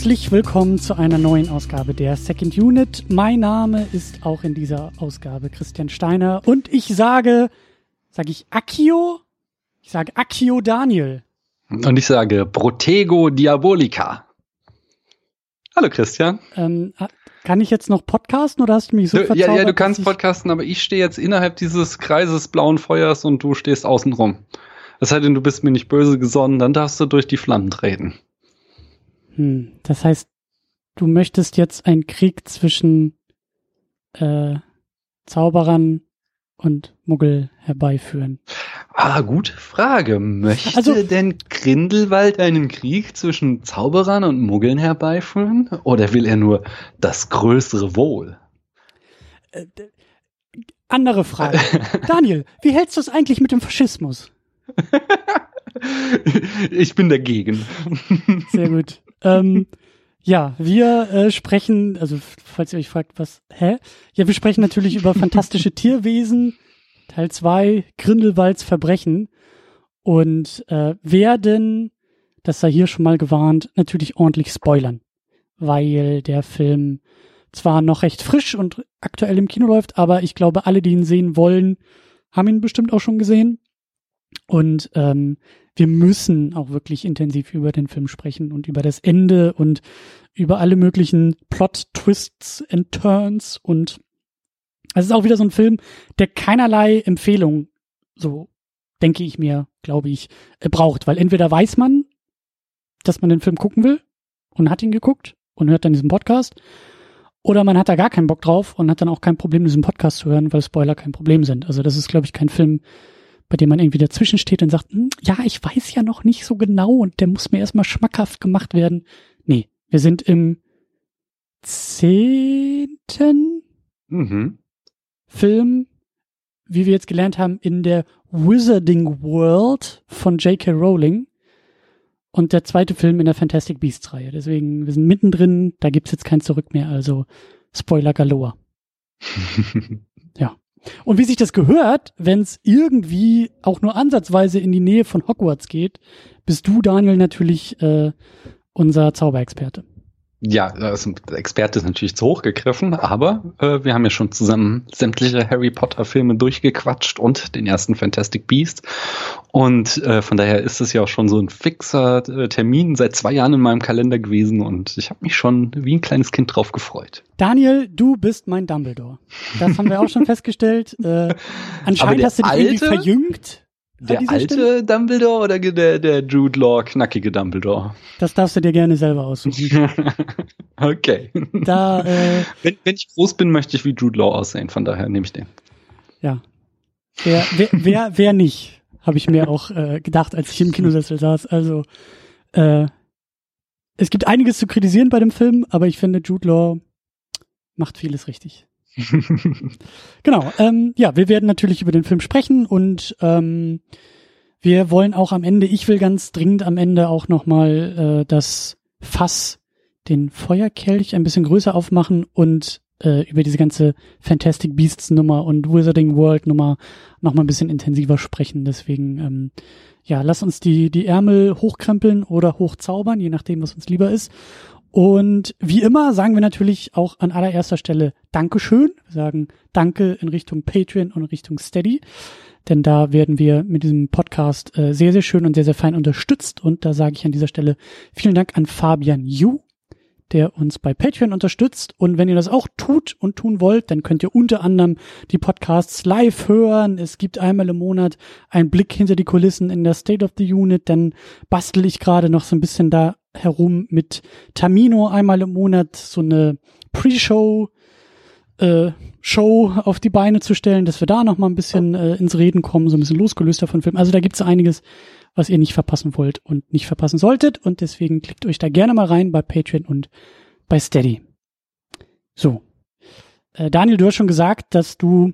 Herzlich willkommen zu einer neuen Ausgabe der Second Unit. Mein Name ist auch in dieser Ausgabe Christian Steiner und ich sage, sage ich Akio? Ich sage Akio Daniel. Und ich sage Protego Diabolica. Hallo Christian. Ähm, kann ich jetzt noch podcasten oder hast du mich so du, Ja, ja, du kannst podcasten, aber ich stehe jetzt innerhalb dieses Kreises blauen Feuers und du stehst außen rum. Das heißt, du bist mir nicht böse gesonnen, dann darfst du durch die Flammen treten. Hm, das heißt, du möchtest jetzt einen Krieg zwischen äh, Zauberern und Muggel herbeiführen? Ah, gute Frage. Möchte also, denn Grindelwald einen Krieg zwischen Zauberern und Muggeln herbeiführen? Oder will er nur das größere Wohl? Äh, andere Frage. Daniel, wie hältst du es eigentlich mit dem Faschismus? ich bin dagegen. Sehr gut. Ähm, ja, wir äh, sprechen, also falls ihr euch fragt, was, hä? Ja, wir sprechen natürlich über fantastische Tierwesen, Teil 2, Grindelwalds Verbrechen und äh, werden, das sei hier schon mal gewarnt, natürlich ordentlich spoilern, weil der Film zwar noch recht frisch und aktuell im Kino läuft, aber ich glaube, alle, die ihn sehen wollen, haben ihn bestimmt auch schon gesehen. Und ähm, wir müssen auch wirklich intensiv über den Film sprechen und über das Ende und über alle möglichen Plot-Twists and Turns. Und es ist auch wieder so ein Film, der keinerlei Empfehlung, so denke ich mir, glaube ich, äh, braucht. Weil entweder weiß man, dass man den Film gucken will und hat ihn geguckt und hört dann diesen Podcast. Oder man hat da gar keinen Bock drauf und hat dann auch kein Problem, diesen Podcast zu hören, weil Spoiler kein Problem sind. Also das ist, glaube ich, kein Film, bei dem man irgendwie dazwischen steht und sagt, hm, ja, ich weiß ja noch nicht so genau und der muss mir erstmal schmackhaft gemacht werden. Nee, wir sind im zehnten mhm. Film, wie wir jetzt gelernt haben, in der Wizarding World von J.K. Rowling. Und der zweite Film in der Fantastic Beasts Reihe. Deswegen, wir sind mittendrin, da gibt's jetzt kein Zurück mehr, also Spoiler galore. Und wie sich das gehört, wenn es irgendwie auch nur ansatzweise in die Nähe von Hogwarts geht, bist du, Daniel, natürlich äh, unser Zauberexperte. Ja, also Experte ist natürlich zu hoch gegriffen, aber äh, wir haben ja schon zusammen sämtliche Harry Potter Filme durchgequatscht und den ersten Fantastic Beast. Und äh, von daher ist es ja auch schon so ein fixer äh, Termin seit zwei Jahren in meinem Kalender gewesen und ich habe mich schon wie ein kleines Kind drauf gefreut. Daniel, du bist mein Dumbledore. Das haben wir auch schon festgestellt. Äh, anscheinend hast du dich irgendwie verjüngt. Der alte Stelle? Dumbledore oder der, der Jude Law knackige Dumbledore? Das darfst du dir gerne selber aussuchen. okay. Da, äh, wenn, wenn ich groß bin, möchte ich wie Jude Law aussehen, von daher nehme ich den. Ja. Wer, wer, wer, wer nicht, habe ich mir auch äh, gedacht, als ich im Kinosessel saß. Also, äh, es gibt einiges zu kritisieren bei dem Film, aber ich finde, Jude Law macht vieles richtig. genau. Ähm, ja, wir werden natürlich über den Film sprechen und ähm, wir wollen auch am Ende, ich will ganz dringend am Ende auch nochmal äh, das Fass, den Feuerkelch ein bisschen größer aufmachen und äh, über diese ganze Fantastic Beasts Nummer und Wizarding World Nummer nochmal ein bisschen intensiver sprechen. Deswegen, ähm, ja, lass uns die, die Ärmel hochkrempeln oder hochzaubern, je nachdem, was uns lieber ist. Und wie immer sagen wir natürlich auch an allererster Stelle Dankeschön. Wir sagen Danke in Richtung Patreon und Richtung Steady. Denn da werden wir mit diesem Podcast äh, sehr, sehr schön und sehr, sehr fein unterstützt. Und da sage ich an dieser Stelle vielen Dank an Fabian Yu, der uns bei Patreon unterstützt. Und wenn ihr das auch tut und tun wollt, dann könnt ihr unter anderem die Podcasts live hören. Es gibt einmal im Monat einen Blick hinter die Kulissen in der State of the Unit. Dann bastel ich gerade noch so ein bisschen da herum mit Tamino einmal im Monat so eine Pre-Show äh, Show auf die Beine zu stellen, dass wir da noch mal ein bisschen äh, ins Reden kommen, so ein bisschen losgelöst davon Film. Also da gibt's einiges, was ihr nicht verpassen wollt und nicht verpassen solltet und deswegen klickt euch da gerne mal rein bei Patreon und bei Steady. So. Äh, Daniel, du hast schon gesagt, dass du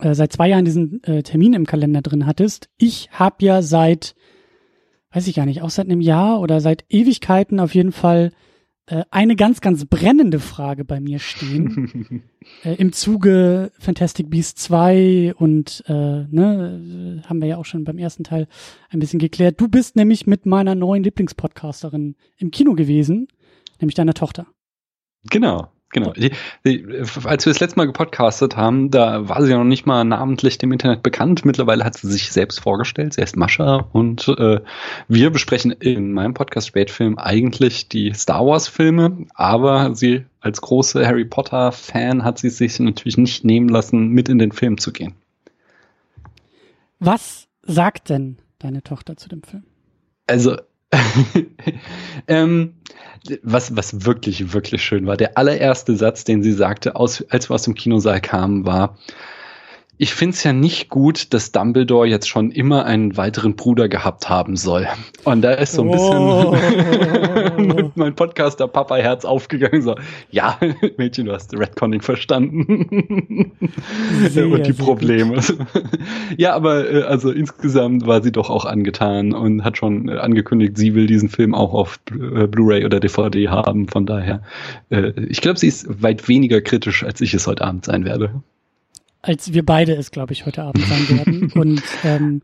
äh, seit zwei Jahren diesen äh, Termin im Kalender drin hattest. Ich habe ja seit weiß ich gar nicht, auch seit einem Jahr oder seit Ewigkeiten auf jeden Fall eine ganz, ganz brennende Frage bei mir stehen. äh, Im Zuge Fantastic Beasts 2 und äh, ne, haben wir ja auch schon beim ersten Teil ein bisschen geklärt. Du bist nämlich mit meiner neuen Lieblingspodcasterin im Kino gewesen nämlich deiner Tochter. Genau. Genau. Die, die, als wir das letzte Mal gepodcastet haben, da war sie ja noch nicht mal namentlich dem Internet bekannt. Mittlerweile hat sie sich selbst vorgestellt. Sie heißt Mascha und äh, wir besprechen in meinem Podcast Spätfilm eigentlich die Star Wars Filme, aber sie als große Harry Potter Fan hat sie sich natürlich nicht nehmen lassen, mit in den Film zu gehen. Was sagt denn deine Tochter zu dem Film? Also ähm, was, was wirklich, wirklich schön war. Der allererste Satz, den sie sagte, aus, als wir aus dem Kinosaal kamen, war, ich finde es ja nicht gut, dass Dumbledore jetzt schon immer einen weiteren Bruder gehabt haben soll. Und da ist so ein bisschen oh. mein Podcaster Papa Herz aufgegangen. So, ja, Mädchen, du hast Redconning verstanden. Sehr, und die Probleme. ja, aber äh, also insgesamt war sie doch auch angetan und hat schon äh, angekündigt, sie will diesen Film auch auf äh, Blu-ray oder DVD haben. Von daher, ich glaube, sie ist weit weniger kritisch, als ich es heute Abend sein werde als wir beide es, glaube ich, heute Abend sein werden. Und ähm,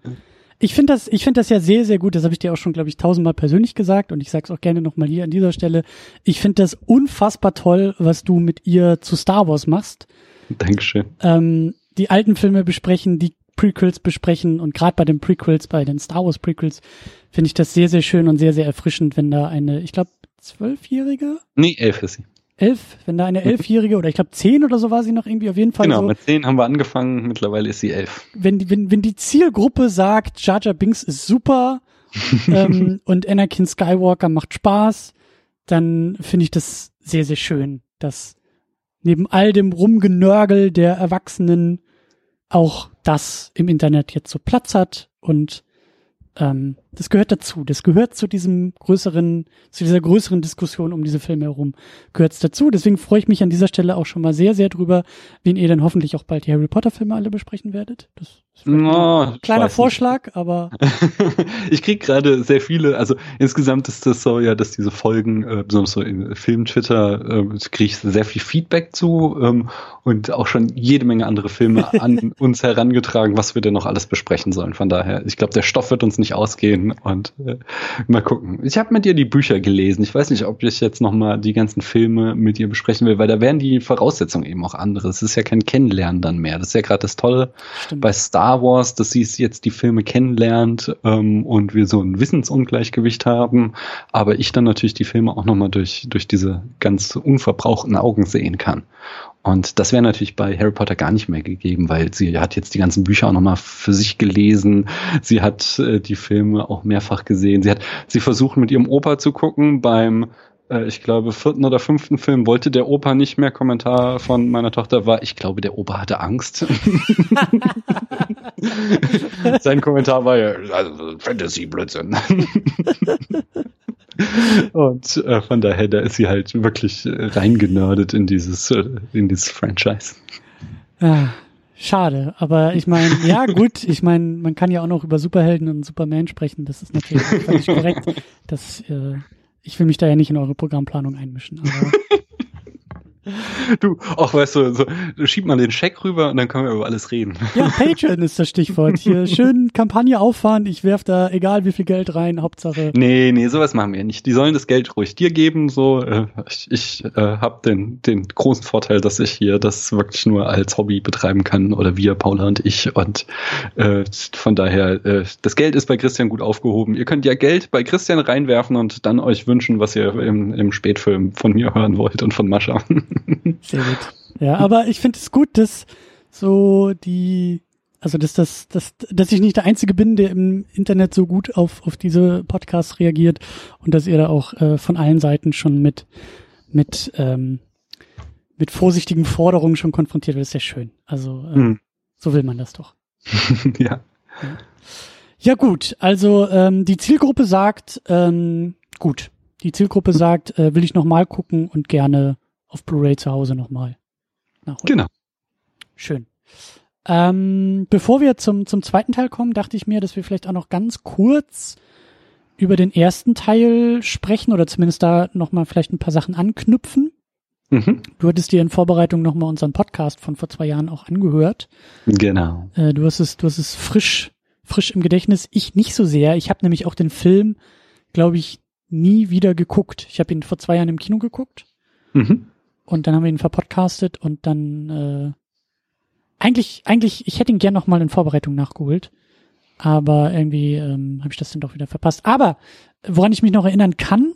ich finde das, ich finde das ja sehr, sehr gut. Das habe ich dir auch schon, glaube ich, tausendmal persönlich gesagt und ich sage es auch gerne nochmal hier an dieser Stelle. Ich finde das unfassbar toll, was du mit ihr zu Star Wars machst. Dankeschön. Ähm, die alten Filme besprechen, die Prequels besprechen und gerade bei den Prequels, bei den Star Wars Prequels, finde ich das sehr, sehr schön und sehr, sehr erfrischend, wenn da eine, ich glaube, zwölfjährige? Nee, elf ist sie elf, wenn da eine elfjährige oder ich glaube zehn oder so war sie noch irgendwie auf jeden Fall. Genau, so, mit zehn haben wir angefangen, mittlerweile ist sie elf. Wenn die, wenn, wenn die Zielgruppe sagt, Jar Jar Binks ist super ähm, und Anakin Skywalker macht Spaß, dann finde ich das sehr, sehr schön, dass neben all dem Rumgenörgel der Erwachsenen auch das im Internet jetzt so Platz hat und ähm, das gehört dazu. Das gehört zu diesem größeren, zu dieser größeren Diskussion um diese Filme herum. Gehört es dazu. Deswegen freue ich mich an dieser Stelle auch schon mal sehr, sehr drüber, wen ihr dann hoffentlich auch bald die Harry Potter Filme alle besprechen werdet. Das Oh, kleiner Vorschlag, nicht. aber. ich krieg gerade sehr viele, also insgesamt ist das so, ja, dass diese Folgen, äh, besonders so in Film, Twitter, äh, kriege ich sehr viel Feedback zu ähm, und auch schon jede Menge andere Filme an uns herangetragen, was wir denn noch alles besprechen sollen. Von daher, ich glaube, der Stoff wird uns nicht ausgehen und äh, mal gucken. Ich habe mit dir die Bücher gelesen. Ich weiß nicht, ob ich jetzt nochmal die ganzen Filme mit dir besprechen will, weil da wären die Voraussetzungen eben auch andere. Es ist ja kein Kennenlernen dann mehr. Das ist ja gerade das Tolle Stimmt. bei Star Star Wars, dass sie jetzt die Filme kennenlernt ähm, und wir so ein Wissensungleichgewicht haben, aber ich dann natürlich die Filme auch nochmal durch, durch diese ganz unverbrauchten Augen sehen kann. Und das wäre natürlich bei Harry Potter gar nicht mehr gegeben, weil sie hat jetzt die ganzen Bücher auch nochmal für sich gelesen. Sie hat äh, die Filme auch mehrfach gesehen. Sie hat sie versucht mit ihrem Opa zu gucken beim äh, ich glaube, vierten oder fünften Film wollte der Opa nicht mehr. Kommentar von meiner Tochter war, ich glaube, der Opa hatte Angst. Sein Kommentar war ja, also Fantasy-Blödsinn. Und äh, von daher, da ist sie halt wirklich äh, reingenördet in dieses, äh, in dieses Franchise. Ja, schade, aber ich meine, ja gut, ich meine, man kann ja auch noch über Superhelden und Superman sprechen, das ist natürlich völlig korrekt. Das äh, ich will mich da ja nicht in eure Programmplanung einmischen. Aber Du, auch weißt du, so, schieb mal den Scheck rüber und dann können wir über alles reden. Ja, Patreon ist das Stichwort. Hier schön Kampagne auffahren. Ich werf da egal wie viel Geld rein, Hauptsache. Nee, nee, sowas machen wir nicht. Die sollen das Geld ruhig dir geben. So, äh, ich, ich äh, habe den, den großen Vorteil, dass ich hier das wirklich nur als Hobby betreiben kann oder wir, Paula und ich. Und äh, von daher, äh, das Geld ist bei Christian gut aufgehoben. Ihr könnt ja Geld bei Christian reinwerfen und dann euch wünschen, was ihr im, im Spätfilm von mir hören wollt und von Mascha. Sehr gut. Ja, aber ich finde es gut, dass so die, also dass das, dass, dass ich nicht der Einzige bin, der im Internet so gut auf, auf diese Podcasts reagiert und dass ihr da auch äh, von allen Seiten schon mit, mit, ähm, mit vorsichtigen Forderungen schon konfrontiert wird. Das ist ja schön. Also äh, hm. so will man das doch. ja. ja. Ja gut, also ähm, die Zielgruppe sagt, ähm, gut, die Zielgruppe sagt, äh, will ich noch mal gucken und gerne auf Blu-ray zu Hause nochmal nachholen. Genau. Schön. Ähm, bevor wir zum, zum zweiten Teil kommen, dachte ich mir, dass wir vielleicht auch noch ganz kurz über den ersten Teil sprechen oder zumindest da nochmal vielleicht ein paar Sachen anknüpfen. Mhm. Du hattest dir in Vorbereitung nochmal unseren Podcast von vor zwei Jahren auch angehört. Genau. Äh, du hast es, du hast es frisch, frisch im Gedächtnis. Ich nicht so sehr. Ich habe nämlich auch den Film, glaube ich, nie wieder geguckt. Ich habe ihn vor zwei Jahren im Kino geguckt. Mhm. Und dann haben wir ihn verpodcastet und dann äh, eigentlich, eigentlich, ich hätte ihn gern noch mal in Vorbereitung nachgeholt. Aber irgendwie ähm, habe ich das dann doch wieder verpasst. Aber woran ich mich noch erinnern kann,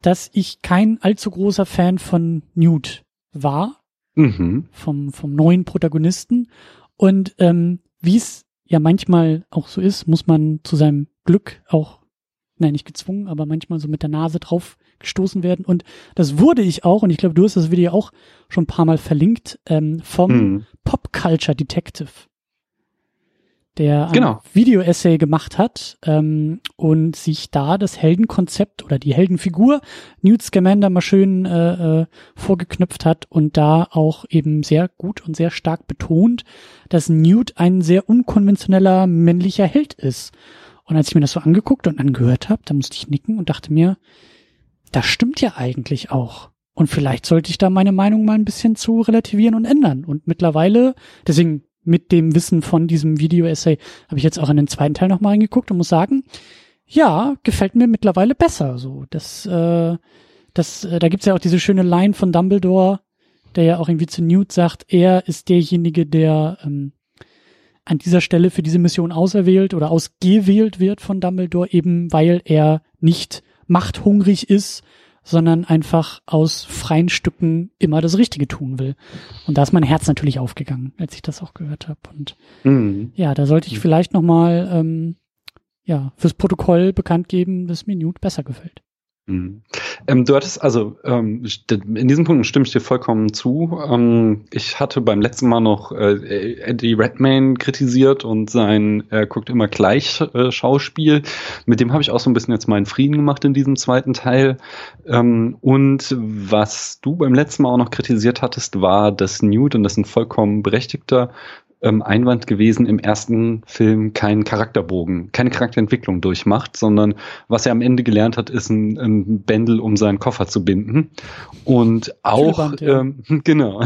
dass ich kein allzu großer Fan von Newt war. Mhm. Vom, vom neuen Protagonisten. Und ähm, wie es ja manchmal auch so ist, muss man zu seinem Glück auch, nein, nicht gezwungen, aber manchmal so mit der Nase drauf gestoßen werden. Und das wurde ich auch, und ich glaube, du hast das Video auch schon ein paar Mal verlinkt, ähm, vom mhm. Pop Culture Detective der ein genau. Video-Essay gemacht hat ähm, und sich da das Heldenkonzept oder die Heldenfigur Newt Scamander mal schön äh, äh, vorgeknüpft hat und da auch eben sehr gut und sehr stark betont, dass Newt ein sehr unkonventioneller männlicher Held ist. Und als ich mir das so angeguckt und angehört habe, da musste ich nicken und dachte mir, das stimmt ja eigentlich auch. Und vielleicht sollte ich da meine Meinung mal ein bisschen zu relativieren und ändern. Und mittlerweile, deswegen mit dem Wissen von diesem Video-Essay habe ich jetzt auch in den zweiten Teil nochmal reingeguckt und muss sagen, ja, gefällt mir mittlerweile besser. So, das, äh, das, äh, da gibt's ja auch diese schöne Line von Dumbledore, der ja auch irgendwie zu Newt sagt, er ist derjenige, der ähm, an dieser Stelle für diese Mission auserwählt oder ausgewählt wird von Dumbledore, eben weil er nicht machthungrig ist, sondern einfach aus freien Stücken immer das Richtige tun will. Und da ist mein Herz natürlich aufgegangen, als ich das auch gehört habe. Und mhm. ja, da sollte ich vielleicht noch mal ähm, ja fürs Protokoll bekannt geben, dass mir Newt besser gefällt. Mhm. Ähm, du hattest, also ähm, in diesem Punkt stimme ich dir vollkommen zu. Ähm, ich hatte beim letzten Mal noch äh, Eddie Redmayne kritisiert und sein er guckt immer gleich äh, Schauspiel. Mit dem habe ich auch so ein bisschen jetzt meinen Frieden gemacht in diesem zweiten Teil. Ähm, und was du beim letzten Mal auch noch kritisiert hattest, war, dass Newt, und das ist ein vollkommen berechtigter ähm, Einwand gewesen, im ersten Film keinen Charakterbogen, keine Charakterentwicklung durchmacht, sondern was er am Ende gelernt hat, ist ein, ein Bändel um seinen Koffer zu binden. Und auch, ja. ähm, genau,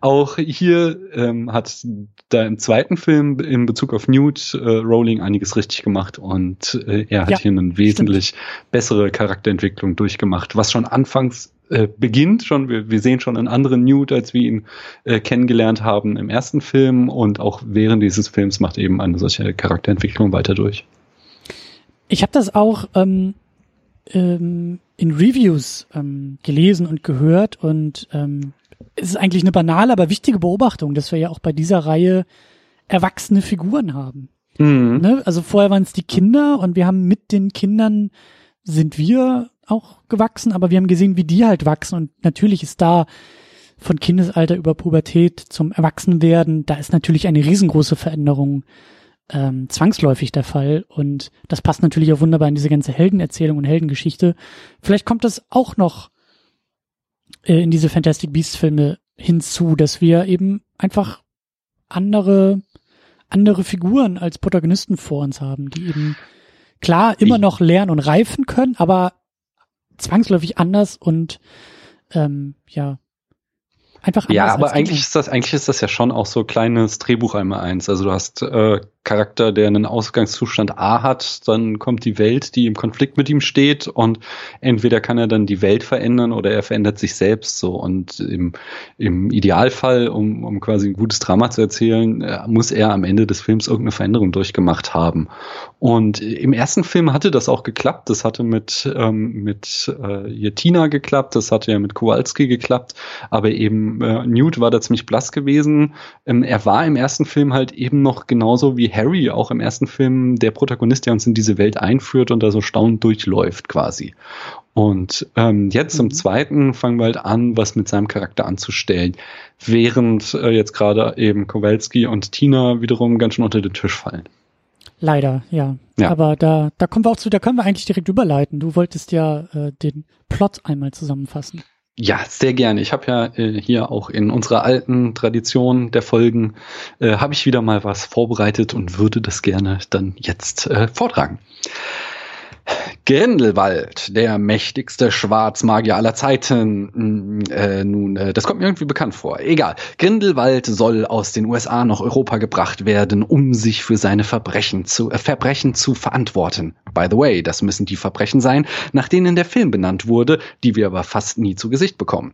auch hier ähm, hat da im zweiten Film in Bezug auf Newt äh, Rowling einiges richtig gemacht und äh, er hat ja, hier eine wesentlich stimmt. bessere Charakterentwicklung durchgemacht, was schon anfangs äh, beginnt schon, wir, wir sehen schon einen anderen Newt, als wir ihn äh, kennengelernt haben im ersten Film und auch während dieses Films macht eben eine solche Charakterentwicklung weiter durch. Ich habe das auch ähm, ähm, in Reviews ähm, gelesen und gehört und ähm, es ist eigentlich eine banale, aber wichtige Beobachtung, dass wir ja auch bei dieser Reihe erwachsene Figuren haben. Mhm. Ne? Also vorher waren es die Kinder und wir haben mit den Kindern sind wir auch gewachsen, aber wir haben gesehen, wie die halt wachsen und natürlich ist da von Kindesalter über Pubertät zum Erwachsenwerden, da ist natürlich eine riesengroße Veränderung ähm, zwangsläufig der Fall und das passt natürlich auch wunderbar in diese ganze Heldenerzählung und Heldengeschichte. Vielleicht kommt das auch noch äh, in diese Fantastic Beasts Filme hinzu, dass wir eben einfach andere andere Figuren als Protagonisten vor uns haben, die eben klar immer noch lernen und reifen können, aber zwangsläufig anders und ähm, ja, einfach anders. Ja, aber eigentlich ist das, eigentlich ist das ja schon auch so kleines Drehbuch einmal eins. Also du hast äh, Charakter, der einen Ausgangszustand A hat, dann kommt die Welt, die im Konflikt mit ihm steht und entweder kann er dann die Welt verändern oder er verändert sich selbst so. Und im, im Idealfall, um, um quasi ein gutes Drama zu erzählen, äh, muss er am Ende des Films irgendeine Veränderung durchgemacht haben. Und im ersten Film hatte das auch geklappt. Das hatte mit, ähm, mit äh, Tina geklappt, das hatte ja mit Kowalski geklappt, aber eben äh, Newt war da ziemlich blass gewesen. Ähm, er war im ersten Film halt eben noch genauso wie Harry auch im ersten Film der Protagonist, der uns in diese Welt einführt und da so staunend durchläuft quasi. Und ähm, jetzt mhm. im zweiten fangen wir halt an, was mit seinem Charakter anzustellen, während äh, jetzt gerade eben Kowalski und Tina wiederum ganz schön unter den Tisch fallen. Leider, ja. ja. Aber da, da kommen wir auch zu, da können wir eigentlich direkt überleiten. Du wolltest ja äh, den Plot einmal zusammenfassen. Ja, sehr gerne. Ich habe ja äh, hier auch in unserer alten Tradition der Folgen äh, habe ich wieder mal was vorbereitet und würde das gerne dann jetzt äh, vortragen. Grindelwald, der mächtigste Schwarzmagier aller Zeiten. Hm, äh, nun, äh, das kommt mir irgendwie bekannt vor. Egal. Grindelwald soll aus den USA nach Europa gebracht werden, um sich für seine Verbrechen zu, äh, Verbrechen zu verantworten. By the way, das müssen die Verbrechen sein, nach denen der Film benannt wurde, die wir aber fast nie zu Gesicht bekommen.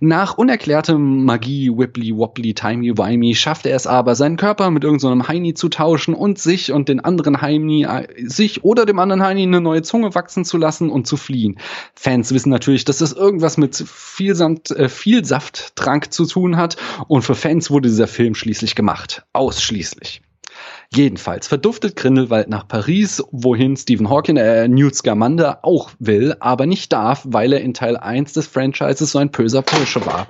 Nach unerklärtem Magie, Wibbly, Wobbly, Timey, Wimey schafft er es aber, seinen Körper mit irgendeinem so Heini zu tauschen und sich und den anderen Heini, äh, sich oder dem anderen Heini eine neue Zunge Wachsen zu lassen und zu fliehen. Fans wissen natürlich, dass das irgendwas mit viel, Samt, äh, viel Safttrank zu tun hat und für Fans wurde dieser Film schließlich gemacht. Ausschließlich. Jedenfalls verduftet Grindelwald nach Paris, wohin Stephen Hawking, äh, Newt Scamander auch will, aber nicht darf, weil er in Teil 1 des Franchises so ein böser Bursche war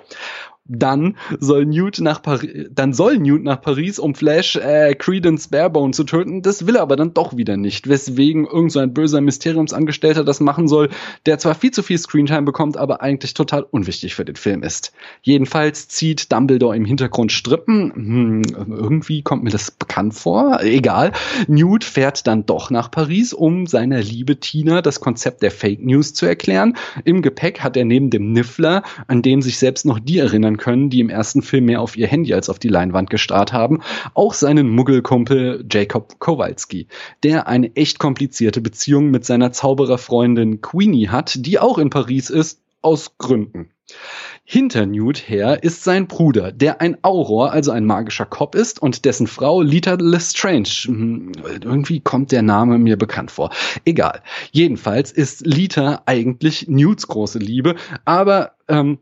dann soll Newt nach Paris, dann soll Newt nach Paris, um Flash äh, Credence Barebone zu töten. Das will er aber dann doch wieder nicht, weswegen irgend so ein böser Mysteriumsangestellter das machen soll, der zwar viel zu viel Screentime bekommt, aber eigentlich total unwichtig für den Film ist. Jedenfalls zieht Dumbledore im Hintergrund Strippen. Hm, irgendwie kommt mir das bekannt vor. Egal. Newt fährt dann doch nach Paris, um seiner liebe Tina das Konzept der Fake News zu erklären. Im Gepäck hat er neben dem Niffler, an dem sich selbst noch die erinnern können, die im ersten Film mehr auf ihr Handy als auf die Leinwand gestarrt haben, auch seinen Muggelkumpel Jacob Kowalski, der eine echt komplizierte Beziehung mit seiner Zaubererfreundin Queenie hat, die auch in Paris ist, aus Gründen. Hinter Newt her ist sein Bruder, der ein Auror, also ein magischer Cop ist und dessen Frau Lita Lestrange. Hm, irgendwie kommt der Name mir bekannt vor. Egal. Jedenfalls ist Lita eigentlich Newts große Liebe, aber ähm,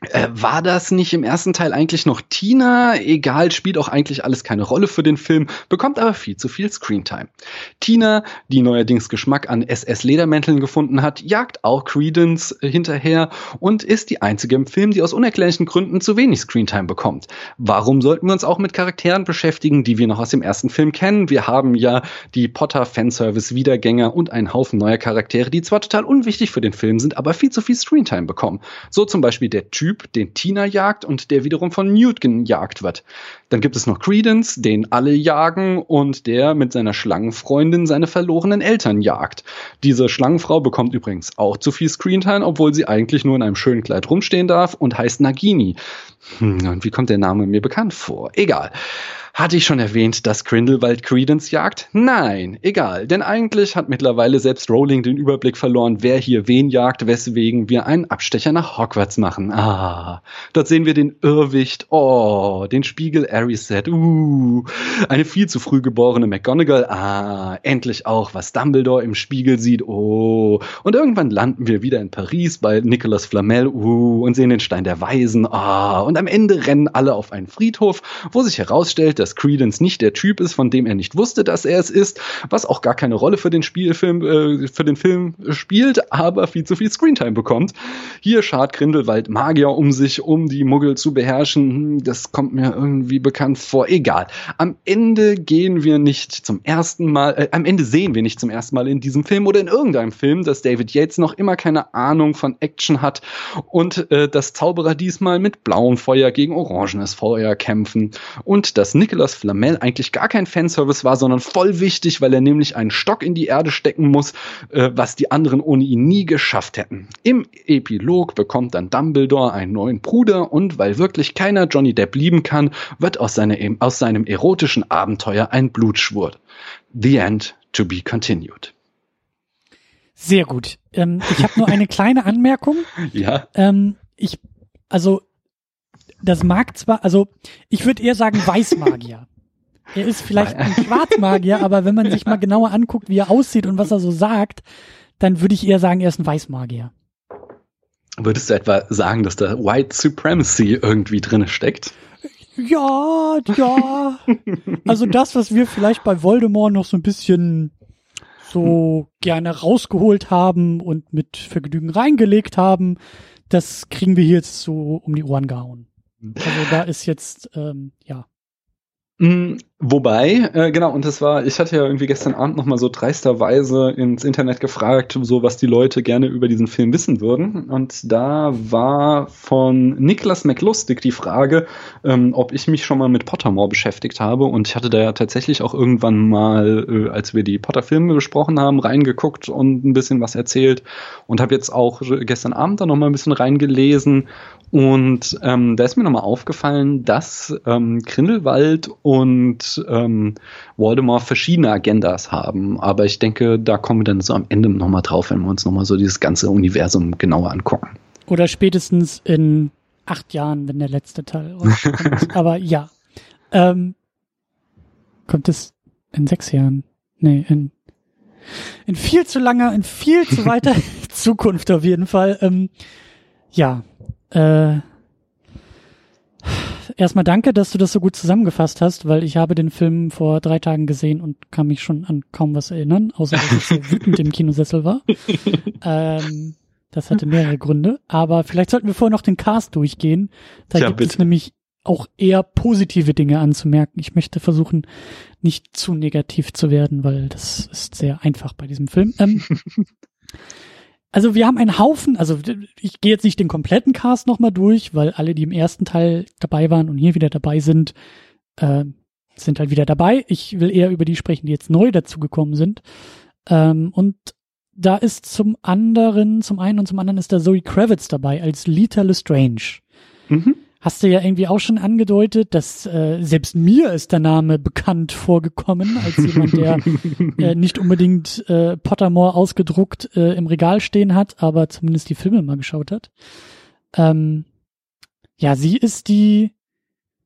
äh, war das nicht im ersten Teil eigentlich noch Tina? Egal, spielt auch eigentlich alles keine Rolle für den Film, bekommt aber viel zu viel Screentime. Tina, die neuerdings Geschmack an SS-Ledermänteln gefunden hat, jagt auch Credence hinterher und ist die einzige im Film, die aus unerklärlichen Gründen zu wenig Screentime bekommt. Warum sollten wir uns auch mit Charakteren beschäftigen, die wir noch aus dem ersten Film kennen? Wir haben ja die Potter-Fanservice-Wiedergänger und einen Haufen neuer Charaktere, die zwar total unwichtig für den Film sind, aber viel zu viel Screentime bekommen. So zum Beispiel der Typ, Typ, den Tina jagt und der wiederum von Newt gejagt wird. Dann gibt es noch Credence, den alle jagen und der mit seiner Schlangenfreundin seine verlorenen Eltern jagt. Diese Schlangenfrau bekommt übrigens auch zu viel Screentime, obwohl sie eigentlich nur in einem schönen Kleid rumstehen darf und heißt Nagini. Hm, und wie kommt der Name mir bekannt vor? Egal. Hatte ich schon erwähnt, dass Grindelwald Credence jagt? Nein, egal, denn eigentlich hat mittlerweile selbst Rowling den Überblick verloren, wer hier wen jagt, weswegen wir einen Abstecher nach Hogwarts machen. Ah, dort sehen wir den Irrwicht, oh, den Spiegel Ariset, uh, eine viel zu früh geborene McGonagall, ah, endlich auch, was Dumbledore im Spiegel sieht, oh, und irgendwann landen wir wieder in Paris bei Nicolas Flamel, uh, und sehen den Stein der Weisen, ah, und am Ende rennen alle auf einen Friedhof, wo sich herausstellt, dass Credence nicht der Typ ist, von dem er nicht wusste, dass er es ist, was auch gar keine Rolle für den Spielfilm, äh, für den Film spielt, aber viel zu viel Screentime bekommt. Hier schart Grindelwald Magier um sich, um die Muggel zu beherrschen. Hm, das kommt mir irgendwie bekannt vor. Egal. Am Ende gehen wir nicht zum ersten Mal, äh, am Ende sehen wir nicht zum ersten Mal in diesem Film oder in irgendeinem Film, dass David Yates noch immer keine Ahnung von Action hat und äh, dass Zauberer diesmal mit blauem Feuer gegen orangenes Feuer kämpfen und dass Nicolas Flamel eigentlich gar kein Fanservice war, sondern voll wichtig, weil er nämlich einen Stock in die Erde stecken muss, äh, was die anderen ohne ihn nie geschafft hätten. Im Epilog bekommt dann Dumbledore einen neuen Bruder und weil wirklich keiner Johnny Depp lieben kann, wird aus, seine, aus seinem erotischen Abenteuer ein Blutschwur. The End to be continued. Sehr gut. Ähm, ich habe nur eine kleine Anmerkung. Ja. Ähm, ich, also das mag zwar, also ich würde eher sagen Weißmagier. Er ist vielleicht ein Schwarzmagier, aber wenn man sich mal genauer anguckt, wie er aussieht und was er so sagt, dann würde ich eher sagen, er ist ein Weißmagier. Würdest du etwa sagen, dass da White Supremacy irgendwie drin steckt? Ja, ja. Also das, was wir vielleicht bei Voldemort noch so ein bisschen so gerne rausgeholt haben und mit Vergnügen reingelegt haben, das kriegen wir hier jetzt so um die Ohren gehauen. Also da ist jetzt, ähm, ja. Mm, Wobei, äh, genau, und das war, ich hatte ja irgendwie gestern Abend nochmal so dreisterweise ins Internet gefragt, so was die Leute gerne über diesen Film wissen würden. Und da war von Niklas McLustig die Frage, ähm, ob ich mich schon mal mit Pottermore beschäftigt habe. Und ich hatte da ja tatsächlich auch irgendwann mal, äh, als wir die Potter-Filme besprochen haben, reingeguckt und ein bisschen was erzählt. Und habe jetzt auch gestern Abend da nochmal ein bisschen reingelesen und ähm, da ist mir nochmal aufgefallen, dass ähm, Grindelwald und ähm, Voldemort verschiedene Agendas haben. Aber ich denke, da kommen wir dann so am Ende nochmal drauf, wenn wir uns nochmal so dieses ganze Universum genauer angucken. Oder spätestens in acht Jahren, wenn der letzte Teil kommt. Aber ja. Ähm, kommt es in sechs Jahren? Nee, in, in viel zu langer, in viel zu weiter Zukunft auf jeden Fall. Ähm, ja, äh, erstmal danke, dass du das so gut zusammengefasst hast, weil ich habe den Film vor drei Tagen gesehen und kann mich schon an kaum was erinnern, außer dass ich sehr wütend im Kinosessel war. ähm, das hatte mehrere Gründe, aber vielleicht sollten wir vorher noch den Cast durchgehen. Da ja, gibt bitte. es nämlich auch eher positive Dinge anzumerken. Ich möchte versuchen, nicht zu negativ zu werden, weil das ist sehr einfach bei diesem Film. Ähm, also wir haben einen Haufen, also ich gehe jetzt nicht den kompletten Cast nochmal durch, weil alle, die im ersten Teil dabei waren und hier wieder dabei sind, äh, sind halt wieder dabei. Ich will eher über die sprechen, die jetzt neu dazugekommen sind. Ähm, und da ist zum anderen, zum einen und zum anderen ist da Zoe Kravitz dabei als Lita Lestrange. Mhm hast du ja irgendwie auch schon angedeutet, dass äh, selbst mir ist der Name bekannt vorgekommen, als jemand, der äh, nicht unbedingt äh, Pottermore ausgedruckt äh, im Regal stehen hat, aber zumindest die Filme mal geschaut hat. Ähm, ja, sie ist die,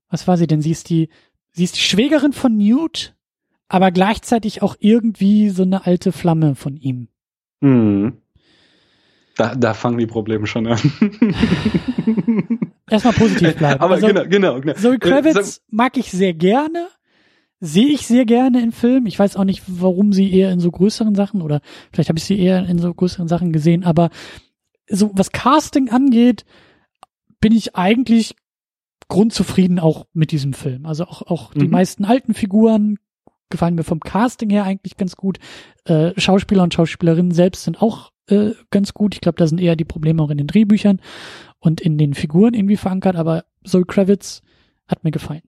was war sie denn? Sie ist die, sie ist die Schwägerin von Newt, aber gleichzeitig auch irgendwie so eine alte Flamme von ihm. Mhm. Da, da fangen die Probleme schon an. Erstmal positiv bleiben. Aber also, genau, genau, genau. Zoe äh, Kravitz mag ich sehr gerne. Sehe ich sehr gerne in Filmen. Ich weiß auch nicht, warum sie eher in so größeren Sachen oder vielleicht habe ich sie eher in so größeren Sachen gesehen, aber so was Casting angeht, bin ich eigentlich grundzufrieden auch mit diesem Film. Also auch, auch mhm. die meisten alten Figuren gefallen mir vom Casting her eigentlich ganz gut. Äh, Schauspieler und Schauspielerinnen selbst sind auch äh, ganz gut. Ich glaube, da sind eher die Probleme auch in den Drehbüchern und in den Figuren irgendwie verankert, aber Zoe Kravitz hat mir gefallen.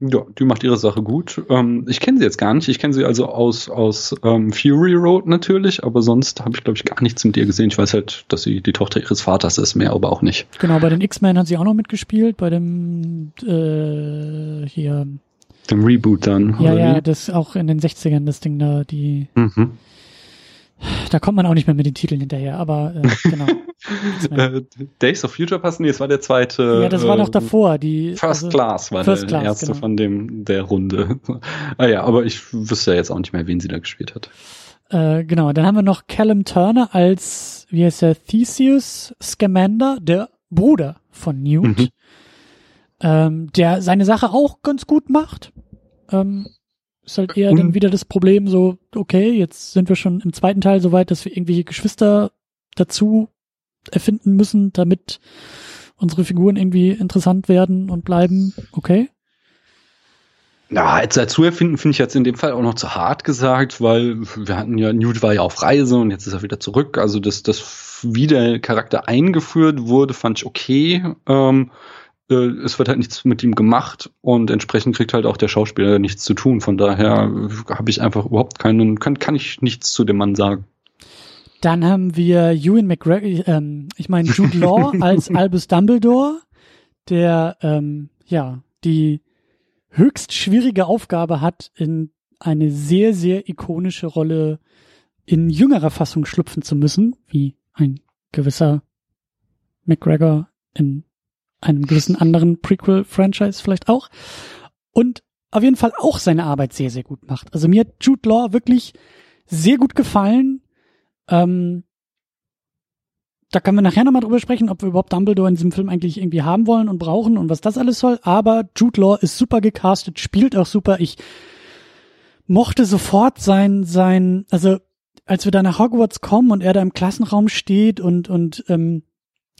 Ja, die macht ihre Sache gut. Ähm, ich kenne sie jetzt gar nicht. Ich kenne sie also aus, aus ähm, Fury Road natürlich, aber sonst habe ich, glaube ich, gar nichts mit ihr gesehen. Ich weiß halt, dass sie die Tochter ihres Vaters ist, mehr aber auch nicht. Genau, bei den X-Men hat sie auch noch mitgespielt, bei dem äh, hier. Dem Reboot dann. Ja, ja, wie? das auch in den 60ern, das Ding da, die. Mhm. Da kommt man auch nicht mehr mit den Titeln hinterher, aber äh, genau. Äh, Days of Future Pass, nee, es war der zweite. Ja, das war noch äh, davor. Die, First also, Class war First der Class, erste genau. von dem der Runde. ah ja, aber ich wüsste ja jetzt auch nicht mehr, wen sie da gespielt hat. Äh, genau, dann haben wir noch Callum Turner als, wie heißt der, Theseus Scamander, der Bruder von Newt, mhm. ähm, der seine Sache auch ganz gut macht. Ähm, ist halt eher dann wieder das Problem so, okay, jetzt sind wir schon im zweiten Teil so weit, dass wir irgendwelche Geschwister dazu erfinden müssen, damit unsere Figuren irgendwie interessant werden und bleiben. Okay. Na, jetzt dazu erfinden finde ich jetzt in dem Fall auch noch zu hart gesagt, weil wir hatten ja, Newt war ja auf Reise und jetzt ist er wieder zurück. Also, dass das wie der Charakter eingeführt wurde, fand ich okay. Ähm, äh, es wird halt nichts mit ihm gemacht und entsprechend kriegt halt auch der Schauspieler nichts zu tun. Von daher habe ich einfach überhaupt keinen, kann, kann ich nichts zu dem Mann sagen. Dann haben wir Ewan McGregor, ähm, ich meine Jude Law als Albus Dumbledore, der ähm, ja die höchst schwierige Aufgabe hat, in eine sehr, sehr ikonische Rolle in jüngerer Fassung schlüpfen zu müssen, wie ein gewisser McGregor in einem gewissen anderen Prequel-Franchise vielleicht auch. Und auf jeden Fall auch seine Arbeit sehr, sehr gut macht. Also mir hat Jude Law wirklich sehr gut gefallen. Ähm, da können wir nachher nochmal drüber sprechen, ob wir überhaupt Dumbledore in diesem Film eigentlich irgendwie haben wollen und brauchen und was das alles soll. Aber Jude Law ist super gecastet, spielt auch super. Ich mochte sofort sein, sein, also als wir da nach Hogwarts kommen und er da im Klassenraum steht und, und ähm,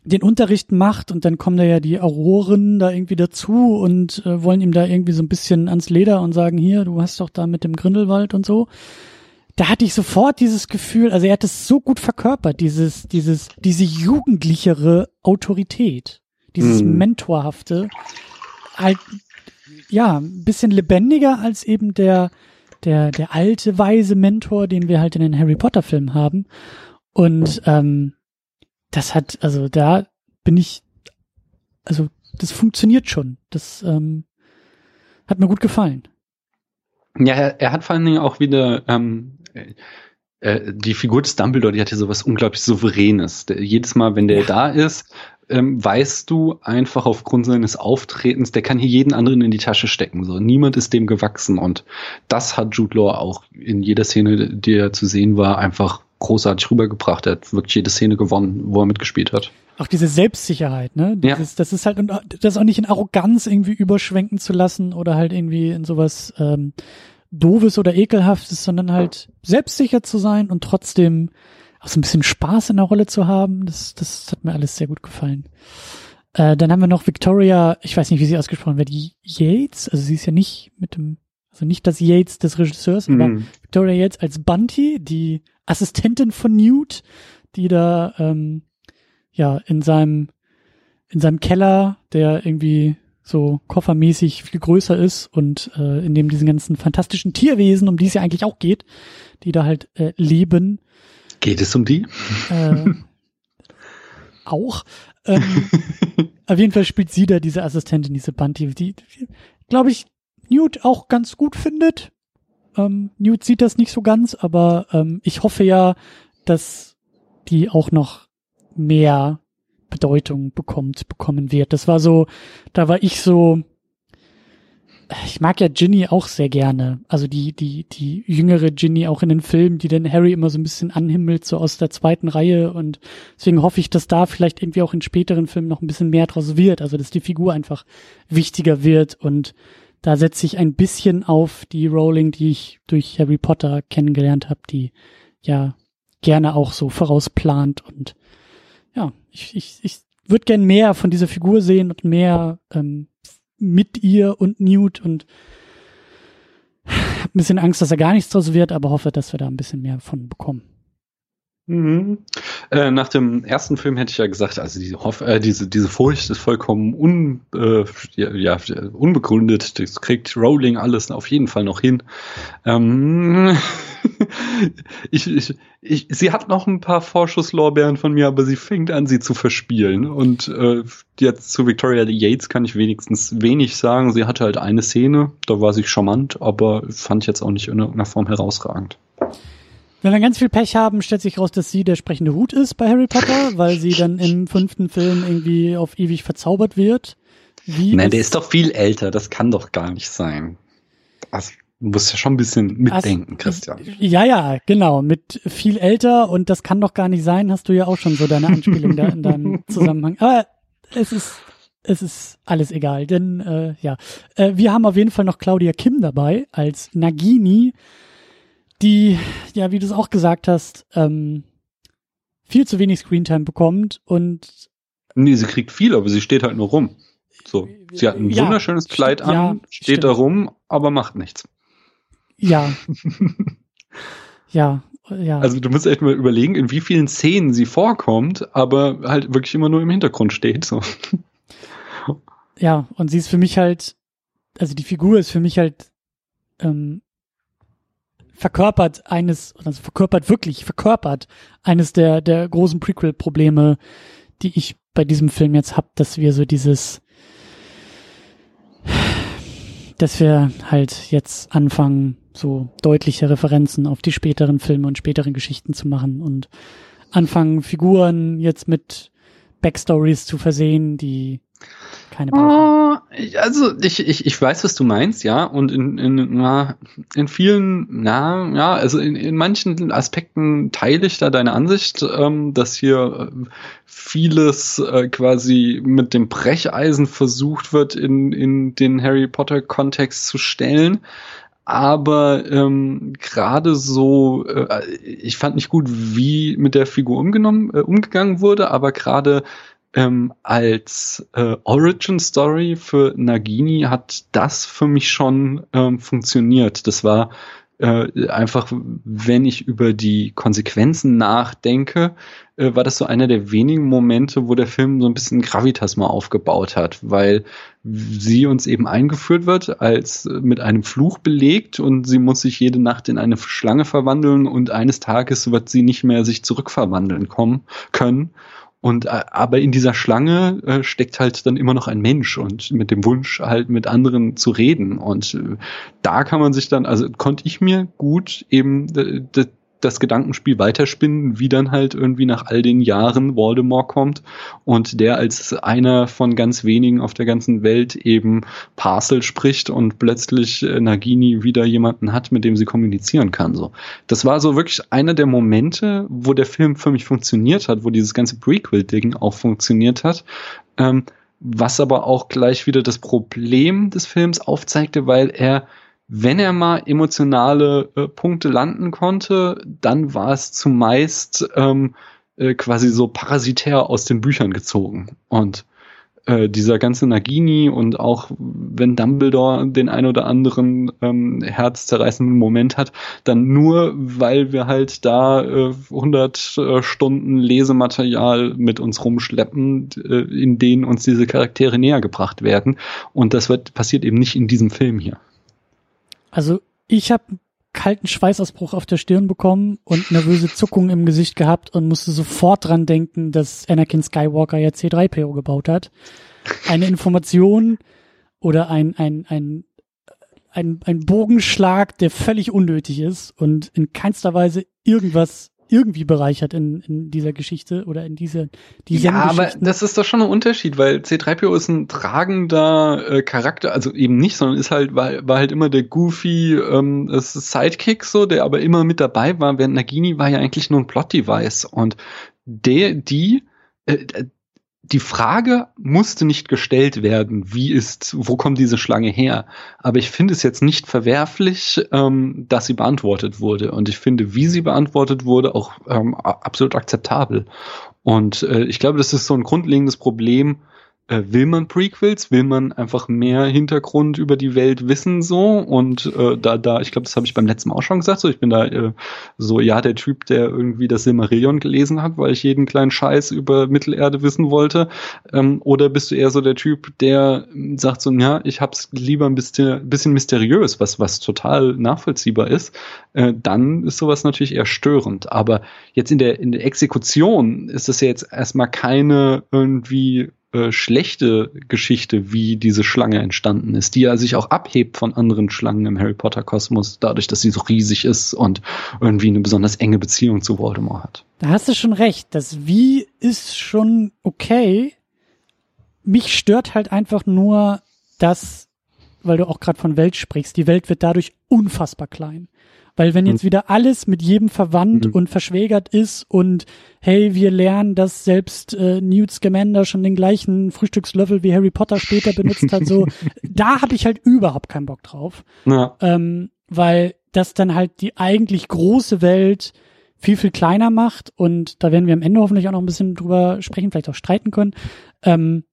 den Unterricht macht und dann kommen da ja die Auroren da irgendwie dazu und äh, wollen ihm da irgendwie so ein bisschen ans Leder und sagen, hier, du hast doch da mit dem Grindelwald und so. Da hatte ich sofort dieses Gefühl, also er hat es so gut verkörpert, dieses, dieses, diese jugendlichere Autorität, dieses Mhm. Mentorhafte, halt, ja, ein bisschen lebendiger als eben der, der, der alte, weise Mentor, den wir halt in den Harry Potter Filmen haben. Und, ähm, das hat, also da bin ich, also das funktioniert schon. Das ähm, hat mir gut gefallen. Ja, er, er hat vor allen Dingen auch wieder ähm, äh, äh, die Figur des Dumbledore, die hat ja sowas unglaublich Souveränes. Der, jedes Mal, wenn der Ja. da ist, ähm, weißt du einfach aufgrund seines Auftretens, der kann hier jeden anderen in die Tasche stecken. So, niemand ist dem gewachsen und das hat Jude Law auch in jeder Szene, die er zu sehen war, einfach großartig rübergebracht. Er hat wirklich jede Szene gewonnen, wo er mitgespielt hat. Auch diese Selbstsicherheit, ne? Ja. Dieses, Das ist halt, und das auch nicht in Arroganz irgendwie überschwenken zu lassen oder halt irgendwie in sowas ähm, Doofes oder Ekelhaftes, sondern halt selbstsicher zu sein und trotzdem auch so ein bisschen Spaß in der Rolle zu haben. Das, das hat mir alles sehr gut gefallen. Äh, dann haben wir noch Victoria, ich weiß nicht, wie sie ausgesprochen wird, die Yates, also sie ist ja nicht mit dem, also nicht das Yates des Regisseurs, aber Mhm. Victoria Yates als Bunty, die Assistentin von Newt, die da ähm, ja in seinem in seinem Keller, der irgendwie so koffermäßig viel größer ist und äh, in dem diesen ganzen fantastischen Tierwesen, um die es ja eigentlich auch geht, die da halt äh, leben, Geht es um die? äh, auch. Ähm, auf jeden Fall spielt sie da diese Assistentin, diese Bunty, die, die glaube ich, Newt auch ganz gut findet. Ähm, Newt sieht das nicht so ganz, aber ähm, ich hoffe ja, dass die auch noch mehr Bedeutung bekommt, bekommen wird. Das war so, da war ich so, ich mag ja Ginny auch sehr gerne. Also die, die, die jüngere Ginny auch in den Filmen, die dann Harry immer so ein bisschen anhimmelt, so aus der zweiten Reihe. Und deswegen hoffe ich, dass da vielleicht irgendwie auch in späteren Filmen noch ein bisschen mehr draus wird. Also dass die Figur einfach wichtiger wird. Und da setze ich ein bisschen auf die Rowling, die ich durch Harry Potter kennengelernt habe, die ja gerne auch so vorausplant. Und ja, ich, ich, ich würde gern mehr von dieser Figur sehen und mehr ähm, mit ihr und Newt und hab ein bisschen Angst, dass er gar nichts draus wird, aber hoffe, dass wir da ein bisschen mehr von bekommen. Mhm. Äh, nach dem ersten Film hätte ich ja gesagt, also die Hoff äh, diese, diese Furcht ist vollkommen un, äh, ja, unbegründet. Das kriegt Rowling alles auf jeden Fall noch hin. Ähm, ich, ich, ich, sie hat noch ein paar Vorschusslorbeeren von mir, aber sie fängt an, sie zu verspielen. Und äh, jetzt zu Victoria Yates kann ich wenigstens wenig sagen. Sie hatte halt eine Szene, da war sie charmant, aber fand ich jetzt auch nicht in irgendeiner Form herausragend. Wenn wir ganz viel Pech haben, stellt sich raus, dass sie der sprechende Hut ist bei Harry Potter, weil sie dann im fünften Film irgendwie auf ewig verzaubert wird. Wie Nein, der ist doch viel älter, das kann doch gar nicht sein. Also, du musst ja schon ein bisschen mitdenken, Hast- Christian. Ja, ja, genau. Mit viel älter und das kann doch gar nicht sein, hast du ja auch schon so deine Anspielung da in deinem Zusammenhang. Aber es ist, es ist alles egal, denn äh, ja. Äh, wir haben auf jeden Fall noch Claudia Kim dabei als Nagini, die, ja, wie du es auch gesagt hast, ähm, viel zu wenig Screentime bekommt und Nee, sie kriegt viel, aber sie steht halt nur rum. So, sie hat ein Ja, wunderschönes Kleid an, ja, steht stimmt. da rum, aber macht nichts. ja. ja, ja. Also du musst echt mal überlegen, in wie vielen Szenen sie vorkommt, aber halt wirklich immer nur im Hintergrund steht. So. Ja, und sie ist für mich halt, also die Figur ist für mich halt ähm, verkörpert eines, also verkörpert wirklich, verkörpert eines der, der großen Prequel-Probleme, die ich bei diesem Film jetzt hab, dass wir so dieses, dass wir halt jetzt anfangen, so deutliche Referenzen auf die späteren Filme und späteren Geschichten zu machen und anfangen, Figuren jetzt mit Backstories zu versehen, die keine brauchen. Oh, ich- also ich, ich, ich weiß, was du meinst, ja. Und in, in, na, in vielen, na, ja, also in, in manchen Aspekten teile ich da deine Ansicht, ähm, dass hier äh, vieles äh, quasi mit dem Brecheisen versucht wird, in, in den Harry Potter-Kontext zu stellen. Aber ähm, gerade so, äh, ich fand nicht gut, wie mit der Figur umgenommen, äh, umgegangen wurde, aber gerade ähm, als äh, Origin Story für Nagini hat das für mich schon ähm, funktioniert. Das war äh, einfach, wenn ich über die Konsequenzen nachdenke, äh, war das so einer der wenigen Momente, wo der Film so ein bisschen Gravitas mal aufgebaut hat, weil sie uns eben eingeführt wird als äh, mit einem Fluch belegt und sie muss sich jede Nacht in eine Schlange verwandeln und eines Tages wird sie nicht mehr sich zurückverwandeln kommen können und äh, aber in dieser Schlange äh, steckt halt dann immer noch ein Mensch und mit dem Wunsch halt mit anderen zu reden. Und äh, da kann man sich dann, also konnte ich mir gut eben das Gedankenspiel weiterspinnen, wie dann halt irgendwie nach all den Jahren Voldemort kommt und der als einer von ganz wenigen auf der ganzen Welt eben Parcel spricht und plötzlich äh, Nagini wieder jemanden hat, mit dem sie kommunizieren kann. So, das war so wirklich einer der Momente, wo der Film für mich funktioniert hat, wo dieses ganze Prequel-Ding auch funktioniert hat. Ähm, was aber auch gleich wieder das Problem des Films aufzeigte, weil er wenn er mal emotionale äh, Punkte landen konnte, dann war es zumeist ähm, äh, quasi so parasitär aus den Büchern gezogen. Und äh, dieser ganze Nagini und auch wenn Dumbledore den ein oder anderen ähm, herzzerreißenden Moment hat, dann nur, weil wir halt da äh, 100 äh, Stunden Lesematerial mit uns rumschleppen, äh, in denen uns diese Charaktere näher gebracht werden. Und das wird passiert eben nicht in diesem Film hier. Also ich habe kalten Schweißausbruch auf der Stirn bekommen und nervöse Zuckungen im Gesicht gehabt und musste sofort dran denken, dass Anakin Skywalker ja C3PO gebaut hat. Eine Information oder ein, ein, ein, ein, ein Bogenschlag, der völlig unnötig ist und in keinster Weise irgendwas irgendwie bereichert in, in dieser Geschichte oder in diese die Ja, aber das ist doch schon ein Unterschied, weil C3PO ist ein tragender äh, Charakter, also eben nicht, sondern ist halt war, war halt immer der goofy ähm, Sidekick so, der aber immer mit dabei war, während Nagini war ja eigentlich nur ein Plot Device und der die äh, die Frage musste nicht gestellt werden, wie ist, wo kommt diese Schlange her? Aber ich finde es jetzt nicht verwerflich, ähm, dass sie beantwortet wurde. Und ich finde, wie sie beantwortet wurde, auch ähm, absolut akzeptabel. Und äh, ich glaube, das ist so ein grundlegendes Problem, will man Prequels, will man einfach mehr Hintergrund über die Welt wissen so? Und äh, da da ich glaube, das habe ich beim letzten Mal auch schon gesagt, so ich bin da äh, so ja der Typ, der irgendwie das Silmarillion gelesen hat, weil ich jeden kleinen Scheiß über Mittelerde wissen wollte. Ähm, oder bist du eher so der Typ, der sagt so ja, ich hab's lieber ein bisschen bisschen mysteriös, was was total nachvollziehbar ist, äh, dann ist sowas natürlich eher störend, aber jetzt in der in der Exekution ist das ja jetzt erstmal keine irgendwie äh, schlechte Geschichte, wie diese Schlange entstanden ist, die ja sich auch abhebt von anderen Schlangen im Harry Potter Kosmos, dadurch, dass sie so riesig ist und irgendwie eine besonders enge Beziehung zu Voldemort hat. Da hast du schon recht. Das Wie ist schon okay. Mich stört halt einfach nur, dass, weil du auch gerade von Welt sprichst, die Welt wird dadurch unfassbar klein. Weil wenn jetzt mhm. wieder alles mit jedem verwandt mhm. und verschwägert ist und hey, wir lernen, dass selbst äh, Newt Scamander schon den gleichen Frühstückslöffel wie Harry Potter später benutzt hat, so, da habe ich halt überhaupt keinen Bock drauf. Ja. Ähm, weil das dann halt die eigentlich große Welt viel, viel kleiner macht und da werden wir am Ende hoffentlich auch noch ein bisschen drüber sprechen, vielleicht auch streiten können. Ähm,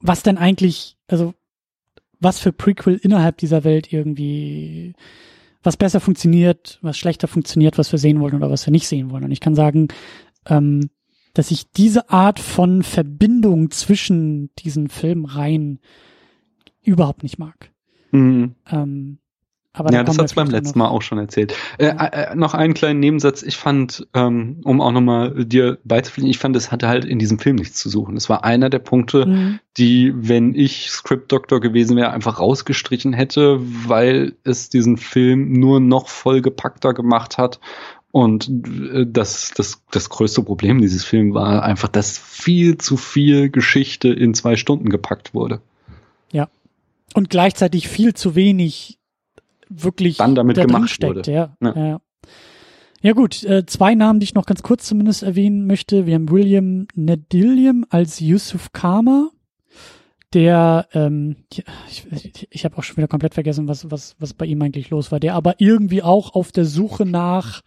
was denn eigentlich, also was für Prequel innerhalb dieser Welt irgendwie was besser funktioniert, was schlechter funktioniert, was wir sehen wollen oder was wir nicht sehen wollen. Und ich kann sagen, ähm, dass ich diese Art von Verbindung zwischen diesen Filmreihen überhaupt nicht mag. Mhm. Ähm, aber ja, das hat's beim letzten Mal auch schon erzählt. Äh. Äh, äh, noch einen kleinen Nebensatz. Ich fand, ähm, um auch nochmal dir beizufliegen, ich fand, es hatte halt in diesem Film nichts zu suchen. Es war einer der Punkte, mhm. die, wenn ich Script Doctor gewesen wäre, einfach rausgestrichen hätte, weil es diesen Film nur noch vollgepackter gemacht hat. Und äh, das, das, das größte Problem dieses Films war einfach, dass viel zu viel Geschichte in zwei Stunden gepackt wurde. Ja. Und gleichzeitig viel zu wenig wirklich dann damit da gemacht steckt. Wurde. Ja, ja. ja. ja gut, äh, zwei Namen, die ich noch ganz kurz zumindest erwähnen möchte. Wir haben William Nedillium als Yusuf Kama, der, ähm, ich, ich, ich habe auch schon wieder komplett vergessen, was, was, was bei ihm eigentlich los war, der aber irgendwie auch auf der Suche nach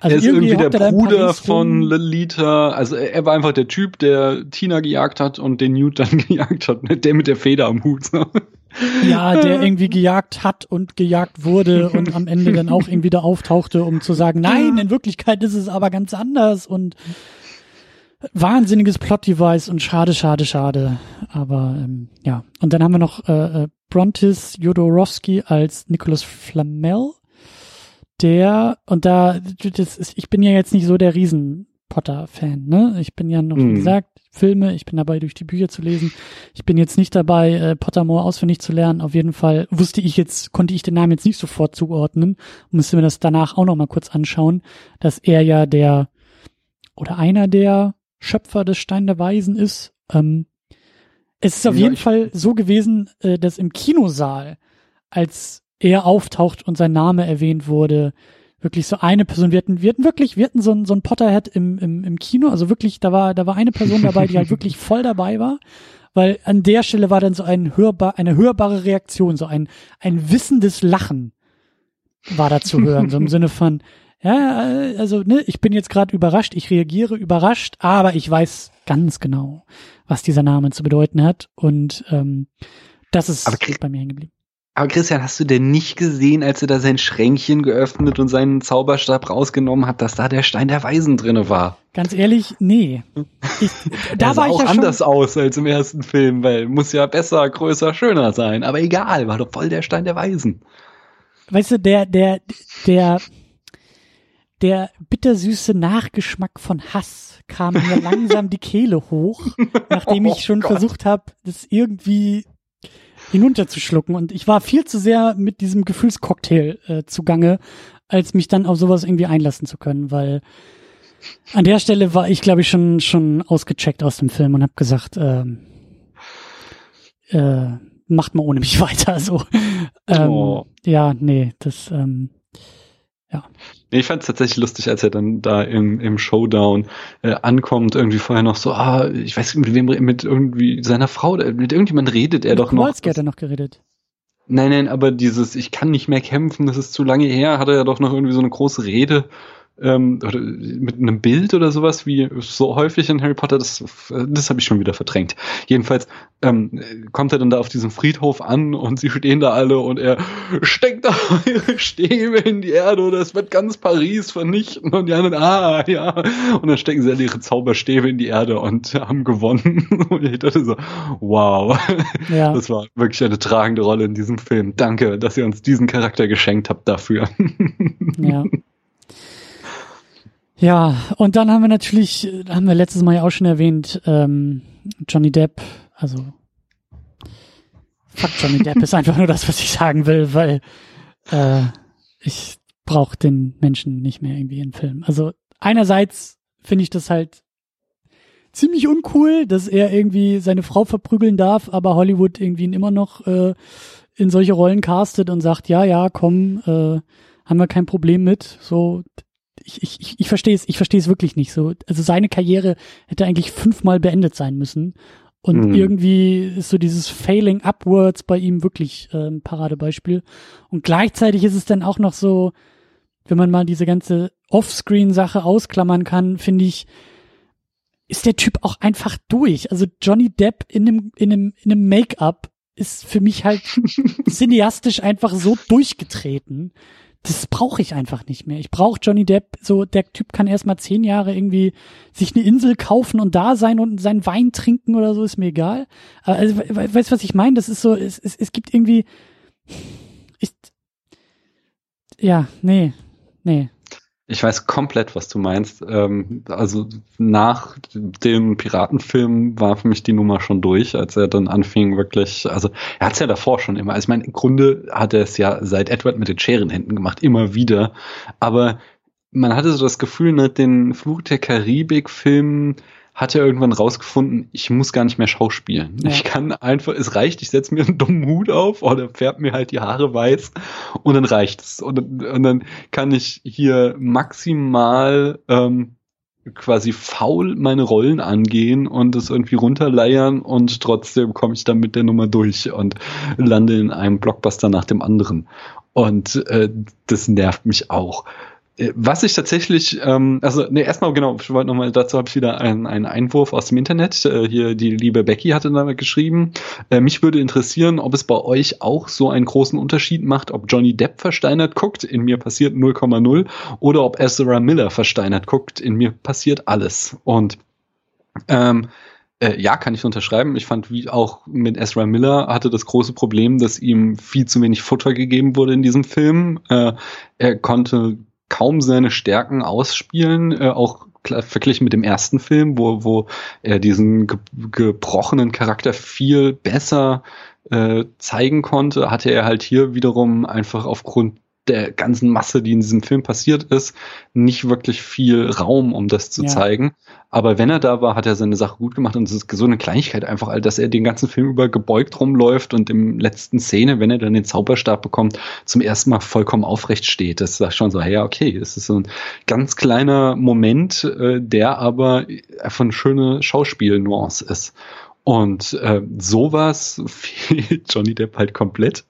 Also er ist irgendwie, irgendwie der Bruder von Lolita. Also er war einfach der Typ, der Tina gejagt hat und den Newt dann gejagt hat. Der mit der Feder am Hut. Ja, der irgendwie gejagt hat und gejagt wurde und am Ende dann auch irgendwie da auftauchte, um zu sagen, nein, in Wirklichkeit ist es aber ganz anders und wahnsinniges Plot-Device und schade, schade, schade. Aber ähm, ja. Und dann haben wir noch äh, äh Brontis Jodorowsky als Nicholas Flamel der, und da, das ist, ich bin ja jetzt nicht so der riesen Potter-Fan, ne? Ich bin ja noch, mhm. wie gesagt, Filme, ich bin dabei, durch die Bücher zu lesen. Ich bin jetzt nicht dabei, äh, Pottermore auswendig zu lernen. Auf jeden Fall wusste ich jetzt, konnte ich den Namen jetzt nicht sofort zuordnen. Musste mir das danach auch noch mal kurz anschauen, dass er ja der, oder einer der Schöpfer des Stein der Weisen ist. Ähm, es ist auf ja, jeden Fall so gewesen, äh, dass im Kinosaal, als er auftaucht und sein Name erwähnt wurde. Wirklich so eine Person. Wir hatten, wir hatten wirklich, wir hatten so ein, so ein Potterhead im, im, im Kino. Also wirklich, da war, da war eine Person dabei, die halt wirklich voll dabei war. Weil an der Stelle war dann so ein hörbar, eine hörbare Reaktion, so ein, ein wissendes Lachen war da zu hören. So im Sinne von, ja, also, ne, ich bin jetzt gerade überrascht, ich reagiere überrascht, aber ich weiß ganz genau, was dieser Name zu bedeuten hat. Und ähm, das ist bei mir hängen geblieben. Aber Christian, hast du denn nicht gesehen, als er da sein Schränkchen geöffnet und seinen Zauberstab rausgenommen hat, dass da der Stein der Weisen drinne war? Ganz ehrlich, nee. Ich, da sah war auch ich ja anders aus als im ersten Film, weil muss ja besser, größer, schöner sein. Aber egal, war doch voll der Stein der Weisen. Weißt du, der, der, der, der bittersüße Nachgeschmack von Hass kam mir langsam die Kehle hoch, nachdem ich oh schon oh versucht habe, das irgendwie hinunterzuschlucken. Und ich war viel zu sehr mit diesem Gefühlscocktail äh, zugange, als mich dann auf sowas irgendwie einlassen zu können, weil an der Stelle war ich, glaube ich, schon schon ausgecheckt aus dem Film und habe gesagt, äh, äh, macht mal ohne mich weiter. So, ähm, oh. ja, nee, das ähm, ja. Ich fand es tatsächlich lustig, als er dann da im, im Showdown äh, ankommt, irgendwie vorher noch so, ah, ich weiß nicht, mit wem, mit irgendwie seiner Frau, mit irgendjemand redet er mit doch Kowalski noch. hat er noch geredet. Nein, nein, aber dieses, ich kann nicht mehr kämpfen, das ist zu lange her, hat er ja doch noch irgendwie so eine große Rede ähm, oder mit einem Bild oder sowas, wie so häufig in Harry Potter, das, das habe ich schon wieder verdrängt. Jedenfalls ähm, kommt er dann da auf diesem Friedhof an und sie stehen da alle und er steckt da ihre Stäbe in die Erde oder es wird ganz Paris vernichten und die anderen, ah, ja. Und dann stecken sie alle ihre Zauberstäbe in die Erde und haben gewonnen. Und ich dachte so, wow. Ja. Das war wirklich eine tragende Rolle in diesem Film. Danke, dass ihr uns diesen Charakter geschenkt habt dafür. Ja. Ja, und dann haben wir natürlich, haben wir letztes Mal ja auch schon erwähnt, ähm, Johnny Depp, also fuck Johnny Depp ist einfach nur das, was ich sagen will, weil äh, ich brauche den Menschen nicht mehr irgendwie in Film. Also einerseits finde ich das halt ziemlich uncool, dass er irgendwie seine Frau verprügeln darf, aber Hollywood irgendwie ihn immer noch äh, in solche Rollen castet und sagt, ja, ja, komm, äh, haben wir kein Problem mit. So, ich, ich, ich verstehe es, ich verstehe es wirklich nicht so. Also seine Karriere hätte eigentlich fünfmal beendet sein müssen. Und mhm. irgendwie ist so dieses Failing Upwards bei ihm wirklich äh, ein Paradebeispiel. Und gleichzeitig ist es dann auch noch so, wenn man mal diese ganze Offscreen-Sache ausklammern kann, finde ich, ist der Typ auch einfach durch. Also Johnny Depp in einem, in einem, in einem Make-up ist für mich halt cineastisch einfach so durchgetreten, das brauche ich einfach nicht mehr. Ich brauche Johnny Depp, so der Typ kann erstmal zehn Jahre irgendwie sich eine Insel kaufen und da sein und seinen Wein trinken oder so, ist mir egal. Also, weißt du, was ich meine? Das ist so, es, es, es gibt irgendwie, ich, ja, nee, nee. Ich weiß komplett, was du meinst. Ähm, also nach dem Piratenfilm war für mich die Nummer schon durch, als er dann anfing wirklich, also er hat es ja davor schon immer, also ich meine, im Grunde hat er es ja seit Edward mit den Scherenhänden gemacht, immer wieder, aber man hatte so das Gefühl, nach den Fluch der Karibik-Filmen hat er irgendwann rausgefunden, ich muss gar nicht mehr schauspielen. Ja. Ich kann einfach, es reicht, ich setze mir einen dummen Hut auf oder färbe mir halt die Haare weiß und dann reicht es. Und, und dann kann ich hier maximal ähm, quasi faul meine Rollen angehen und es irgendwie runterleiern und trotzdem komme ich dann mit der Nummer durch und lande in einem Blockbuster nach dem anderen. Und äh, das nervt mich auch. Äh, was ich tatsächlich, ähm, also ne, erstmal genau, ich wollte nochmal, dazu habe ich wieder einen, einen Einwurf aus dem Internet. Äh, hier die liebe Becky hatte da geschrieben. Äh, mich würde interessieren, ob es bei euch auch so einen großen Unterschied macht, ob Johnny Depp versteinert guckt, in mir passiert 0,0, oder ob Ezra Miller versteinert guckt, in mir passiert alles. Und ähm, äh, ja, kann ich unterschreiben. Ich fand, wie auch mit Ezra Miller hatte das große Problem, dass ihm viel zu wenig Futter gegeben wurde in diesem Film. Äh, er konnte kaum seine Stärken ausspielen, äh, auch verglichen mit dem ersten Film, wo, wo er diesen ge gebrochenen Charakter viel besser äh, zeigen konnte, hatte er halt hier wiederum einfach aufgrund der ganzen Masse, die in diesem Film passiert ist, nicht wirklich viel Raum, um das zu ja. zeigen. Aber wenn er da war, hat er seine Sache gut gemacht und es ist so eine Kleinigkeit einfach, dass er den ganzen Film über gebeugt rumläuft und im letzten Szene, wenn er dann den Zauberstab bekommt, zum ersten Mal vollkommen aufrecht steht. Das ist schon so, ja, okay, es ist so ein ganz kleiner Moment, äh, der aber einfach eine schöne Schauspielnuance ist. Und äh, sowas fehlt Johnny Depp halt komplett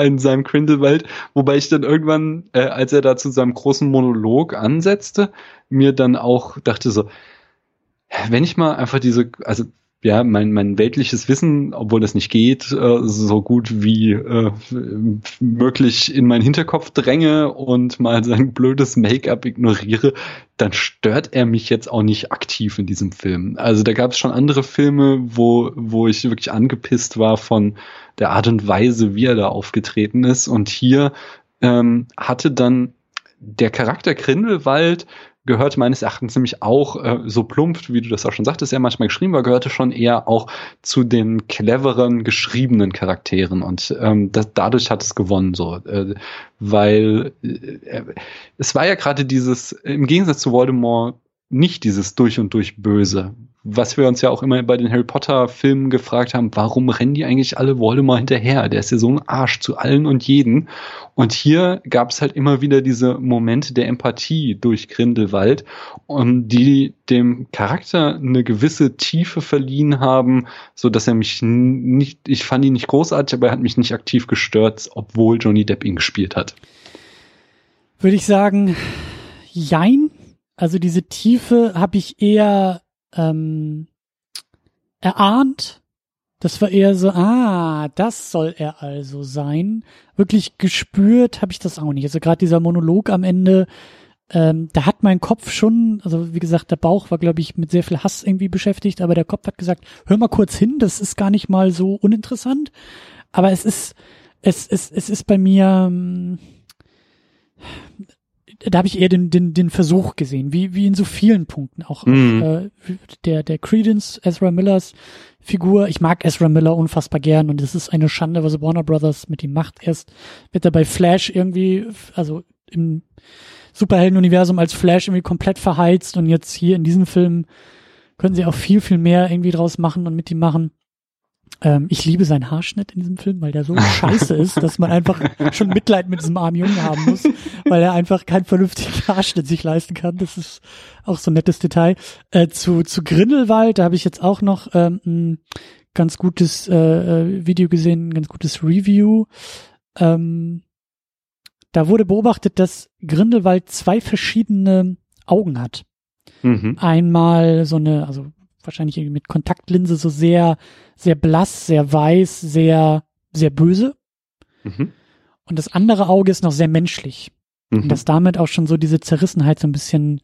in seinem Grindelwald. Wobei ich dann irgendwann, äh, als er da zu seinem großen Monolog ansetzte, mir dann auch dachte so, wenn ich mal einfach diese, also ja, mein, mein weltliches Wissen, obwohl das nicht geht, äh, so gut wie äh, möglich in meinen Hinterkopf dränge und mal sein blödes Make-up ignoriere, dann stört er mich jetzt auch nicht aktiv in diesem Film. Also da gab es schon andere Filme, wo, wo ich wirklich angepisst war von der Art und Weise, wie er da aufgetreten ist. Und hier ähm, hatte dann der Charakter Grindelwald gehörte meines Erachtens nämlich auch, äh, so plump, wie du das auch schon sagtest, er manchmal geschrieben war, gehörte schon eher auch zu den cleveren, geschriebenen Charakteren. Und ähm, das, dadurch hat es gewonnen, so. Äh, weil äh, es war ja gerade dieses, im Gegensatz zu Voldemort, nicht dieses durch und durch Böse, was wir uns ja auch immer bei den Harry Potter Filmen gefragt haben, warum rennen die eigentlich alle Voldemort hinterher? Der ist ja so ein Arsch zu allen und jeden. Und hier gab es halt immer wieder diese Momente der Empathie durch Grindelwald und die dem Charakter eine gewisse Tiefe verliehen haben, so dass er mich nicht, ich fand ihn nicht großartig, aber er hat mich nicht aktiv gestört, obwohl Johnny Depp ihn gespielt hat. Würde ich sagen, jein. Also diese Tiefe habe ich eher ähm, erahnt. Das war eher so, ah, das soll er also sein. Wirklich gespürt habe ich das auch nicht. Also gerade dieser Monolog am Ende, ähm, da hat mein Kopf schon, also wie gesagt, der Bauch war, glaube ich, mit sehr viel Hass irgendwie beschäftigt, aber der Kopf hat gesagt, hör mal kurz hin, das ist gar nicht mal so uninteressant. Aber es ist, es, es, es ist bei mir, ähm, da habe ich eher den, den, den Versuch gesehen, wie, wie in so vielen Punkten auch. Mhm. Äh, der, der Credence, Ezra Millers Figur. Ich mag Ezra Miller unfassbar gern und es ist eine Schande, was Warner Brothers mit ihm macht. Erst wird er bei Flash irgendwie, also im Superhelden-Universum als Flash irgendwie komplett verheizt und jetzt hier in diesem Film können sie auch viel, viel mehr irgendwie draus machen und mit ihm machen. Ähm, ich liebe seinen Haarschnitt in diesem Film, weil der so scheiße ist, dass man einfach schon Mitleid mit diesem armen Jungen haben muss, weil er einfach keinen vernünftigen Haarschnitt sich leisten kann. Das ist auch so ein nettes Detail. Äh, zu, zu Grindelwald, da habe ich jetzt auch noch ähm, ein ganz gutes äh, äh, Video gesehen, ein ganz gutes Review. Ähm, da wurde beobachtet, dass Grindelwald zwei verschiedene Augen hat. Mhm. Einmal so eine, also wahrscheinlich mit Kontaktlinse so sehr, sehr blass, sehr weiß, sehr, sehr böse. Mhm. Und das andere Auge ist noch sehr menschlich. Mhm. Und dass damit auch schon so diese Zerrissenheit so ein bisschen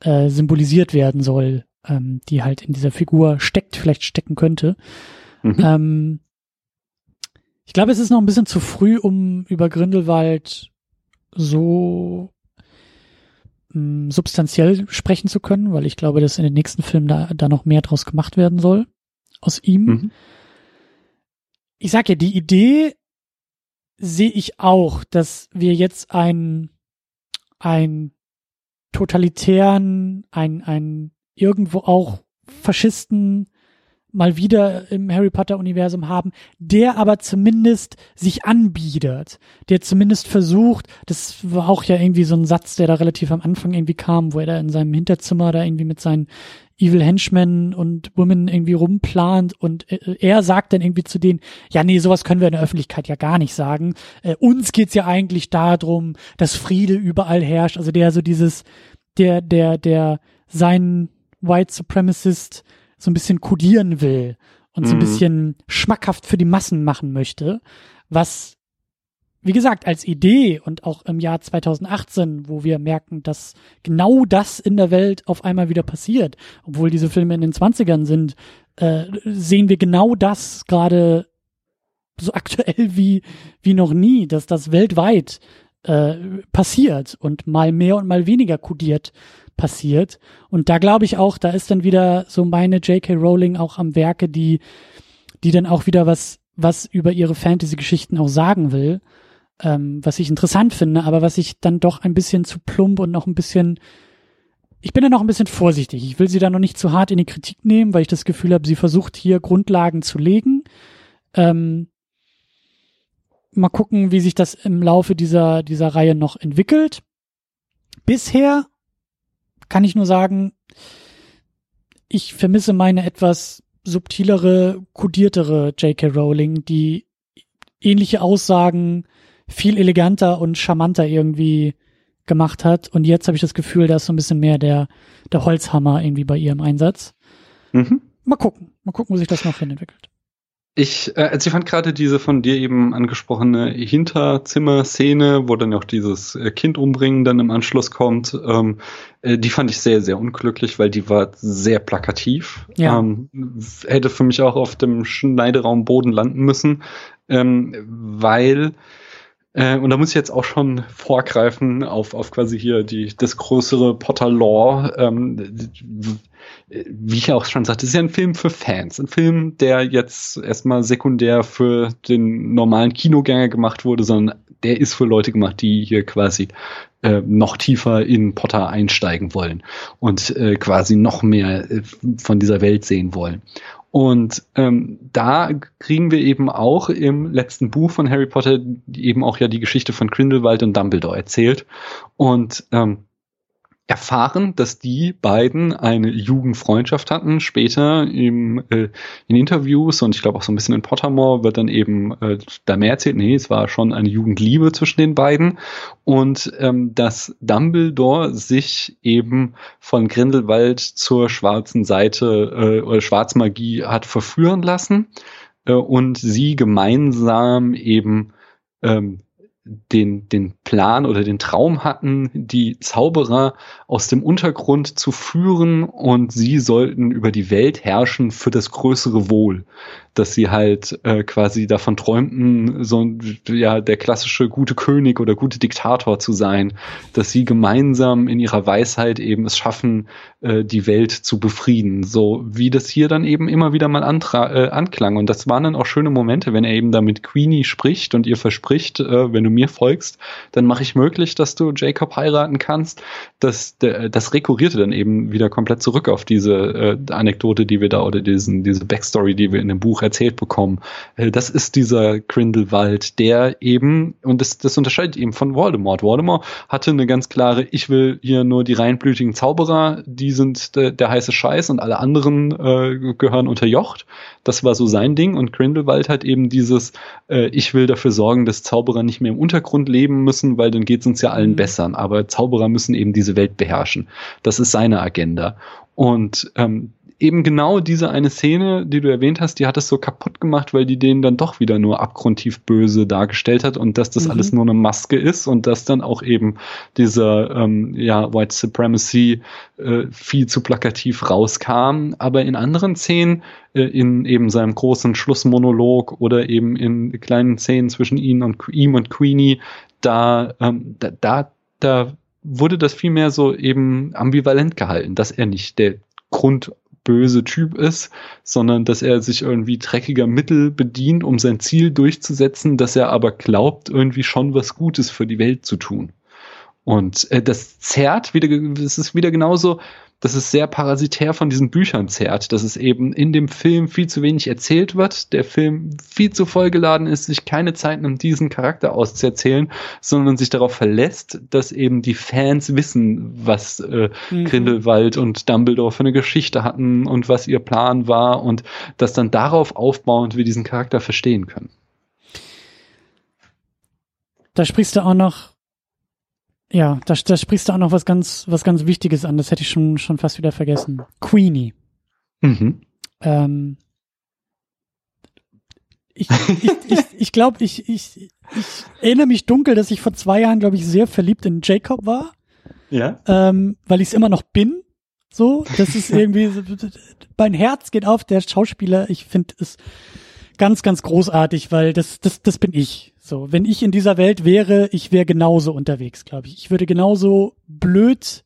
äh, symbolisiert werden soll, ähm, die halt in dieser Figur steckt, vielleicht stecken könnte. Mhm. Ähm, ich glaube, es ist noch ein bisschen zu früh, um über Grindelwald so mh, substanziell sprechen zu können, weil ich glaube, dass in den nächsten Filmen da, da noch mehr draus gemacht werden soll aus ihm. Mhm. Ich sag ja, die Idee sehe ich auch, dass wir jetzt ein ein totalitären, ein, ein irgendwo auch Faschisten mal wieder im Harry Potter Universum haben, der aber zumindest sich anbietet, der zumindest versucht, das war auch ja irgendwie so ein Satz, der da relativ am Anfang irgendwie kam, wo er da in seinem Hinterzimmer da irgendwie mit seinen Evil Henchmen und Women irgendwie rumplant und äh, er sagt dann irgendwie zu denen, ja nee, sowas können wir in der Öffentlichkeit ja gar nicht sagen. Äh, uns geht's ja eigentlich darum, dass Friede überall herrscht, also der so dieses, der, der, der sein White Supremacist so ein bisschen kodieren will und so ein mhm. bisschen schmackhaft für die Massen machen möchte, was wie gesagt, als Idee und auch im Jahr 2018, wo wir merken, dass genau das in der Welt auf einmal wieder passiert, obwohl diese Filme in den 20ern sind, äh, sehen wir genau das gerade so aktuell wie, wie noch nie, dass das weltweit äh, passiert und mal mehr und mal weniger kodiert passiert. Und da glaube ich auch, da ist dann wieder so meine J.K. Rowling auch am Werke, die, die dann auch wieder was, was über ihre Fantasy-Geschichten auch sagen will, ähm, was ich interessant finde, aber was ich dann doch ein bisschen zu plump und noch ein bisschen, ich bin da noch ein bisschen vorsichtig. Ich will sie da noch nicht zu hart in die Kritik nehmen, weil ich das Gefühl habe, sie versucht hier Grundlagen zu legen. Ähm, mal gucken, wie sich das im Laufe dieser, dieser Reihe noch entwickelt. Bisher kann ich nur sagen, ich vermisse meine etwas subtilere, kodiertere J.K. Rowling, die ähnliche Aussagen viel eleganter und charmanter irgendwie gemacht hat. Und jetzt habe ich das Gefühl, da ist so ein bisschen mehr der, der Holzhammer irgendwie bei ihr im Einsatz. Mhm. Mal gucken. Mal gucken, wo sich das noch hin entwickelt. Ich, äh, also ich fand gerade diese von dir eben angesprochene Hinterzimmer-Szene, wo dann auch dieses äh, Kind umbringen dann im Anschluss kommt, ähm, äh, die fand ich sehr, sehr unglücklich, weil die war sehr plakativ. Ja. Ähm, hätte für mich auch auf dem Schneideraum Boden landen müssen, ähm, weil äh, und da muss ich jetzt auch schon vorgreifen auf, auf quasi hier die, das größere Potter-Lore. Ähm, wie ich auch schon sagte, ist ja ein Film für Fans. Ein Film, der jetzt erstmal sekundär für den normalen Kinogänger gemacht wurde, sondern der ist für Leute gemacht, die hier quasi äh, noch tiefer in Potter einsteigen wollen und äh, quasi noch mehr äh, von dieser Welt sehen wollen. Und ähm, da kriegen wir eben auch im letzten Buch von Harry Potter eben auch ja die Geschichte von Grindelwald und Dumbledore erzählt. Und ähm, erfahren, dass die beiden eine Jugendfreundschaft hatten. Später im, äh, in Interviews und ich glaube auch so ein bisschen in Pottermore wird dann eben äh, da mehr erzählt. Nee, es war schon eine Jugendliebe zwischen den beiden und ähm, dass Dumbledore sich eben von Grindelwald zur schwarzen Seite äh, oder Schwarzmagie hat verführen lassen äh, und sie gemeinsam eben ähm, den, den Plan oder den Traum hatten, die Zauberer aus dem Untergrund zu führen und sie sollten über die Welt herrschen für das größere Wohl dass sie halt äh, quasi davon träumten, so ja der klassische gute König oder gute Diktator zu sein, dass sie gemeinsam in ihrer Weisheit eben es schaffen, äh, die Welt zu befrieden, so wie das hier dann eben immer wieder mal äh, anklang und das waren dann auch schöne Momente, wenn er eben da mit Queenie spricht und ihr verspricht, äh, wenn du mir folgst, dann mache ich möglich, dass du Jacob heiraten kannst. Das das rekurrierte dann eben wieder komplett zurück auf diese äh, Anekdote, die wir da oder diesen diese Backstory, die wir in dem Buch erzählt bekommen. Äh, das ist dieser Grindelwald, der eben, und das, das unterscheidet eben von Voldemort. Voldemort hatte eine ganz klare, ich will hier nur die reinblütigen Zauberer, die sind der, der heiße Scheiß und alle anderen äh, gehören unterjocht. Das war so sein Ding und Grindelwald hat eben dieses, äh, ich will dafür sorgen, dass Zauberer nicht mehr im Untergrund leben müssen, weil dann geht es uns ja allen mhm. besser. Aber Zauberer müssen eben diese Welt beherrschen. Das ist seine Agenda. Und ähm, eben genau diese eine Szene, die du erwähnt hast, die hat es so kaputt gemacht, weil die den dann doch wieder nur abgrundtief böse dargestellt hat und dass das mhm. alles nur eine Maske ist und dass dann auch eben dieser ähm, ja, White Supremacy äh, viel zu plakativ rauskam. Aber in anderen Szenen, äh, in eben seinem großen Schlussmonolog oder eben in kleinen Szenen zwischen ihm und ihm und Queenie, da, ähm, da, da, da wurde das vielmehr so eben ambivalent gehalten, dass er nicht der Grund böse Typ ist, sondern dass er sich irgendwie dreckiger Mittel bedient, um sein Ziel durchzusetzen, dass er aber glaubt, irgendwie schon was Gutes für die Welt zu tun. Und äh, das zerrt wieder, es ist wieder genauso, dass es sehr parasitär von diesen Büchern zehrt, dass es eben in dem Film viel zu wenig erzählt wird, der Film viel zu vollgeladen ist, sich keine Zeit nimmt, diesen Charakter auszuerzählen, sondern sich darauf verlässt, dass eben die Fans wissen, was äh, mhm. Grindelwald und Dumbledore für eine Geschichte hatten und was ihr Plan war und dass dann darauf aufbauend wir diesen Charakter verstehen können. Da sprichst du auch noch ja, da, da sprichst du auch noch was ganz, was ganz Wichtiges an. Das hätte ich schon, schon fast wieder vergessen. Queenie. Mhm. Ähm, ich ich, ich, ich glaube, ich, ich, ich erinnere mich dunkel, dass ich vor zwei Jahren, glaube ich, sehr verliebt in Jacob war. Ja. Ähm, weil ich es immer noch bin. So, das ist irgendwie, mein Herz geht auf, der Schauspieler, ich finde es ganz, ganz großartig, weil das, das, das bin ich. So, wenn ich in dieser Welt wäre, ich wäre genauso unterwegs, glaube ich. Ich würde genauso blöd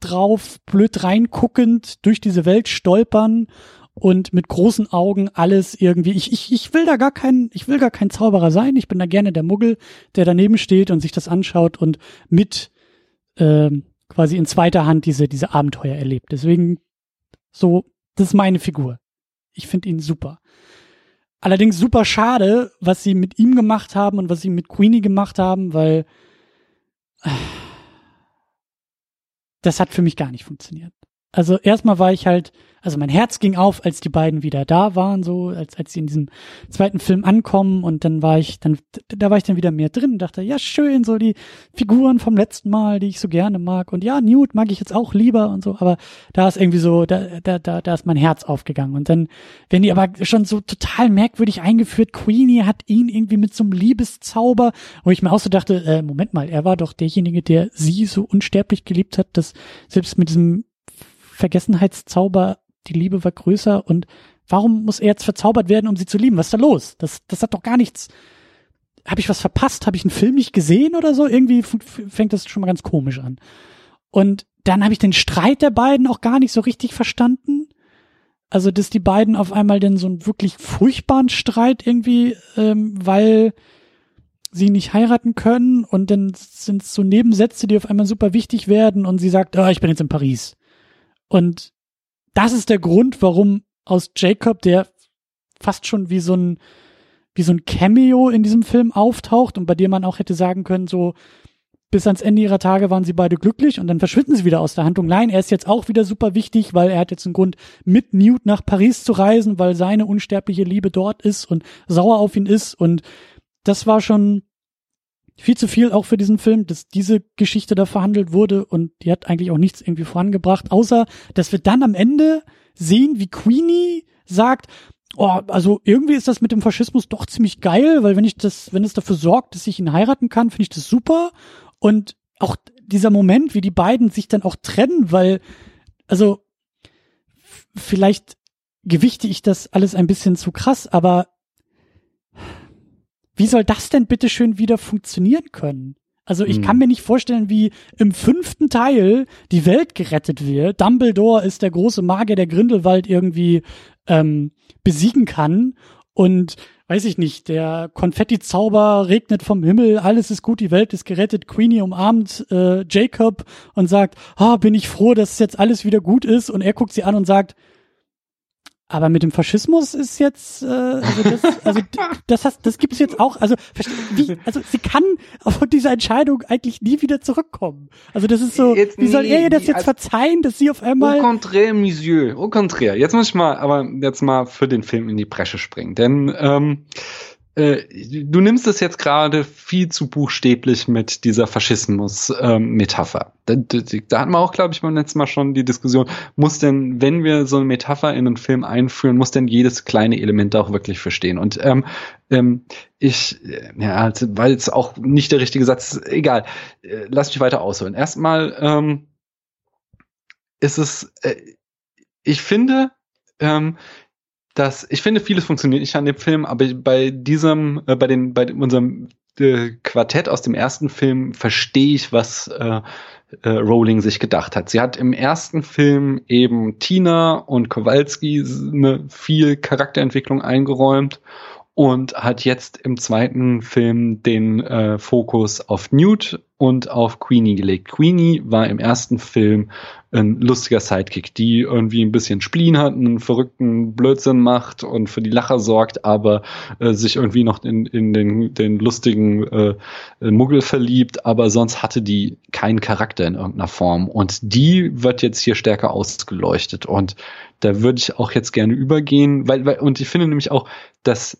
drauf, blöd reinguckend durch diese Welt stolpern und mit großen Augen alles irgendwie. Ich, ich, ich will da gar kein, ich will gar kein Zauberer sein. Ich bin da gerne der Muggel, der daneben steht und sich das anschaut und mit äh, quasi in zweiter Hand diese, diese Abenteuer erlebt. Deswegen so, das ist meine Figur. Ich finde ihn super. Allerdings super schade, was sie mit ihm gemacht haben und was sie mit Queenie gemacht haben, weil äh, das hat für mich gar nicht funktioniert. Also erstmal war ich halt also mein Herz ging auf, als die beiden wieder da waren, so als als sie in diesem zweiten Film ankommen und dann war ich dann da war ich dann wieder mehr drin und dachte, ja schön, so die Figuren vom letzten Mal, die ich so gerne mag und ja, Newt mag ich jetzt auch lieber und so, aber da ist irgendwie so da da da da ist mein Herz aufgegangen und dann wenn die aber schon so total merkwürdig eingeführt, Queenie hat ihn irgendwie mit so einem Liebeszauber, wo ich mir auch so dachte, äh, Moment mal, er war doch derjenige, der sie so unsterblich geliebt hat, dass selbst mit diesem Vergessenheitszauber die Liebe war größer und warum muss er jetzt verzaubert werden, um sie zu lieben? Was ist da los? Das, das hat doch gar nichts. Habe ich was verpasst? Habe ich einen Film nicht gesehen oder so? Irgendwie fängt das schon mal ganz komisch an. Und dann habe ich den Streit der beiden auch gar nicht so richtig verstanden. Also, dass die beiden auf einmal denn so einen wirklich furchtbaren Streit irgendwie, ähm, weil sie nicht heiraten können und dann sind es so Nebensätze, die auf einmal super wichtig werden und sie sagt, oh, ich bin jetzt in Paris. Und das ist der Grund, warum aus Jacob, der fast schon wie so ein, wie so ein Cameo in diesem Film auftaucht und bei dem man auch hätte sagen können, so, bis ans Ende ihrer Tage waren sie beide glücklich und dann verschwinden sie wieder aus der Handlung. Nein, er ist jetzt auch wieder super wichtig, weil er hat jetzt einen Grund, mit Newt nach Paris zu reisen, weil seine unsterbliche Liebe dort ist und sauer auf ihn ist und das war schon viel zu viel auch für diesen Film, dass diese Geschichte da verhandelt wurde und die hat eigentlich auch nichts irgendwie vorangebracht, außer dass wir dann am Ende sehen, wie Queenie sagt, oh, also irgendwie ist das mit dem Faschismus doch ziemlich geil, weil wenn ich das, wenn es dafür sorgt, dass ich ihn heiraten kann, finde ich das super. Und auch dieser Moment, wie die beiden sich dann auch trennen, weil, also, vielleicht gewichte ich das alles ein bisschen zu krass, aber wie soll das denn bitteschön wieder funktionieren können? Also ich hm. kann mir nicht vorstellen, wie im fünften Teil die Welt gerettet wird. Dumbledore ist der große Magier, der Grindelwald irgendwie ähm, besiegen kann. Und weiß ich nicht, der Konfetti-Zauber regnet vom Himmel, alles ist gut, die Welt ist gerettet. Queenie umarmt äh, Jacob und sagt, ah, bin ich froh, dass jetzt alles wieder gut ist. Und er guckt sie an und sagt, aber mit dem Faschismus ist jetzt, äh, also das, also das, hast, das gibt es jetzt auch. Also, wie, also sie kann von dieser Entscheidung eigentlich nie wieder zurückkommen. Also das ist so, jetzt wie soll er ihr das jetzt verzeihen, dass sie auf einmal? Au contraire, Monsieur, au contraire. Jetzt muss ich mal, aber jetzt mal für den Film in die Bresche springen, denn ähm, äh, du nimmst es jetzt gerade viel zu buchstäblich mit dieser Faschismus-Metapher. Ähm, da, da, da, hatten wir auch, glaube ich, beim letzten Mal schon die Diskussion, muss denn, wenn wir so eine Metapher in einen Film einführen, muss denn jedes kleine Element auch wirklich verstehen? Und ähm, ähm, ich, ja, also, weil es auch nicht der richtige Satz ist, egal, äh, lass mich weiter ausholen. Erstmal ähm, ist es, äh, ich finde, ähm, dass ich finde, vieles funktioniert nicht an dem Film, aber bei diesem, äh, bei den, bei unserem äh, Quartett aus dem ersten Film verstehe ich, was äh, äh, Rowling sich gedacht hat. Sie hat im ersten Film eben Tina und Kowalski eine viel Charakterentwicklung eingeräumt und hat jetzt im zweiten Film den äh, Fokus auf Newt und auf Queenie gelegt. Queenie war im ersten Film ein lustiger Sidekick, die irgendwie ein bisschen Spleen hat, einen verrückten Blödsinn macht und für die Lacher sorgt, aber äh, sich irgendwie noch in, in den, den lustigen äh, Muggel verliebt, aber sonst hatte die keinen Charakter in irgendeiner Form. Und die wird jetzt hier stärker ausgeleuchtet. Und da würde ich auch jetzt gerne übergehen, weil, weil, und ich finde nämlich auch, dass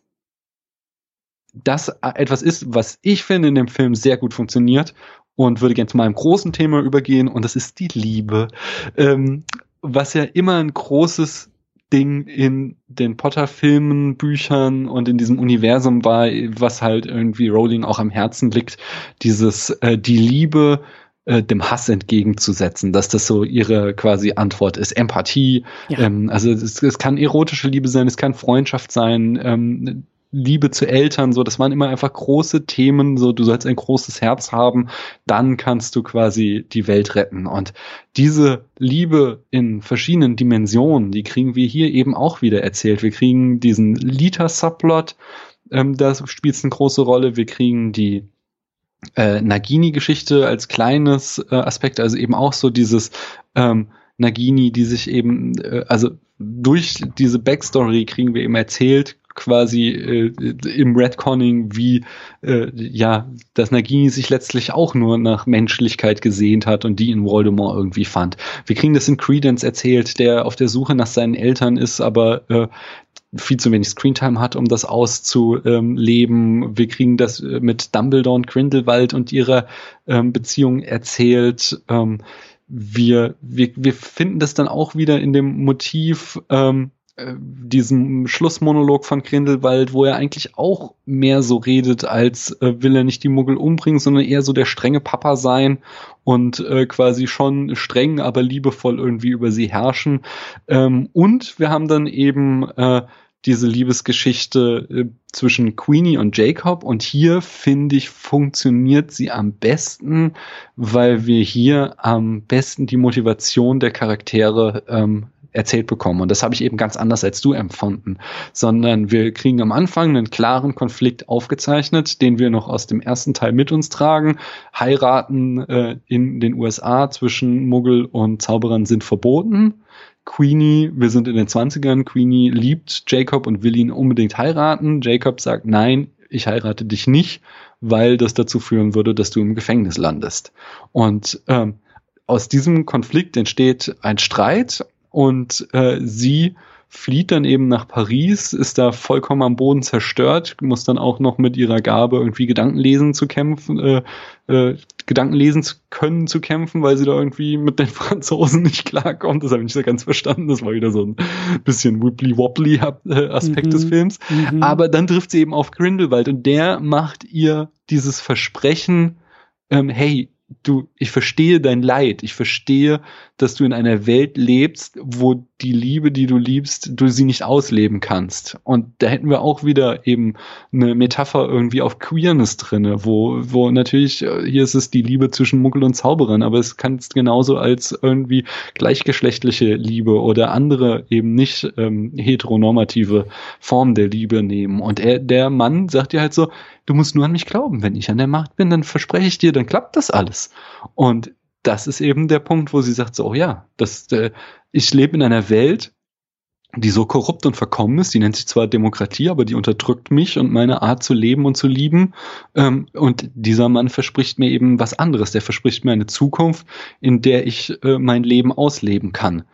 das etwas ist, was ich finde in dem Film sehr gut funktioniert und würde gerne zu meinem großen Thema übergehen und das ist die Liebe, ähm, was ja immer ein großes Ding in den Potter-Filmen, Büchern und in diesem Universum war, was halt irgendwie Rowling auch am Herzen liegt, dieses äh, die Liebe äh, dem Hass entgegenzusetzen, dass das so ihre quasi Antwort ist. Empathie, ja. ähm, also es, es, kann erotische Liebe sein, es kann Freundschaft sein, ähm, Liebe zu Eltern, so, das waren immer einfach große Themen, so, du sollst ein großes Herz haben, dann kannst du quasi die Welt retten. Und diese Liebe in verschiedenen Dimensionen, die kriegen wir hier eben auch wieder erzählt. Wir kriegen diesen Lita-Subplot, ähm, da spielt es eine große Rolle. Wir kriegen die äh, Nagini-Geschichte als kleines äh, Aspekt, also eben auch so dieses ähm, Nagini, die sich eben, äh, also durch diese Backstory kriegen wir eben erzählt, quasi äh, im Redconning, wie äh, ja, dass Nagini sich letztlich auch nur nach Menschlichkeit gesehnt hat und die in Voldemort irgendwie fand. Wir kriegen das in Credence erzählt, der auf der Suche nach seinen Eltern ist, aber äh, viel zu wenig Screentime hat, um das auszuleben. Wir kriegen das äh, mit Dumbledore und Grindelwald und ihrer ähm, Beziehung erzählt. Ähm, wir, wir, wir finden das dann auch wieder in dem Motiv, ähm, äh, diesem Schlussmonolog von Grindelwald, wo er eigentlich auch mehr so redet, als äh, will er nicht die Muggel umbringen, sondern eher so der strenge Papa sein und äh, quasi schon streng, aber liebevoll irgendwie über sie herrschen. Ähm, und wir haben dann eben äh, diese Liebesgeschichte äh, zwischen Queenie und Jacob und hier finde ich funktioniert sie am besten, weil wir hier am besten die Motivation der Charaktere ähm, erzählt bekommen. Und das habe ich eben ganz anders als du empfunden, sondern wir kriegen am Anfang einen klaren Konflikt aufgezeichnet, den wir noch aus dem ersten Teil mit uns tragen. Heiraten äh, in den USA zwischen Muggel und Zauberern sind verboten. Queenie, wir sind in den 20ern, Queenie liebt Jacob und will ihn unbedingt heiraten. Jacob sagt, nein, ich heirate dich nicht, weil das dazu führen würde, dass du im Gefängnis landest. Und ähm, aus diesem Konflikt entsteht ein Streit und äh, sie flieht dann eben nach Paris, ist da vollkommen am Boden zerstört, muss dann auch noch mit ihrer Gabe irgendwie Gedanken lesen zu kämpfen, äh, äh, Gedanken lesen zu können zu kämpfen, weil sie da irgendwie mit den Franzosen nicht klarkommt. Das habe ich nicht so ganz verstanden. Das war wieder so ein bisschen wibbly-wobbly äh, Aspekt mhm. des Films. Mhm. Aber dann trifft sie eben auf Grindelwald und der macht ihr dieses Versprechen, ähm, hey, du, ich verstehe dein Leid. Ich verstehe, dass du in einer Welt lebst, wo die Liebe, die du liebst, du sie nicht ausleben kannst. Und da hätten wir auch wieder eben eine Metapher irgendwie auf Queerness drinne, wo, wo natürlich, äh, hier ist es die Liebe zwischen Muggel und Zauberern, aber es kann es genauso als irgendwie gleichgeschlechtliche Liebe oder andere eben nicht ähm, heteronormative Form der Liebe nehmen. Und er, der Mann sagt dir halt so, du musst nur an mich glauben. Wenn ich an der Macht bin, dann verspreche ich dir, dann klappt das alles. Und das ist eben der Punkt, wo sie sagt so, oh ja, das, äh, ich lebe in einer Welt, die so korrupt und verkommen ist, die nennt sich zwar Demokratie, aber die unterdrückt mich und meine Art zu leben und zu lieben. Ähm, und dieser Mann verspricht mir eben was anderes. Der verspricht mir eine Zukunft, in der ich äh, mein Leben ausleben kann,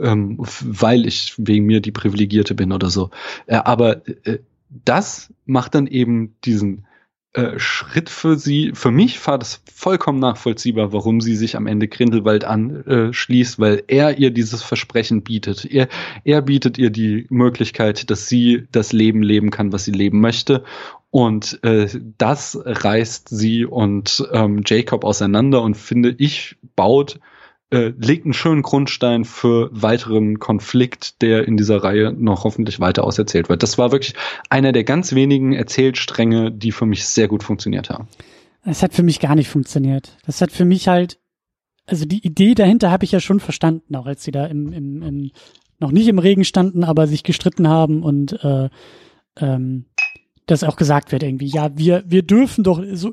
ähm, weil ich wegen mir die Privilegierte bin oder so. Äh, aber äh, das macht dann eben diesen äh, Schritt für sie, für mich war das vollkommen nachvollziehbar, warum sie sich am Ende Grindelwald anschließt, weil er ihr dieses Versprechen bietet. Er, er bietet ihr die Möglichkeit, dass sie das Leben leben kann, was sie leben möchte. Und äh, das reißt sie und ähm, Jacob auseinander und finde ich, baut äh, legt einen schönen Grundstein für weiteren Konflikt, der in dieser Reihe noch hoffentlich weiter auserzählt wird. Das war wirklich einer der ganz wenigen Erzählstränge, die für mich sehr gut funktioniert haben. Das hat für mich gar nicht funktioniert. Das hat für mich halt, also die Idee dahinter habe ich ja schon verstanden, auch als sie da im, im, im noch nicht im Regen standen, aber sich gestritten haben und äh, ähm, dass auch gesagt wird irgendwie, ja, wir, wir dürfen doch, so,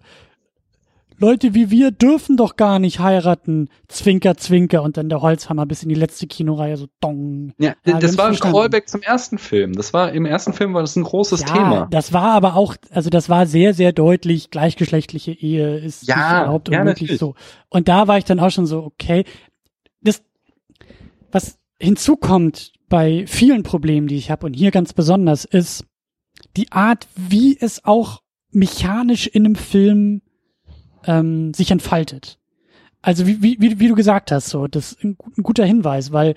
Leute wie wir dürfen doch gar nicht heiraten, Zwinker, Zwinker und dann der Holzhammer bis in die letzte Kinoreihe so dong. Ja, ja das war ein Callback zum ersten Film. Das war im ersten Film war das ein großes ja, Thema. Das war aber auch, also das war sehr, sehr deutlich, gleichgeschlechtliche Ehe ist ja, überhaupt ja, unmöglich natürlich. so. Und da war ich dann auch schon so, okay, das, was hinzukommt bei vielen Problemen, die ich habe und hier ganz besonders, ist die Art, wie es auch mechanisch in einem Film ähm, sich entfaltet. Also wie, wie, wie du gesagt hast, so, das ist ein, ein guter Hinweis, weil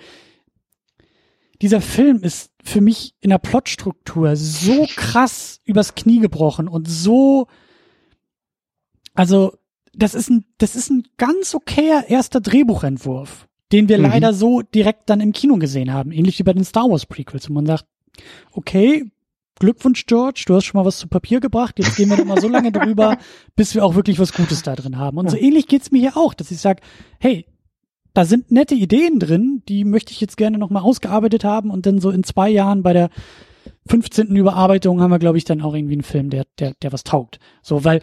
dieser Film ist für mich in der Plotstruktur so krass übers Knie gebrochen und so, also das ist ein, das ist ein ganz okayer erster Drehbuchentwurf, den wir mhm. leider so direkt dann im Kino gesehen haben, ähnlich wie bei den Star Wars Prequels, wo man sagt, okay, Glückwunsch, George, du hast schon mal was zu Papier gebracht. Jetzt gehen wir noch mal so lange drüber, bis wir auch wirklich was Gutes da drin haben. Und so ähnlich geht's mir hier auch, dass ich sage, hey, da sind nette Ideen drin, die möchte ich jetzt gerne noch mal ausgearbeitet haben und dann so in zwei Jahren bei der 15. Überarbeitung haben wir, glaube ich, dann auch irgendwie einen Film, der, der, der was taugt. So, weil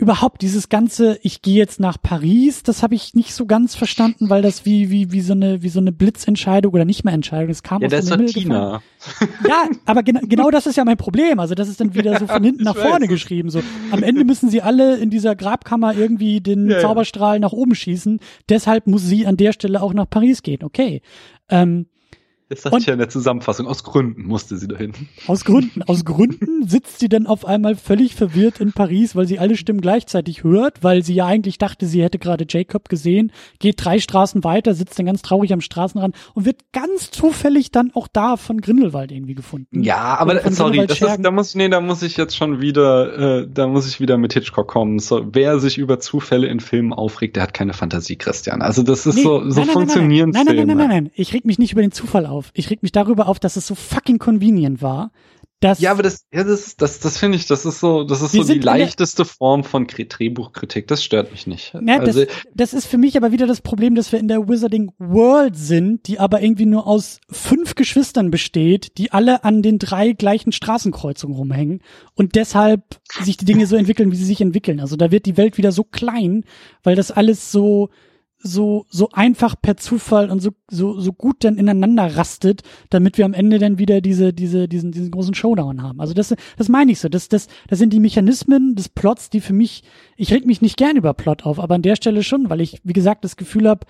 überhaupt dieses ganze, ich gehe jetzt nach Paris, das habe ich nicht so ganz verstanden, weil das wie wie wie so eine wie so eine Blitzentscheidung oder nicht mehr Entscheidung, das kam ja, aus das dem Himmel Tina. Ja, aber genau genau das ist ja mein Problem. Also das ist dann wieder so von hinten nach vorne weiß. geschrieben. So am Ende müssen sie alle in dieser Grabkammer irgendwie den ja, Zauberstrahl nach oben schießen. Deshalb muss sie an der Stelle auch nach Paris gehen. Okay. Ähm, das sagt ja in der Zusammenfassung. Aus Gründen musste sie dahin. Aus Gründen. Aus Gründen sitzt sie dann auf einmal völlig verwirrt in Paris, weil sie alle Stimmen gleichzeitig hört, weil sie ja eigentlich dachte, sie hätte gerade Jacob gesehen, geht drei Straßen weiter, sitzt dann ganz traurig am Straßenrand und wird ganz zufällig dann auch da von Grindelwald irgendwie gefunden. Ja, aber sorry, ist, da muss ich, nee, da muss ich jetzt schon wieder, äh, da muss ich wieder mit Hitchcock kommen. So, wer sich über Zufälle in Filmen aufregt, der hat keine Fantasie, Christian. Also das ist nee, so, so nein, funktionieren nein, nein, Filme. Nein, nein, nein, nein, ich reg mich nicht über den Zufall auf auf. Ich reg mich darüber auf, dass es so fucking convenient war. Dass ja, aber das, ja, das, das, das finde ich, das ist so, das ist so die leichteste Form von Drehbuchkritik. Das stört mich nicht. Ja, also, das, das ist für mich aber wieder das Problem, dass wir in der Wizarding World sind, die aber irgendwie nur aus fünf Geschwistern besteht, die alle an den drei gleichen Straßenkreuzungen rumhängen und deshalb sich die Dinge so entwickeln, wie sie sich entwickeln. Also da wird die Welt wieder so klein, weil das alles so so, so einfach per Zufall und so, so, so gut dann ineinander rastet, damit wir am Ende dann wieder diese, diese, diesen, diesen großen Showdown haben. Also das, das meine ich so. Das, das, das sind die Mechanismen des Plots, die für mich, ich reg mich nicht gern über Plot auf, aber an der Stelle schon, weil ich, wie gesagt, das Gefühl habe,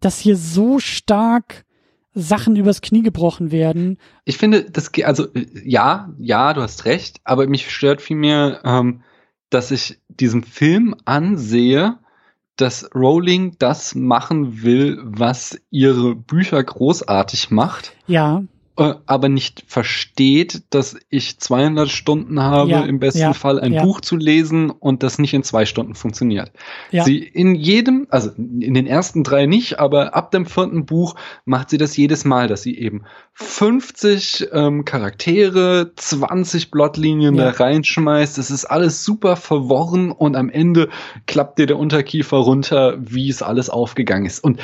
dass hier so stark Sachen übers Knie gebrochen werden. Ich finde, das, also, ja, ja, du hast recht, aber mich stört vielmehr, ähm, dass ich diesen Film ansehe, dass Rowling das machen will, was ihre Bücher großartig macht. Ja. Äh, aber nicht versteht, dass ich 200 Stunden habe, ja, im besten ja, Fall ein ja. Buch zu lesen und das nicht in zwei Stunden funktioniert. Sie in jedem, also in den ersten drei nicht, aber ab dem vierten Buch macht sie das jedes Mal, dass sie eben 50 ähm, Charaktere, 20 Plotlinien da reinschmeißt. Es ist alles super verworren und am Ende klappt dir der Unterkiefer runter, wie es alles aufgegangen ist. Und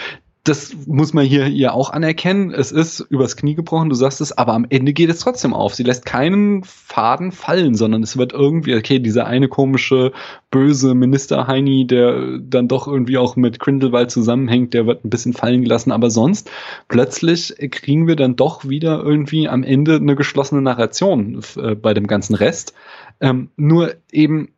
das muss man hier ihr auch anerkennen. Es ist übers Knie gebrochen, du sagst es, aber am Ende geht es trotzdem auf. Sie lässt keinen Faden fallen, sondern es wird irgendwie, okay, dieser eine komische, böse Minister Heini, der dann doch irgendwie auch mit Grindelwald zusammenhängt, der wird ein bisschen fallen gelassen, aber sonst plötzlich kriegen wir dann doch wieder irgendwie am Ende eine geschlossene Narration äh, bei dem ganzen Rest. Ähm, nur eben,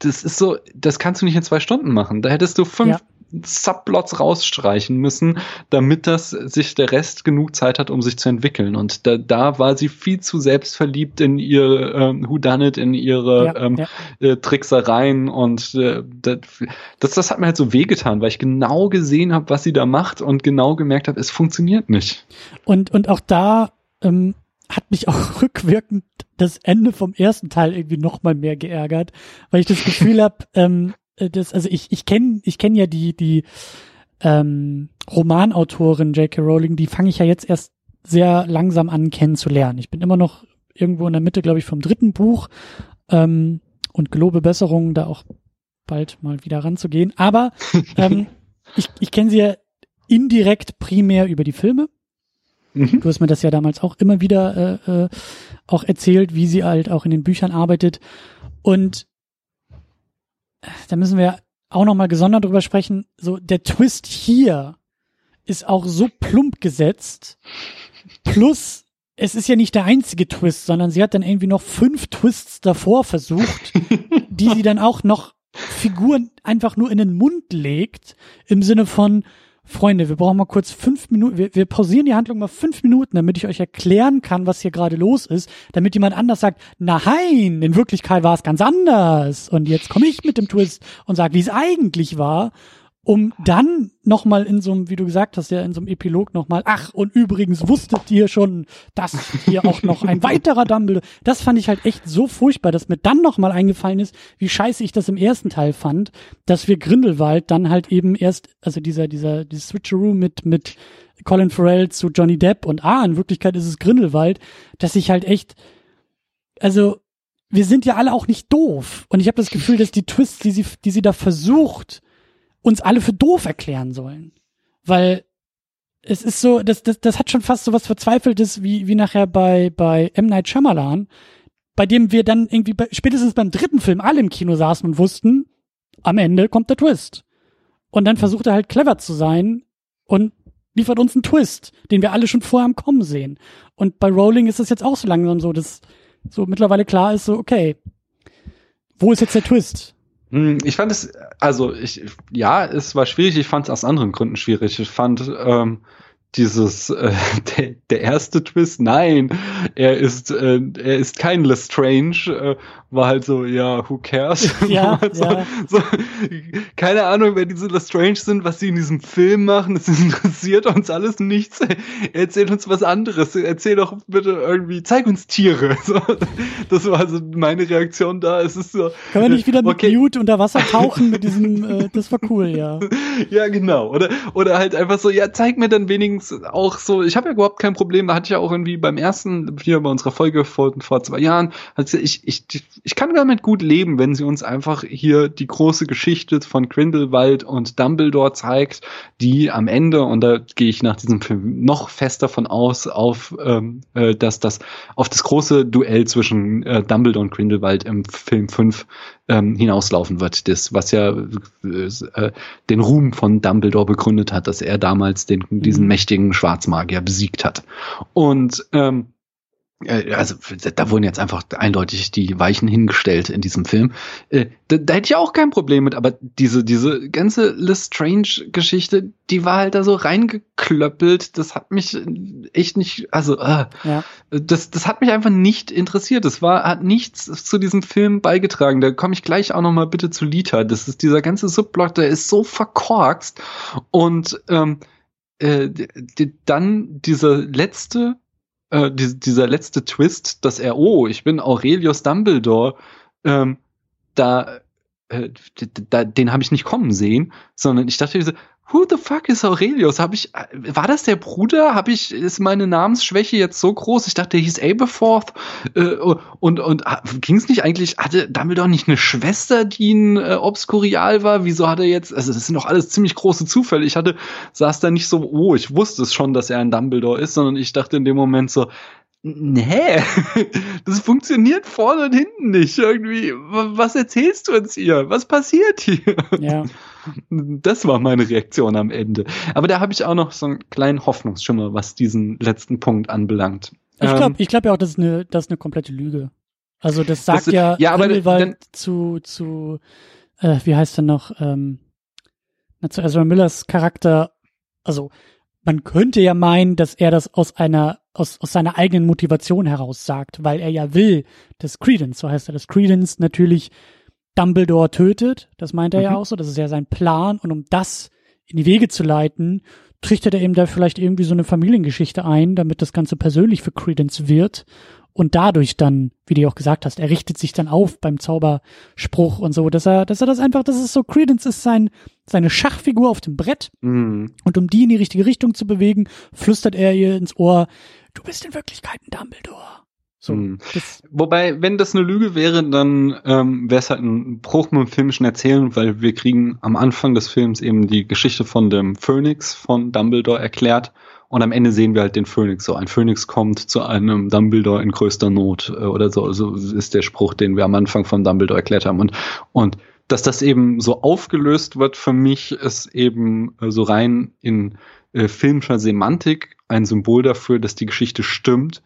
das ist so, das kannst du nicht in zwei Stunden machen. Da hättest du fünf, ja Subplots rausstreichen müssen, damit das sich der Rest genug Zeit hat, um sich zu entwickeln. Und da, da war sie viel zu selbstverliebt in ihr ähm, Whodunit, in ihre ja, ähm, ja. Äh, Tricksereien und äh, das, das hat mir halt so wehgetan, weil ich genau gesehen habe, was sie da macht und genau gemerkt habe, es funktioniert nicht. Und, und auch da ähm, hat mich auch rückwirkend das Ende vom ersten Teil irgendwie noch mal mehr geärgert, weil ich das Gefühl habe, ähm, äh, das, also ich, ich kenne ich kenn ja die, die ähm, Romanautorin J.K. Rowling, die fange ich ja jetzt erst sehr langsam an kennenzulernen. Ich bin immer noch irgendwo in der Mitte, glaube ich, vom dritten Buch ähm, und gelobe Besserungen, da auch bald mal wieder ranzugehen. Aber ähm, ich, ich kenne sie ja indirekt primär über die Filme. Mhm. Du hast mir das ja damals auch immer wieder äh, äh, auch erzählt, wie sie halt auch in den Büchern arbeitet. Und äh, da müssen wir auch nochmal gesondert drüber sprechen. So, der Twist hier ist auch so plump gesetzt. Plus, es ist ja nicht der einzige Twist, sondern sie hat dann irgendwie noch fünf Twists davor versucht, die sie dann auch noch Figuren einfach nur in den Mund legt, im Sinne von, Freunde, wir brauchen mal kurz fünf Minuten, wir, wir pausieren die Handlung mal fünf Minuten, damit ich euch erklären kann, was hier gerade los ist, damit jemand anders sagt, nein, in Wirklichkeit war es ganz anders. Und jetzt komme ich mit dem Twist und sage, wie es eigentlich war um dann nochmal in so einem, wie du gesagt hast, ja, in so einem Epilog nochmal, ach, und übrigens wusstet ihr schon, dass hier auch noch ein weiterer Dumbledore, das fand ich halt echt so furchtbar, dass mir dann nochmal eingefallen ist, wie scheiße ich das im ersten Teil fand, dass wir Grindelwald dann halt eben erst, also dieser, dieser, dieses Switcheroo mit, mit Colin Farrell zu Johnny Depp und ah, in Wirklichkeit ist es Grindelwald, dass ich halt echt, also, wir sind ja alle auch nicht doof. Und ich habe das Gefühl, dass die Twists, die sie, die sie da versucht, uns alle für doof erklären sollen. Weil es ist so, das, das, das hat schon fast so was Verzweifeltes wie, wie nachher bei, bei M. Night Shyamalan, bei dem wir dann irgendwie bei, spätestens beim dritten Film alle im Kino saßen und wussten, am Ende kommt der Twist. Und dann versucht er halt clever zu sein und liefert uns einen Twist, den wir alle schon vorher am Kommen sehen. Und bei Rowling ist das jetzt auch so langsam so, dass so mittlerweile klar ist, so, okay, wo ist jetzt der Twist? Hm, ich fand es, also ich, ja, es war schwierig, ich fand es aus anderen Gründen schwierig. Ich fand ähm, dieses äh, der, der erste Twist, nein, er ist äh, er ist kein Lestrange, äh, war halt so, ja, who cares? Ja, so, ja. So, keine Ahnung, wer diese Lestrange sind, was sie in diesem Film machen, das interessiert uns alles nichts. Erzähl uns was anderes. Erzähl doch bitte irgendwie, zeig uns Tiere. So, das war also meine Reaktion da. Es ist so. Können wir nicht wieder mit okay. Mute unter Wasser tauchen mit diesem, äh, das war cool, ja. Ja, genau. Oder, oder halt einfach so, ja, zeig mir dann wenigstens auch so, ich habe ja überhaupt kein Problem, da hatte ich ja auch irgendwie beim ersten, hier bei unserer Folge vor, vor zwei Jahren, also ich, ich, ich kann damit gut leben, wenn sie uns einfach hier die große Geschichte von Grindelwald und Dumbledore zeigt, die am Ende, und da gehe ich nach diesem Film noch fest davon aus, auf ähm, äh, dass das auf das große Duell zwischen äh, Dumbledore und Grindelwald im Film 5 ähm, hinauslaufen wird. Das, was ja äh, den Ruhm von Dumbledore begründet hat, dass er damals den, diesen mhm. mächtigen Schwarzmagier besiegt hat. Und ähm, äh, also da wurden jetzt einfach eindeutig die Weichen hingestellt in diesem Film. Äh, da, da hätte ich auch kein Problem mit, aber diese, diese ganze Lestrange-Geschichte, die war halt da so reingeklöppelt. Das hat mich echt nicht, also äh, ja. das, das hat mich einfach nicht interessiert. Das war, hat nichts zu diesem Film beigetragen. Da komme ich gleich auch noch mal bitte zu Lita. Das ist dieser ganze Subblock, der ist so verkorkst. Und ähm, äh, dann dieser letzte äh, die, dieser letzte Twist, dass er, oh, ich bin Aurelius Dumbledore, ähm, da, äh, den habe ich nicht kommen sehen, sondern ich dachte so, who the fuck is Aurelius? Hab ich, war das der Bruder? Hab ich, ist meine Namensschwäche jetzt so groß? Ich dachte, der hieß Aberforth. Äh, und und ging es nicht eigentlich, hatte Dumbledore nicht eine Schwester, die ein äh, Obskurial war? Wieso hat er jetzt, also das sind doch alles ziemlich große Zufälle. Ich hatte, saß da nicht so, oh, ich wusste es schon, dass er ein Dumbledore ist, sondern ich dachte in dem Moment so, Nee, das funktioniert vorne und hinten nicht. Irgendwie, was erzählst du uns hier? Was passiert hier? Ja. Das war meine Reaktion am Ende. Aber da habe ich auch noch so einen kleinen Hoffnungsschimmer, was diesen letzten Punkt anbelangt. Ich glaube ähm, ich glaub ja auch, das ist eine, das ist eine komplette Lüge. Also das sagt das, ja, ja dann, zu, zu äh, wie heißt er noch, ähm, zu Ezra Millers Charakter, also man könnte ja meinen, dass er das aus einer, aus, aus seiner eigenen Motivation heraus sagt, weil er ja will, dass Credence, so heißt er, dass Credence natürlich Dumbledore tötet. Das meint er mhm. ja auch so. Das ist ja sein Plan. Und um das in die Wege zu leiten, trichtert er eben da vielleicht irgendwie so eine Familiengeschichte ein, damit das Ganze persönlich für Credence wird und dadurch dann, wie du auch gesagt hast, er richtet sich dann auf beim Zauberspruch und so, dass er, dass er das einfach, das ist so, Credence ist sein, seine Schachfigur auf dem Brett mhm. und um die in die richtige Richtung zu bewegen, flüstert er ihr ins Ohr, du bist in Wirklichkeit ein Dumbledore. So, mhm. Wobei, wenn das eine Lüge wäre, dann ähm, wäre es halt ein Bruch mit dem filmischen Erzählen, weil wir kriegen am Anfang des Films eben die Geschichte von dem Phönix von Dumbledore erklärt Und am Ende sehen wir halt den Phönix so. Ein Phönix kommt zu einem Dumbledore in größter Not äh, oder so. So ist der Spruch, den wir am Anfang von Dumbledore erklärt haben. Und, und dass das eben so aufgelöst wird für mich, ist eben äh, so rein in äh, filmischer Semantik ein Symbol dafür, dass die Geschichte stimmt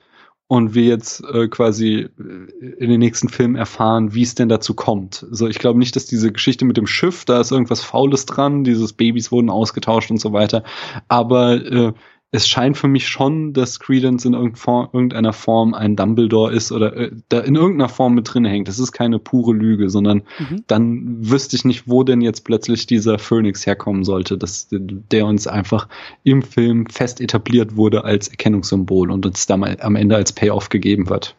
und wir jetzt äh, quasi äh, in den nächsten Filmen erfahren, wie es denn dazu kommt. So, ich glaube nicht, dass diese Geschichte mit dem Schiff, da ist irgendwas Faules dran, dieses Babys wurden ausgetauscht und so weiter. Aber äh, es scheint für mich schon, dass Credence in irgendeiner Form ein Dumbledore ist oder äh, da in irgendeiner Form mit drin hängt. Das ist keine pure Lüge, sondern mhm. dann wüsste ich nicht, wo denn jetzt plötzlich dieser Phönix herkommen sollte, dass der uns einfach im Film fest etabliert wurde als Erkennungssymbol und uns dann am Ende als Payoff gegeben wird.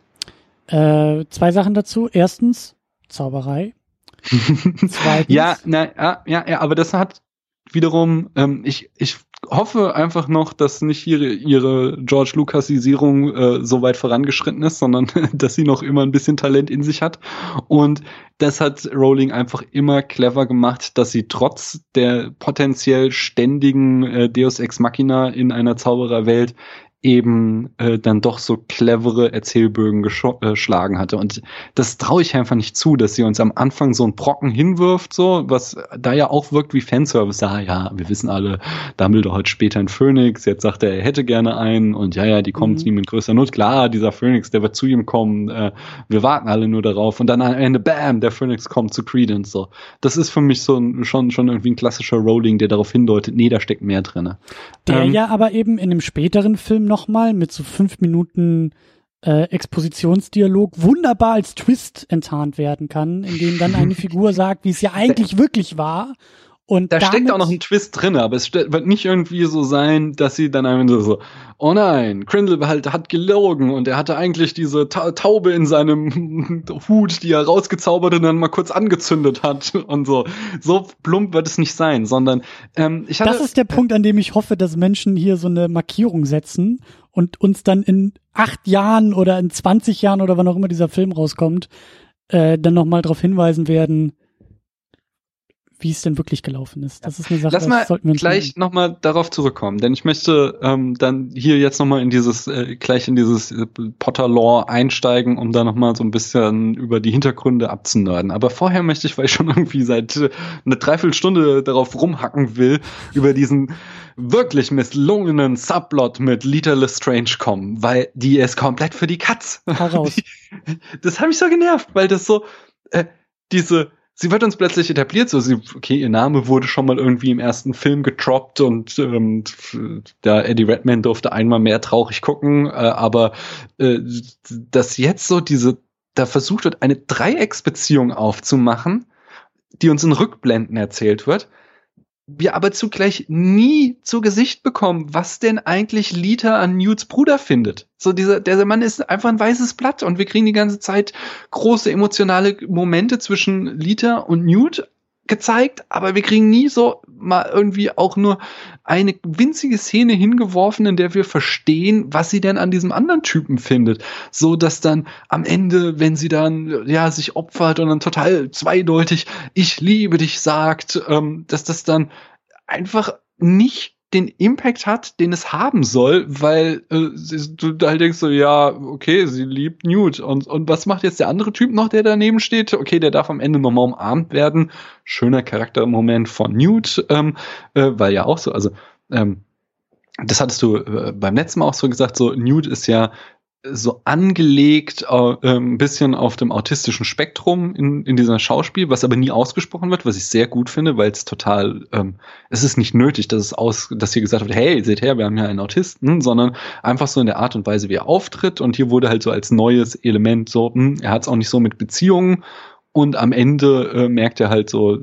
Äh, zwei Sachen dazu. Erstens, Zauberei. Zweitens. ja, na, ja, ja, ja, aber das hat wiederum, ähm, ich, ich hoffe einfach noch, dass nicht ihre, ihre George Lucasisierung äh, so weit vorangeschritten ist, sondern dass sie noch immer ein bisschen Talent in sich hat. Und das hat Rowling einfach immer clever gemacht, dass sie trotz der potenziell ständigen äh, Deus Ex Machina in einer Zaubererwelt eben äh, dann doch so clevere Erzählbögen geschlagen äh, hatte. Und das traue ich einfach nicht zu, dass sie uns am Anfang so einen Brocken hinwirft, so, was da ja auch wirkt wie Fanservice. Ja, ja, wir wissen alle, Dumbledore heute später ein Phönix, jetzt sagt er, er hätte gerne einen und ja, ja, die kommen mhm. zu ihm in größer Not. Klar, dieser Phönix, der wird zu ihm kommen, äh, wir warten alle nur darauf und dann am Ende, bam, der Phönix kommt zu Credence, so. Das ist für mich so ein, schon, schon irgendwie ein klassischer Rolling, der darauf hindeutet, nee, da steckt mehr drinne. Der ähm, ja aber eben in einem späteren Film nochmal mit so fünf Minuten äh, Expositionsdialog wunderbar als Twist enttarnt werden kann, in dem dann eine Figur sagt, wie es ja eigentlich wirklich war und da steckt auch noch ein Twist drin, aber es wird nicht irgendwie so sein, dass sie dann einfach so, oh nein, Grindelwald hat gelogen und er hatte eigentlich diese Ta Taube in seinem Hut, die er rausgezaubert und dann mal kurz angezündet hat und so. So plump wird es nicht sein, sondern ähm, ich hatte, Das ist der Punkt, an dem ich hoffe, dass Menschen hier so eine Markierung setzen und uns dann in acht Jahren oder in 20 Jahren oder wann auch immer dieser Film rauskommt, äh, dann nochmal darauf hinweisen werden, wie es denn wirklich gelaufen ist. Das ist eine Sache, Lass mal sollten wir gleich nochmal darauf zurückkommen, denn ich möchte ähm, dann hier jetzt nochmal in dieses, äh, gleich in dieses äh, Potter-Lore einsteigen, um da nochmal so ein bisschen über die Hintergründe abzunörden. Aber vorher möchte ich, weil ich schon irgendwie seit äh, eine Dreiviertelstunde darauf rumhacken will, über diesen wirklich misslungenen Subplot mit Lita Lestrange kommen, weil die ist komplett für die Katz. Heraus. das hat mich so genervt, weil das so, äh, diese, sie wird uns plötzlich etabliert, so sie, okay, ihr Name wurde schon mal irgendwie im ersten Film getroppt und ähm, der Eddie Redman durfte einmal mehr traurig gucken, äh, aber äh, dass jetzt so diese, da versucht wird, eine Dreiecksbeziehung aufzumachen, die uns in Rückblenden erzählt wird, wir aber zugleich nie zu Gesicht bekommen, was denn eigentlich Lita an Newts Bruder findet. So dieser, der Mann ist einfach ein weißes Blatt und wir kriegen die ganze Zeit große emotionale Momente zwischen Lita und Newt gezeigt, aber wir kriegen nie so mal irgendwie auch nur eine winzige Szene hingeworfen, in der wir verstehen, was sie denn an diesem anderen Typen findet, so dass dann am Ende, wenn sie dann ja sich opfert und dann total zweideutig ich liebe dich sagt, ähm, dass das dann einfach nicht den Impact hat, den es haben soll, weil äh, du halt denkst so, ja, okay, sie liebt Newt. Und, und was macht jetzt der andere Typ noch, der daneben steht? Okay, der darf am Ende nochmal umarmt werden. Schöner Charaktermoment von Newt, ähm, äh, weil ja auch so, also ähm, das hattest du äh, beim letzten Mal auch so gesagt, so Newt ist ja so angelegt äh, ein bisschen auf dem autistischen Spektrum in, in dieser Schauspiel, was aber nie ausgesprochen wird, was ich sehr gut finde, weil es total, ähm, es ist nicht nötig, dass es aus, dass hier gesagt wird, hey, seht her, wir haben ja einen Autisten, sondern einfach so in der Art und Weise, wie er auftritt. Und hier wurde halt so als neues Element so, hm, er hat es auch nicht so mit Beziehungen und am Ende äh, merkt er halt so,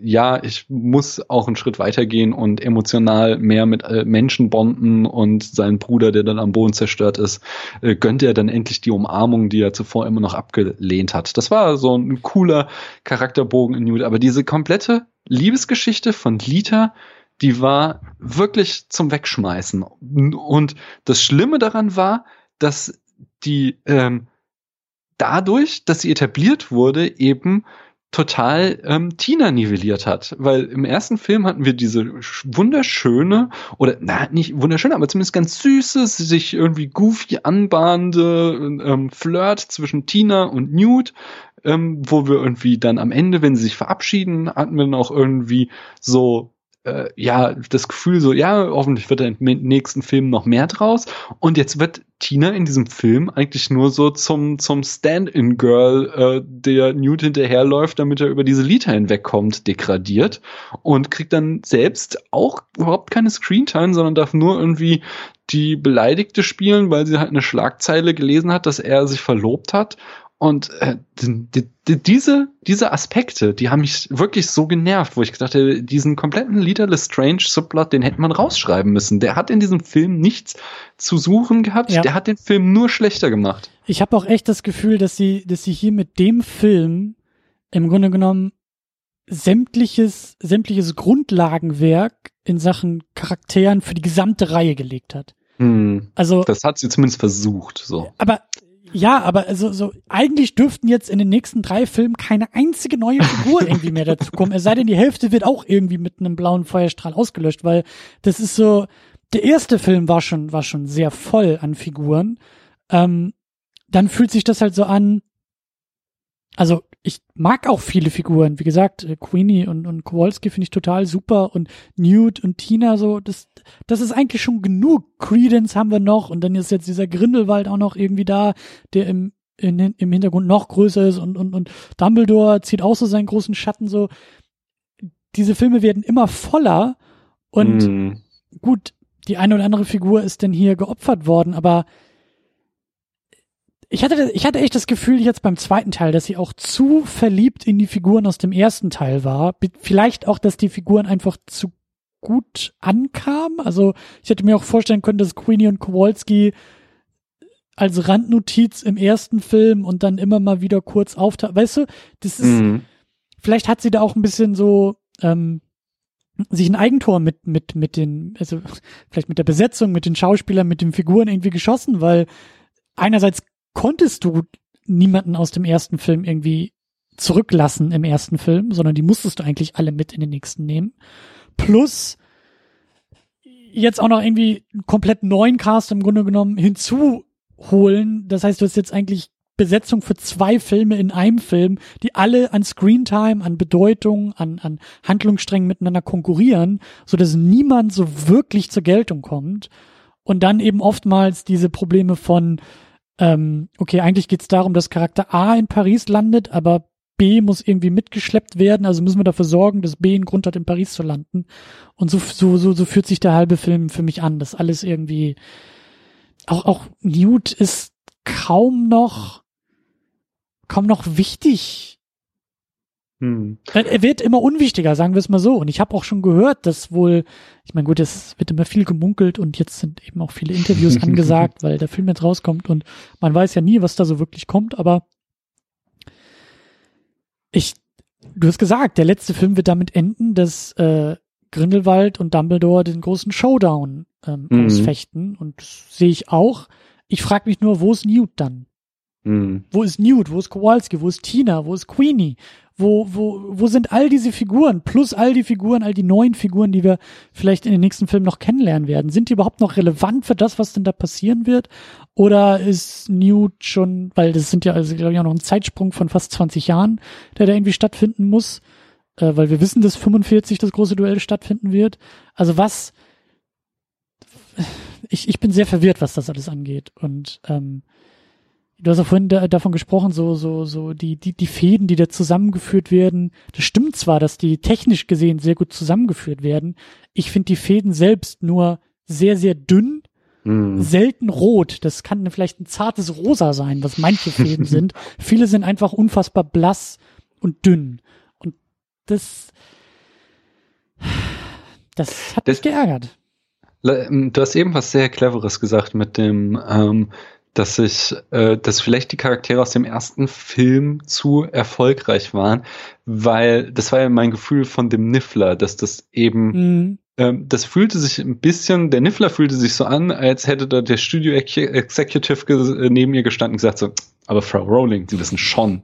ja, ich muss auch einen Schritt weitergehen und emotional mehr mit äh, Menschen bonden und sein Bruder, der dann am Boden zerstört ist, äh, gönnt er dann endlich die Umarmung, die er zuvor immer noch abgelehnt hat. Das war so ein cooler Charakterbogen in Newt, aber diese komplette Liebesgeschichte von Lita, die war wirklich zum Wegschmeißen. Und das Schlimme daran war, dass die ähm, dadurch, dass sie etabliert wurde, eben total ähm, Tina nivelliert hat. Weil im ersten Film hatten wir diese wunderschöne, oder na, nicht wunderschöne, aber zumindest ganz süße, sich irgendwie goofy anbahnende ähm, Flirt zwischen Tina und Newt, ähm, wo wir irgendwie dann am Ende, wenn sie sich verabschieden, hatten wir dann auch irgendwie so äh, ja, das Gefühl so, ja, hoffentlich wird da im nächsten Film noch mehr draus. Und jetzt wird Tina in diesem Film eigentlich nur so zum, zum Stand-in-Girl, äh, der Newt hinterherläuft, damit er über diese Liter hinwegkommt, degradiert und kriegt dann selbst auch überhaupt keine Screentime, sondern darf nur irgendwie die Beleidigte spielen, weil sie halt eine Schlagzeile gelesen hat, dass er sich verlobt hat und äh, die, die, diese, diese Aspekte, die haben mich wirklich so genervt, wo ich gedacht habe, diesen kompletten Leaderless Strange Subplot, den hätte man rausschreiben müssen. Der hat in diesem Film nichts zu suchen gehabt. Ja. Der hat den Film nur schlechter gemacht. Ich habe auch echt das Gefühl, dass sie, dass sie hier mit dem Film im Grunde genommen sämtliches, sämtliches Grundlagenwerk in Sachen Charakteren für die gesamte Reihe gelegt hat. Hm, also das hat sie zumindest versucht. So. Aber ja, aber also so eigentlich dürften jetzt in den nächsten drei Filmen keine einzige neue Figur irgendwie mehr dazu kommen. Es sei denn, die Hälfte wird auch irgendwie mit einem blauen Feuerstrahl ausgelöscht, weil das ist so. Der erste Film war schon war schon sehr voll an Figuren. Ähm, dann fühlt sich das halt so an. Also ich mag auch viele Figuren. Wie gesagt, äh, Queenie und, und Kowalski finde ich total super und Newt und Tina so, das, das ist eigentlich schon genug. Credence haben wir noch und dann ist jetzt dieser Grindelwald auch noch irgendwie da, der im, in, im Hintergrund noch größer ist und, und, und Dumbledore zieht auch so seinen großen Schatten so. Diese Filme werden immer voller und mm. gut, die eine oder andere Figur ist denn hier geopfert worden, aber ich hatte, ich hatte echt das Gefühl jetzt beim zweiten Teil, dass sie auch zu verliebt in die Figuren aus dem ersten Teil war. Vielleicht auch, dass die Figuren einfach zu gut ankamen. Also ich hätte mir auch vorstellen können, dass Queenie und Kowalski als Randnotiz im ersten Film und dann immer mal wieder kurz auftauchen. Weißt du, das ist, mhm. vielleicht hat sie da auch ein bisschen so, ähm, sich ein Eigentor mit, mit, mit den, also vielleicht mit der Besetzung, mit den Schauspielern, mit den Figuren irgendwie geschossen, weil einerseits konntest du niemanden aus dem ersten Film irgendwie zurücklassen im ersten Film, sondern die musstest du eigentlich alle mit in den nächsten nehmen. Plus jetzt auch noch irgendwie einen komplett neuen Cast im Grunde genommen hinzuholen. Das heißt, du hast jetzt eigentlich Besetzung für zwei Filme in einem Film, die alle an Screentime, an Bedeutung, an, an Handlungssträngen miteinander konkurrieren, so dass niemand so wirklich zur Geltung kommt. Und dann eben oftmals diese Probleme von, ähm, okay, eigentlich geht es darum, dass Charakter A in Paris landet, aber B muss irgendwie mitgeschleppt werden, also müssen wir dafür sorgen, dass B einen Grund hat, in Paris zu landen. Und so, so, so, so fühlt sich der halbe Film für mich an, dass alles irgendwie, auch, auch Newt ist kaum noch, kaum noch wichtig hm. Er wird immer unwichtiger, sagen wir es mal so. Und ich habe auch schon gehört, dass wohl, ich meine, gut, es wird immer viel gemunkelt und jetzt sind eben auch viele Interviews angesagt, weil der Film jetzt rauskommt und man weiß ja nie, was da so wirklich kommt, aber ich, du hast gesagt, der letzte Film wird damit enden, dass äh, Grindelwald und Dumbledore den großen Showdown ähm, mhm. ausfechten und sehe ich auch. Ich frage mich nur, wo ist Newt dann? Mhm. Wo ist Newt? Wo ist Kowalski? Wo ist Tina? Wo ist Queenie? Wo, wo, wo sind all diese Figuren, plus all die Figuren, all die neuen Figuren, die wir vielleicht in den nächsten Filmen noch kennenlernen werden? Sind die überhaupt noch relevant für das, was denn da passieren wird? Oder ist Newt schon, weil das sind ja, also glaube ich, auch noch ein Zeitsprung von fast 20 Jahren, der da irgendwie stattfinden muss, äh, weil wir wissen, dass 45 das große Duell stattfinden wird. Also was, ich, ich bin sehr verwirrt, was das alles angeht. Und ähm, Du hast ja vorhin da, davon gesprochen, so, so, so die, die, die Fäden, die da zusammengeführt werden. Das stimmt zwar, dass die technisch gesehen sehr gut zusammengeführt werden. Ich finde die Fäden selbst nur sehr, sehr dünn, mm. selten rot. Das kann vielleicht ein zartes Rosa sein, was manche Fäden sind. Viele sind einfach unfassbar blass und dünn. Und das, das hat das, mich geärgert. Du hast eben was sehr Cleveres gesagt mit dem, ähm, dass ich, äh, dass vielleicht die Charaktere aus dem ersten Film zu erfolgreich waren, weil das war ja mein Gefühl von dem Niffler, dass das eben, mhm. ähm, das fühlte sich ein bisschen, der Niffler fühlte sich so an, als hätte da der Studio Executive neben ihr gestanden und gesagt so, aber Frau Rowling, Sie wissen schon,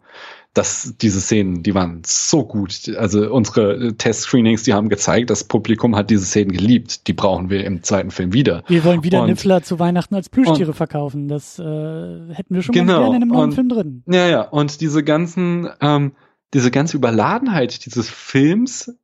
dass diese Szenen, die waren so gut. Also unsere Test-Screenings, die haben gezeigt, das Publikum hat diese Szenen geliebt. Die brauchen wir im zweiten Film wieder. Wir wollen wieder und, Niffler zu Weihnachten als Plüschtiere und, verkaufen. Das äh, hätten wir schon genau, mal gerne in einem neuen und, Film drin. Ja, ja. Und diese ganzen, ähm, diese ganze Überladenheit dieses Films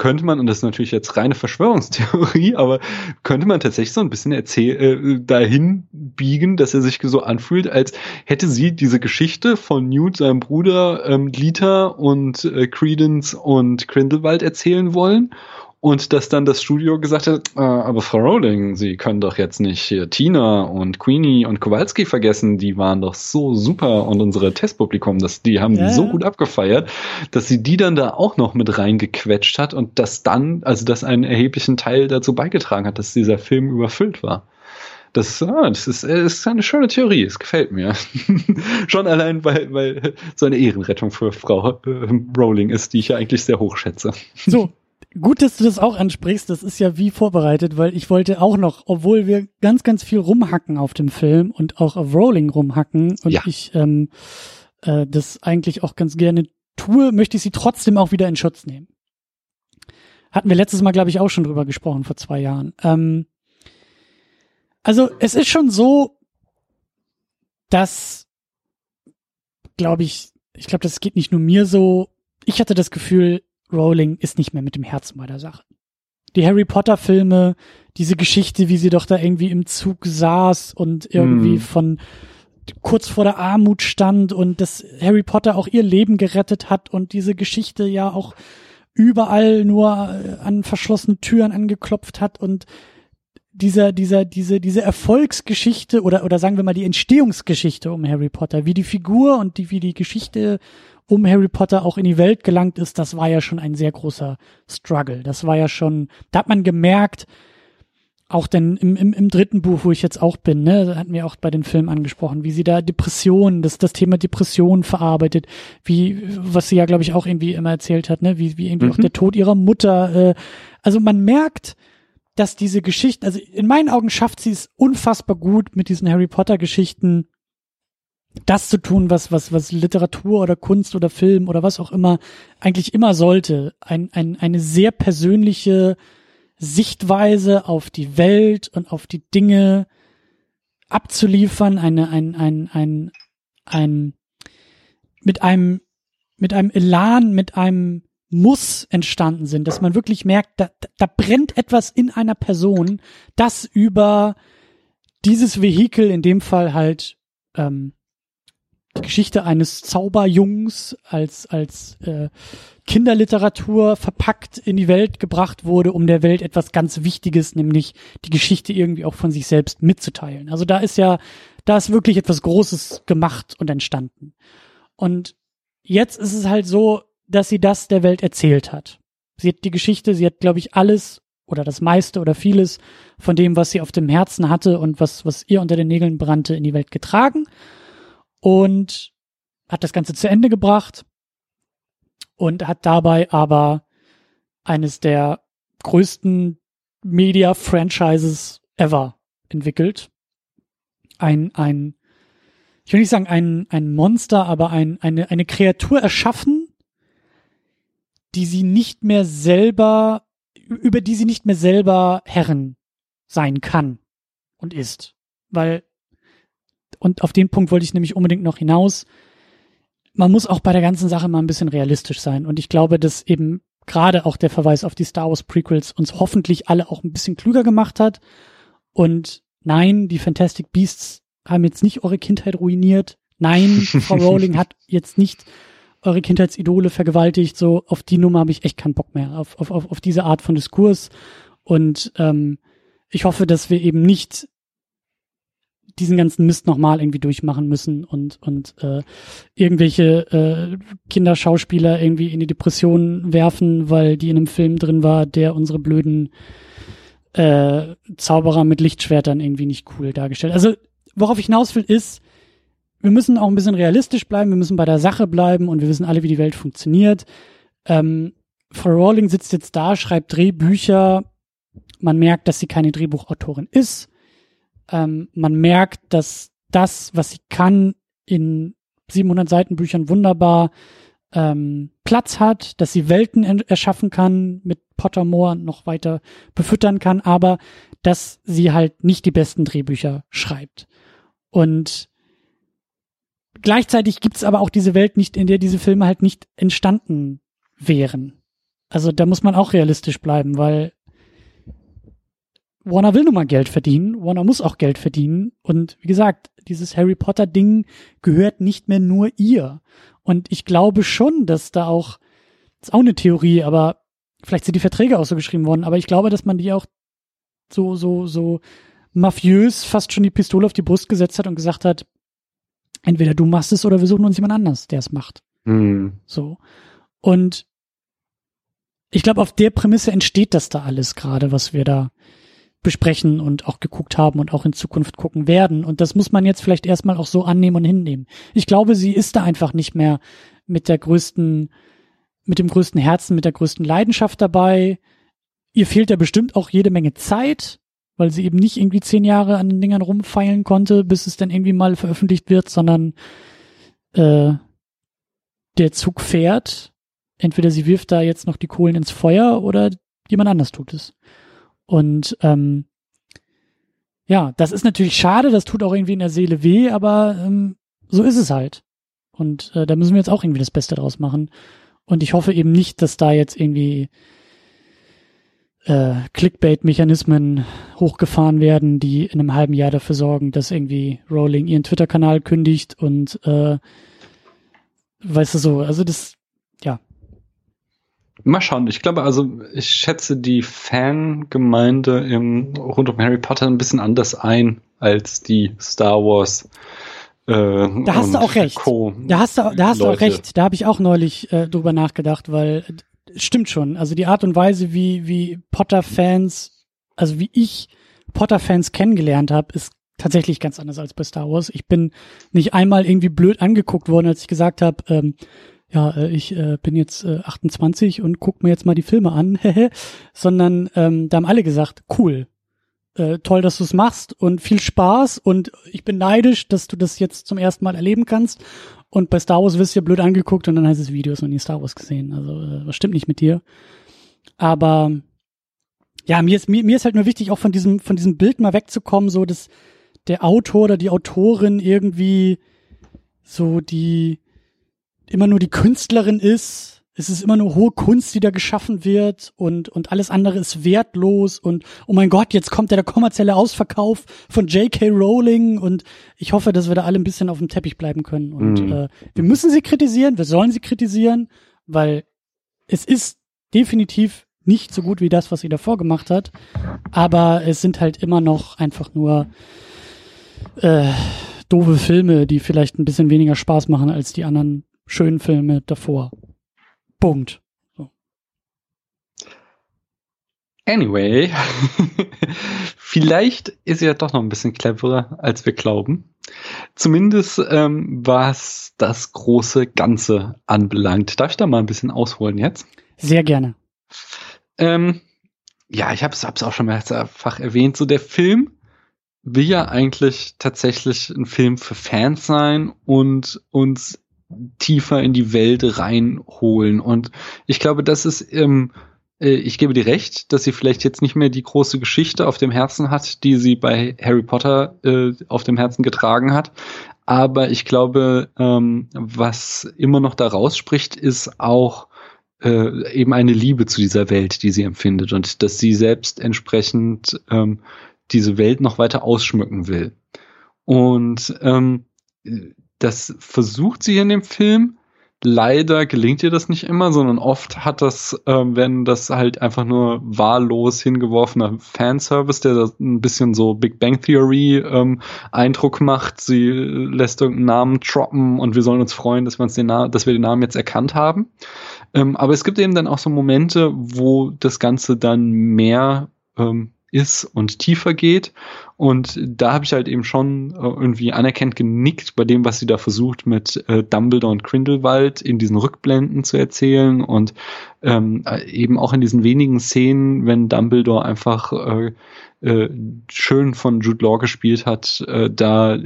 könnte man, und das ist natürlich jetzt reine Verschwörungstheorie, aber könnte man tatsächlich so ein bisschen erzähl äh, dahin biegen, dass er sich so anfühlt, als hätte sie diese Geschichte von Newt, seinem Bruder, ähm, Lita und äh, Credence und Grindelwald erzählen wollen und dass dann das Studio gesagt hat, äh, aber Frau Rowling, Sie können doch jetzt nicht hier Tina und Queenie und Kowalski vergessen, die waren doch so super und unsere Testpublikum, das, die haben ja. die so gut abgefeiert, dass sie die dann da auch noch mit reingequetscht hat und das dann, also das einen erheblichen Teil dazu beigetragen hat, dass dieser Film überfüllt war. Das, ah, das ist, ist eine schöne Theorie, es gefällt mir. Schon allein, weil, weil so eine Ehrenrettung für Frau äh, Rowling ist, die ich ja eigentlich sehr hoch schätze. So, Gut, dass du das auch ansprichst. Das ist ja wie vorbereitet, weil ich wollte auch noch, obwohl wir ganz, ganz viel rumhacken auf dem Film und auch auf Rolling rumhacken und ja. ich ähm, äh, das eigentlich auch ganz gerne tue, möchte ich sie trotzdem auch wieder in Schutz nehmen. Hatten wir letztes Mal, glaube ich, auch schon drüber gesprochen vor zwei Jahren. Ähm, also es ist schon so, dass, glaube ich, ich glaube, das geht nicht nur mir so. Ich hatte das Gefühl, Rowling ist nicht mehr mit dem Herzen bei der Sache. Die Harry Potter Filme, diese Geschichte, wie sie doch da irgendwie im Zug saß und irgendwie mm. von kurz vor der Armut stand und dass Harry Potter auch ihr Leben gerettet hat und diese Geschichte ja auch überall nur äh, an verschlossene Türen angeklopft hat und dieser, dieser, diese, diese Erfolgsgeschichte oder, oder sagen wir mal die Entstehungsgeschichte um Harry Potter, wie die Figur und die, wie die Geschichte um Harry Potter auch in die Welt gelangt ist, das war ja schon ein sehr großer Struggle. Das war ja schon, da hat man gemerkt, auch denn im, im, im dritten Buch, wo ich jetzt auch bin, ne, hatten wir auch bei den Filmen angesprochen, wie sie da Depressionen, das, das Thema Depression verarbeitet, wie, was sie ja, glaube ich, auch irgendwie immer erzählt hat, ne, wie, wie irgendwie mhm. auch der Tod ihrer Mutter. Äh, also man merkt, dass diese Geschichten, also in meinen Augen schafft sie es unfassbar gut mit diesen Harry Potter Geschichten das zu tun, was, was, was Literatur oder Kunst oder Film oder was auch immer eigentlich immer sollte. Ein, ein, eine sehr persönliche Sichtweise auf die Welt und auf die Dinge abzuliefern, eine, ein, ein, ein, ein, mit einem, mit einem Elan, mit einem Muss entstanden sind, dass man wirklich merkt, da, da brennt etwas in einer Person, das über dieses Vehikel, in dem Fall halt ähm, die Geschichte eines Zauberjungs als als äh, Kinderliteratur verpackt in die Welt gebracht wurde, um der Welt etwas ganz Wichtiges, nämlich die Geschichte irgendwie auch von sich selbst mitzuteilen. Also da ist ja, da ist wirklich etwas Großes gemacht und entstanden. Und jetzt ist es halt so, dass sie das der Welt erzählt hat. Sie hat die Geschichte, sie hat, glaube ich, alles oder das meiste oder vieles von dem, was sie auf dem Herzen hatte und was, was ihr unter den Nägeln brannte, in die Welt getragen und hat das Ganze zu Ende gebracht und hat dabei aber eines der größten Media-Franchises ever entwickelt. Ein, ein, ich will nicht sagen ein, ein Monster, aber ein, eine, eine Kreatur erschaffen, die sie nicht mehr selber, über die sie nicht mehr selber Herren sein kann und ist. Weil und auf den Punkt wollte ich nämlich unbedingt noch hinaus. Man muss auch bei der ganzen Sache mal ein bisschen realistisch sein. Und ich glaube, dass eben gerade auch der Verweis auf die Star Wars Prequels uns hoffentlich alle auch ein bisschen klüger gemacht hat. Und nein, die Fantastic Beasts haben jetzt nicht eure Kindheit ruiniert. Nein, Frau Rowling hat jetzt nicht eure Kindheitsidole vergewaltigt. So, auf die Nummer habe ich echt keinen Bock mehr, auf, auf, auf diese Art von Diskurs. Und ähm, ich hoffe, dass wir eben nicht diesen ganzen Mist nochmal irgendwie durchmachen müssen und, und äh, irgendwelche äh, Kinderschauspieler irgendwie in die Depression werfen, weil die in einem Film drin war, der unsere blöden äh, Zauberer mit Lichtschwertern irgendwie nicht cool dargestellt. Also, worauf ich hinaus will, ist, wir müssen auch ein bisschen realistisch bleiben, wir müssen bei der Sache bleiben und wir wissen alle, wie die Welt funktioniert. Ähm, Frau Rowling sitzt jetzt da, schreibt Drehbücher. Man merkt, dass sie keine Drehbuchautorin ist. Ähm, man merkt, dass das, was sie kann, in 700 Seitenbüchern wunderbar ähm, Platz hat, dass sie Welten erschaffen kann, mit Pottermore noch weiter befüttern kann, aber dass sie halt nicht die besten Drehbücher schreibt. Und gleichzeitig gibt's aber auch diese Welt nicht, in der diese Filme halt nicht entstanden wären. Also da muss man auch realistisch bleiben, weil Warner will nun mal Geld verdienen, Warner muss auch Geld verdienen und wie gesagt, dieses Harry Potter Ding gehört nicht mehr nur ihr. Und ich glaube schon, dass da auch, das ist auch eine Theorie, aber vielleicht sind die Verträge auch so geschrieben worden, aber ich glaube, dass man die auch so, so, so mafiös fast schon die Pistole auf die Brust gesetzt hat und gesagt hat, entweder du machst es oder wir suchen uns jemand anders, der es macht. Mhm. So. Und ich glaube, auf der Prämisse entsteht das da alles gerade, was wir da besprechen und auch geguckt haben und auch in Zukunft gucken werden. Und das muss man jetzt vielleicht erstmal auch so annehmen und hinnehmen. Ich glaube, sie ist da einfach nicht mehr mit der größten, mit dem größten Herzen, mit der größten Leidenschaft dabei. Ihr fehlt ja bestimmt auch jede Menge Zeit, weil sie eben nicht irgendwie zehn Jahre an den Dingern rumfeilen konnte, bis es dann irgendwie mal veröffentlicht wird, sondern äh, der Zug fährt. Entweder sie wirft da jetzt noch die Kohlen ins Feuer oder jemand anders tut es. Und ähm, ja, das ist natürlich schade, das tut auch irgendwie in der Seele weh, aber ähm, so ist es halt. Und äh, da müssen wir jetzt auch irgendwie das Beste draus machen. Und ich hoffe eben nicht, dass da jetzt irgendwie äh, Clickbait-Mechanismen hochgefahren werden, die in einem halben Jahr dafür sorgen, dass irgendwie Rowling ihren Twitter-Kanal kündigt und äh, weißt du so, also das, Mal schauen. Ich glaube, also ich schätze die Fangemeinde im, rund um Harry Potter ein bisschen anders ein als die Star Wars. Äh, da hast du auch recht. Co da hast du, da hast du auch recht. Da habe ich auch neulich äh, drüber nachgedacht, weil stimmt schon. Also die Art und Weise, wie wie Potter-Fans, also wie ich Potter-Fans kennengelernt habe, ist tatsächlich ganz anders als bei Star Wars. Ich bin nicht einmal irgendwie blöd angeguckt worden, als ich gesagt habe, ähm, ja, äh, ich äh, bin jetzt äh, 28 und guck mir jetzt mal die Filme an, sondern ähm, da haben alle gesagt, cool, äh, toll, dass du es machst und viel Spaß und ich bin neidisch, dass du das jetzt zum ersten Mal erleben kannst. Und bei Star Wars wirst du ja blöd angeguckt und dann heißt es Videos und nie Star Wars gesehen. Also äh, was stimmt nicht mit dir? Aber ja, mir ist mir, mir ist halt nur wichtig, auch von diesem von diesem Bild mal wegzukommen, so dass der Autor oder die Autorin irgendwie so die immer nur die Künstlerin ist. Es ist immer nur hohe Kunst, die da geschaffen wird und, und alles andere ist wertlos und oh mein Gott, jetzt kommt ja der kommerzielle Ausverkauf von J.K. Rowling und ich hoffe, dass wir da alle ein bisschen auf dem Teppich bleiben können und mhm. äh, wir müssen sie kritisieren, wir sollen sie kritisieren, weil es ist definitiv nicht so gut wie das, was sie davor gemacht hat, aber es sind halt immer noch einfach nur äh, doofe Filme, die vielleicht ein bisschen weniger Spaß machen als die anderen schönen Filme davor. Punkt. So. Anyway, vielleicht ist ja doch noch ein bisschen cleverer, als wir glauben. Zumindest ähm, was das große Ganze anbelangt. Darf ich da mal ein bisschen ausholen jetzt? Sehr gerne. Ähm, ja, ich habe es auch schon mehrfach erwähnt. So der Film will ja eigentlich tatsächlich ein Film für Fans sein und uns tiefer in die Welt reinholen. Und ich glaube, das ist, ähm, äh, ich gebe dir recht, dass sie vielleicht jetzt nicht mehr die große Geschichte auf dem Herzen hat, die sie bei Harry Potter äh, auf dem Herzen getragen hat. Aber ich glaube, ähm, was immer noch da rausspricht, ist auch äh, eben eine Liebe zu dieser Welt, die sie empfindet und dass sie selbst entsprechend ähm, diese Welt noch weiter ausschmücken will. Und ähm, das versucht sie in dem Film. Leider gelingt ihr das nicht immer, sondern oft hat das, äh, wenn das halt einfach nur wahllos hingeworfener Fanservice, der ein bisschen so Big Bang Theory ähm, Eindruck macht. Sie lässt irgendeinen Namen droppen und wir sollen uns freuen, dass wir, uns den dass wir den Namen jetzt erkannt haben. Ähm, aber es gibt eben dann auch so Momente, wo das Ganze dann mehr ähm, ist und tiefer geht. Und da habe ich halt eben schon äh, irgendwie anerkennt genickt bei dem, was sie da versucht mit äh, Dumbledore und Grindelwald in diesen Rückblenden zu erzählen und ähm, äh, eben auch in diesen wenigen Szenen, wenn Dumbledore einfach äh, äh, schön von Jude Law gespielt hat, da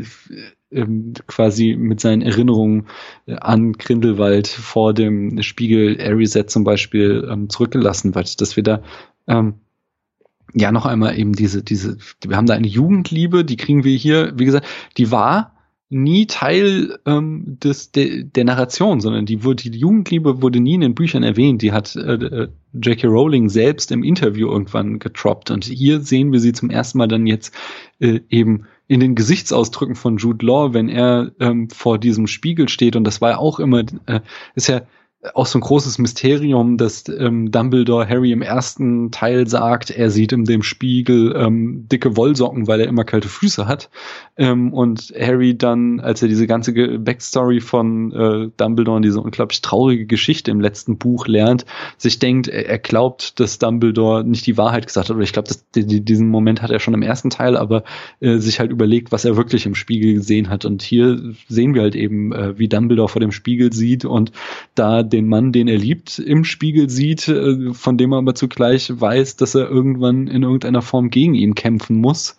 ähm, quasi mit seinen Erinnerungen an Grindelwald vor dem Spiegel Ariset zum Beispiel ähm, zurückgelassen wird, dass wir da ähm, ja noch einmal eben diese, diese, wir haben da eine Jugendliebe, die kriegen wir hier, wie gesagt, die war nie Teil ähm, des, de, der Narration, sondern die wurde, die Jugendliebe wurde nie in den Büchern erwähnt. Die hat äh, äh J.K. Rowling selbst im Interview irgendwann getroppt. Und hier sehen wir sie zum ersten Mal dann jetzt äh, eben in den Gesichtsausdrücken von Jude Law, wenn er ähm, vor diesem Spiegel steht. Und das war ja auch immer, äh, ist ja auch so ein großes Mysterium, dass ähm, Dumbledore Harry im ersten Teil sagt, er sieht in dem Spiegel ähm, dicke Wollsocken, weil er immer kalte Füße hat. Ähm, und Harry dann, als er diese ganze Backstory von äh, Dumbledore und diese unglaublich traurige Geschichte im letzten Buch lernt, sich denkt, er, er glaubt, dass Dumbledore nicht die Wahrheit gesagt hat. Oder ich glaube, diesen Moment hat er schon im ersten Teil, aber äh, sich halt überlegt, was er wirklich im Spiegel gesehen hat. Und hier sehen wir halt eben, äh, wie Dumbledore vor dem Spiegel sieht und da den Mann, den er liebt, im Spiegel sieht, äh, von dem er aber zugleich weiß, dass er irgendwann in irgendeiner Form gegen ihn kämpfen muss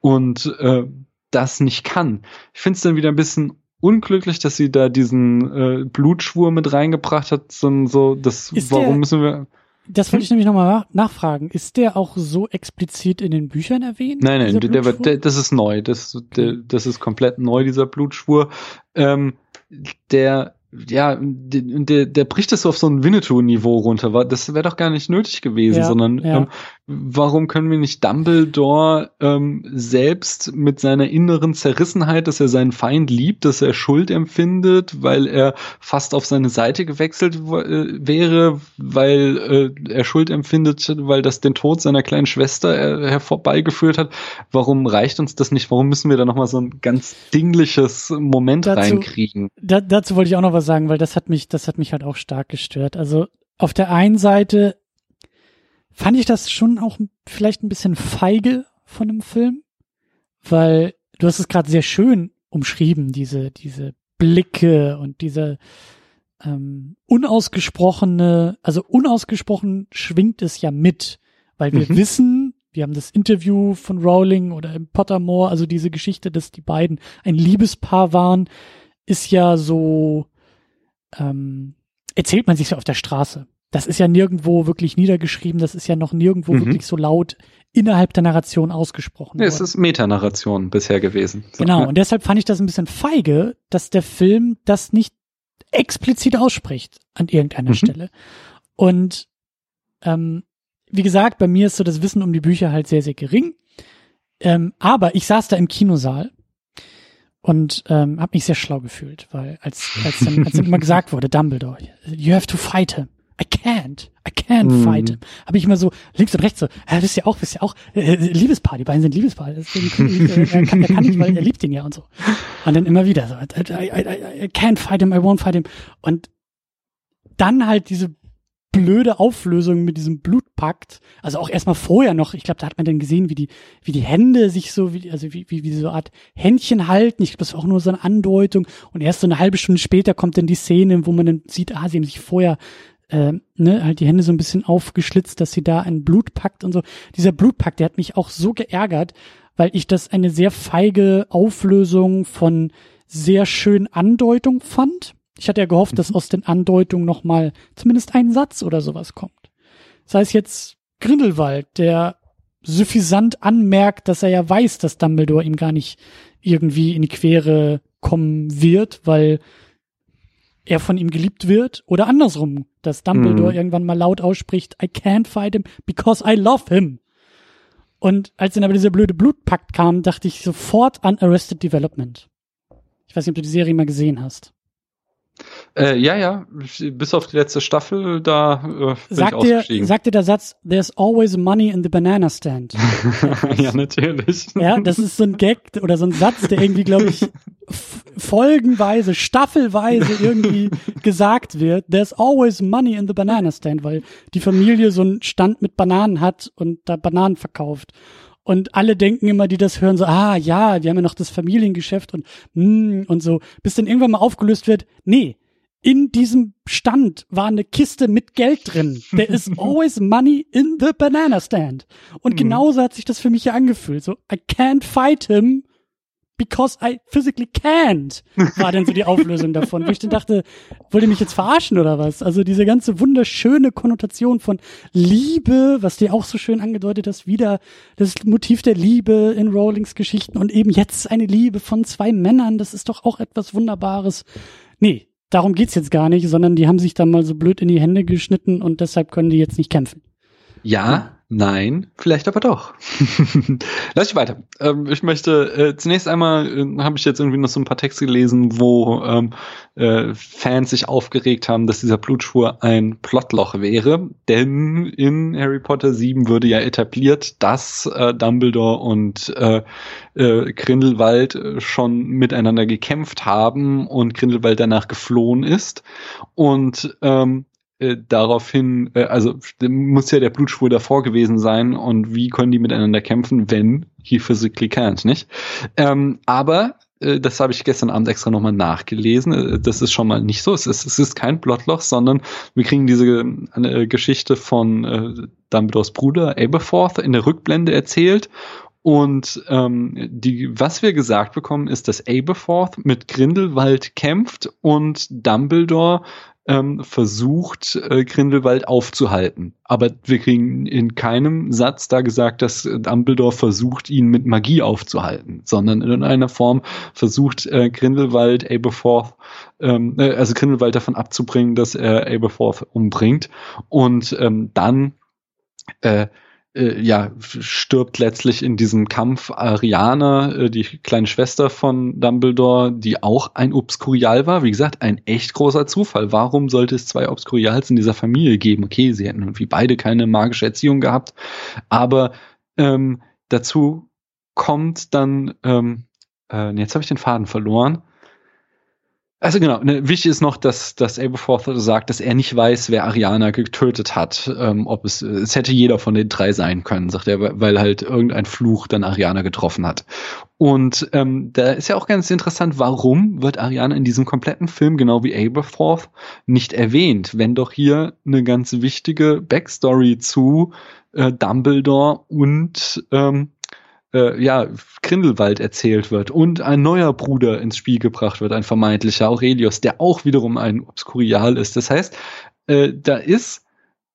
und äh, das nicht kann. Ich finde es dann wieder ein bisschen unglücklich, dass sie da diesen äh, Blutschwur mit reingebracht hat. So, so das, Ist warum der- müssen wir? Das wollte ich nämlich nochmal nachfragen. Ist der auch so explizit in den Büchern erwähnt? Nein, nein, der, der, der, das ist neu. Das, der, das ist komplett neu, dieser Blutschwur. Ähm, der, ja, der, der, bricht das so auf so ein Winnetou-Niveau runter. Das wäre doch gar nicht nötig gewesen, Ja, sondern ja. ähm, warum können wir nicht Dumbledore ähm, selbst mit seiner inneren Zerrissenheit, dass er seinen Feind liebt, dass er Schuld empfindet, weil er fast auf seine Seite gewechselt äh, wäre, weil äh, er Schuld empfindet, weil das den Tod seiner kleinen Schwester äh, herbeigeführt hat. Warum reicht uns das nicht? Warum müssen wir da noch mal so ein ganz dingliches Moment Dazu- reinkriegen? Da, dazu wollte ich auch noch was sagen, weil das hat mich, das hat mich halt auch stark gestört. Also auf der einen Seite fand ich das schon auch vielleicht ein bisschen feige von dem Film, weil du hast es gerade sehr schön umschrieben, diese, diese Blicke und diese ähm, unausgesprochene, also unausgesprochen schwingt es ja mit, weil wir Mhm. wissen, wir haben das Interview von Rowling oder im Pottermore, also diese Geschichte, dass die beiden ein Liebespaar waren, ist ja so, ähm, erzählt man sich so auf der Straße. Das ist ja nirgendwo wirklich niedergeschrieben, das ist ja noch nirgendwo Mhm. wirklich so laut innerhalb der Narration ausgesprochen. Ja, es ist Metanarration bisher gewesen. So, Genau, und deshalb fand ich das ein bisschen feige, dass der Film das nicht explizit ausspricht an irgendeiner Mhm. Stelle. Und ähm, wie gesagt, bei mir ist so das Wissen um die Bücher halt sehr, sehr gering. Ähm, aber ich saß da im Kinosaal und ähm, habe mich sehr schlau gefühlt, weil als, als, dann, als dann immer gesagt wurde, Dumbledore, you have to fight him. I can't. I can't Mhm. fight him. Habe ich immer so links und rechts so, ja, wisst ihr auch, wisst ihr auch, äh, äh, Liebespaar, die beiden sind Liebespaar. Das, äh, er, kann, er kann nicht, weil er liebt ihn ja und so. Und dann immer wieder so, I, I, I, I can't fight him, I won't fight him. Und dann halt diese blöde Auflösung mit diesem Blutpakt. Also auch erstmal vorher noch, ich glaube, da hat man dann gesehen, wie die, wie die Hände sich so, wie, also wie, wie, wie so eine Art Händchen halten. Ich glaube, das war auch nur so eine Andeutung. Und erst so eine halbe Stunde später kommt dann die Szene, wo man dann sieht, ah, sie haben sich vorher äh, ne, halt die Hände so ein bisschen aufgeschlitzt, dass sie da einen Blutpakt und so. Dieser Blutpakt, der hat mich auch so geärgert, weil ich das eine sehr feige Auflösung von sehr schönen Andeutung fand. Ich hatte ja gehofft, dass aus den Andeutungen noch mal zumindest ein Satz oder sowas kommt. Sei es jetzt Grindelwald, der suffisant anmerkt, dass er ja weiß, dass Dumbledore ihm gar nicht irgendwie in die Quere kommen wird, weil er von ihm geliebt wird. Oder andersrum, dass Dumbledore Mhm. irgendwann mal laut ausspricht, I can't fight him because I love him. Und als dann aber dieser blöde Blutpakt kam, dachte ich sofort an Arrested Development. Ich weiß nicht, ob du die Serie mal gesehen hast. Äh, ja, ja, bis auf die letzte Staffel, da äh, bin ich Sagt dir, ausgestiegen. sagt dir der Satz, there's always money in the banana stand. ja, natürlich. Ja, das ist so ein Gag oder so ein Satz, der irgendwie, glaube ich, folgenweise, staffelweise irgendwie gesagt wird, there's always money in the banana stand, weil die Familie so einen Stand mit Bananen hat und da Bananen verkauft. Und alle denken immer, die das hören, so, ah ja, wir haben ja noch das Familiengeschäft und mm, und so, bis dann irgendwann mal aufgelöst wird, nee, in diesem Stand war eine Kiste mit Geld drin. There is always money in the banana stand. Und mhm. genauso hat sich das für mich ja angefühlt. So, I can't fight him because I physically can't, war dann so die Auflösung davon, wo ich dann dachte, wollt ihr mich jetzt verarschen oder was? Also diese ganze wunderschöne Konnotation von Liebe, was dir auch so schön angedeutet hast, wieder das Motiv der Liebe in Rowlings Geschichten und eben jetzt eine Liebe von zwei Männern, das ist doch auch etwas Wunderbares. Nee, darum geht's jetzt gar nicht, sondern die haben sich da mal so blöd in die Hände geschnitten und deshalb können die jetzt nicht kämpfen. Ja, Nein, vielleicht aber doch. Lass ich weiter. Ähm, ich möchte äh, zunächst einmal äh, habe ich jetzt irgendwie noch so ein paar Texte gelesen, wo ähm, äh, Fans sich aufgeregt haben, dass dieser Blutschwur ein Plotloch wäre, denn in Harry Potter 7 würde ja etabliert, dass äh, Dumbledore und äh, äh, Grindelwald schon miteinander gekämpft haben und Grindelwald danach geflohen ist und ähm, äh, daraufhin, äh, also muss ja der Blutspur davor gewesen sein und wie können die miteinander kämpfen, wenn he physically can't, nicht? Ähm, aber äh, das habe ich gestern Abend extra nochmal nachgelesen. Äh, das ist schon mal nicht so. Es ist, es ist kein Plotloch, sondern wir kriegen diese äh, Geschichte von äh, Dumbledores Bruder Aberforth in der Rückblende erzählt. Und ähm, die, was wir gesagt bekommen, ist, dass Aberforth mit Grindelwald kämpft und Dumbledore ähm, versucht, äh, Grindelwald aufzuhalten. Aber wir kriegen in keinem Satz da gesagt, dass Dumbledore versucht, ihn mit Magie aufzuhalten, sondern in einer Form versucht äh, Grindelwald Aberforth, ähm, äh, also Grindelwald davon abzubringen, dass er Aberforth umbringt. Und ähm, dann äh, äh, ja, stirbt letztlich in diesem Kampf Ariana, äh, die kleine Schwester von Dumbledore, die auch ein Obskurial war. Wie gesagt, ein echt großer Zufall. Warum sollte es zwei Obskurials in dieser Familie geben? Okay, sie hätten irgendwie beide keine magische Erziehung gehabt, aber ähm, dazu kommt dann, ähm, äh, jetzt habe ich den Faden verloren. Also genau, ne, wichtig ist noch, dass, dass Aberforth sagt, dass er nicht weiß, wer Ariana getötet hat. Ähm, ob es, es hätte jeder von den drei sein können, sagt er, weil halt irgendein Fluch dann Ariana getroffen hat. Und ähm, da ist ja auch ganz interessant, warum wird Ariana in diesem kompletten Film, genau wie Aberforth, nicht erwähnt, wenn doch hier eine ganz wichtige Backstory zu äh, Dumbledore und ähm, äh, ja, Grindelwald erzählt wird und ein neuer Bruder ins Spiel gebracht wird, ein vermeintlicher Aurelius, der auch wiederum ein Obskurial ist. Das heißt, äh, da ist,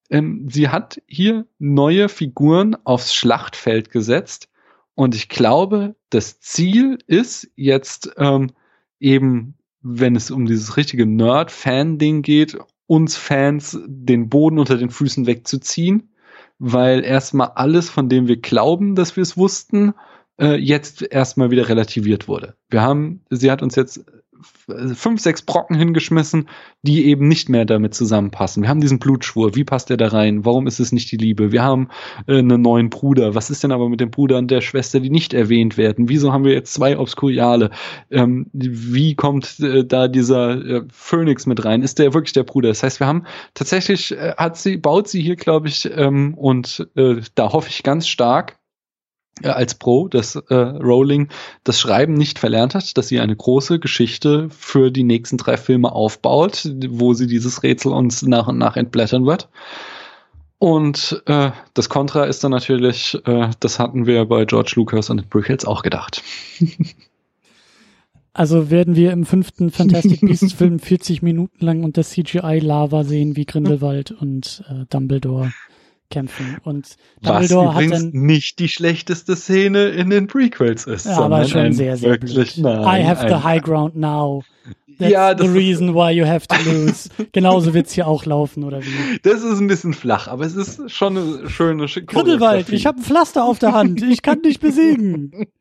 ähm, sie hat hier neue Figuren aufs Schlachtfeld gesetzt und ich glaube, das Ziel ist jetzt ähm, eben, wenn es um dieses richtige Nerd-Fan-Ding geht, uns Fans den Boden unter den Füßen wegzuziehen weil erstmal alles, von dem wir glauben, dass wir es wussten, äh, jetzt erstmal wieder relativiert wurde. Wir haben, sie hat uns jetzt fünf, sechs Brocken hingeschmissen, die eben nicht mehr damit zusammenpassen. Wir haben diesen Blutschwur. Wie passt der da rein? Warum ist es nicht die Liebe? Wir haben äh, einen neuen Bruder. Was ist denn aber mit dem Bruder und der Schwester, die nicht erwähnt werden? Wieso haben wir jetzt zwei Obskuriale? Ähm, wie kommt äh, da dieser äh, Phönix mit rein? Ist der wirklich der Bruder? Das heißt, wir haben tatsächlich, äh, hat sie, baut sie hier, glaube ich, ähm, und äh, da hoffe ich ganz stark, äh, als Pro, dass äh, Rowling das Schreiben nicht verlernt hat, dass sie eine große Geschichte für die nächsten drei Filme aufbaut, wo sie dieses Rätsel uns nach und nach entblättern wird. Und äh, das Kontra ist dann natürlich, äh, das hatten wir bei George Lucas und Brickheads auch gedacht. Also werden wir im fünften Fantastic Beasts Film 40 Minuten lang unter CGI Lava sehen, wie Grindelwald und äh, Dumbledore kämpfen. Und Dumbledore Was übrigens hat dann, nicht die schlechteste Szene in den Prequels ist. Ja, aber schon sehr, sehr wirklich, blöd. Nein, I have the high ground now. That's ja, the reason why you have to lose. Genauso wird's hier auch laufen, oder wie? Das ist ein bisschen flach, aber es ist schon eine schöne Grindelwald, ich habe ein Pflaster auf der Hand. Ich kann dich besiegen.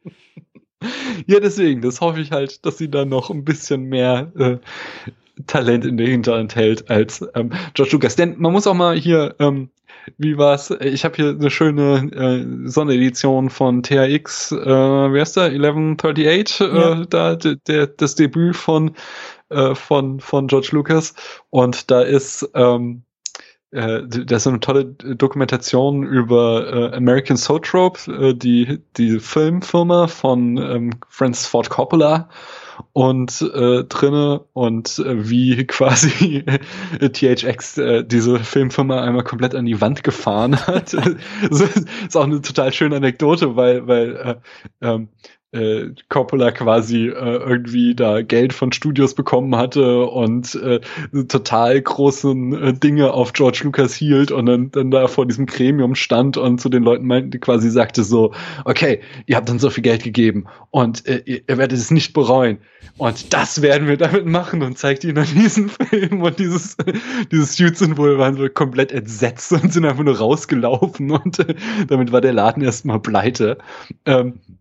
Ja, deswegen, das hoffe ich halt, dass sie dann noch ein bisschen mehr äh, Talent in der Hinterhand hält als ähm, George Lucas. Denn man muss auch mal hier ähm, wie war's? Ich habe hier eine schöne äh, Sonderedition von THX, äh, wer ist der? 1138, ja. äh, da der, das Debüt von äh, von von George Lucas und da ist ähm, äh, das ist eine tolle Dokumentation über äh, American Soatrope, äh, die die Filmfirma von ähm, Francis Ford Coppola und äh, drinne und äh, wie quasi THX äh, diese Filmfirma einmal komplett an die Wand gefahren hat. das ist auch eine total schöne Anekdote, weil weil äh, ähm, äh, Coppola quasi äh, irgendwie da Geld von Studios bekommen hatte und äh, total großen äh, Dinge auf George Lucas hielt und dann, dann da vor diesem Gremium stand und zu den Leuten meinte, quasi sagte so, okay, ihr habt uns so viel Geld gegeben und äh, ihr, ihr werdet es nicht bereuen. Und das werden wir damit machen und zeigt ihnen dann diesen Film und dieses, dieses Suit-Symbol waren so komplett entsetzt und sind einfach nur rausgelaufen und äh, damit war der Laden erstmal pleite. Ähm, äh,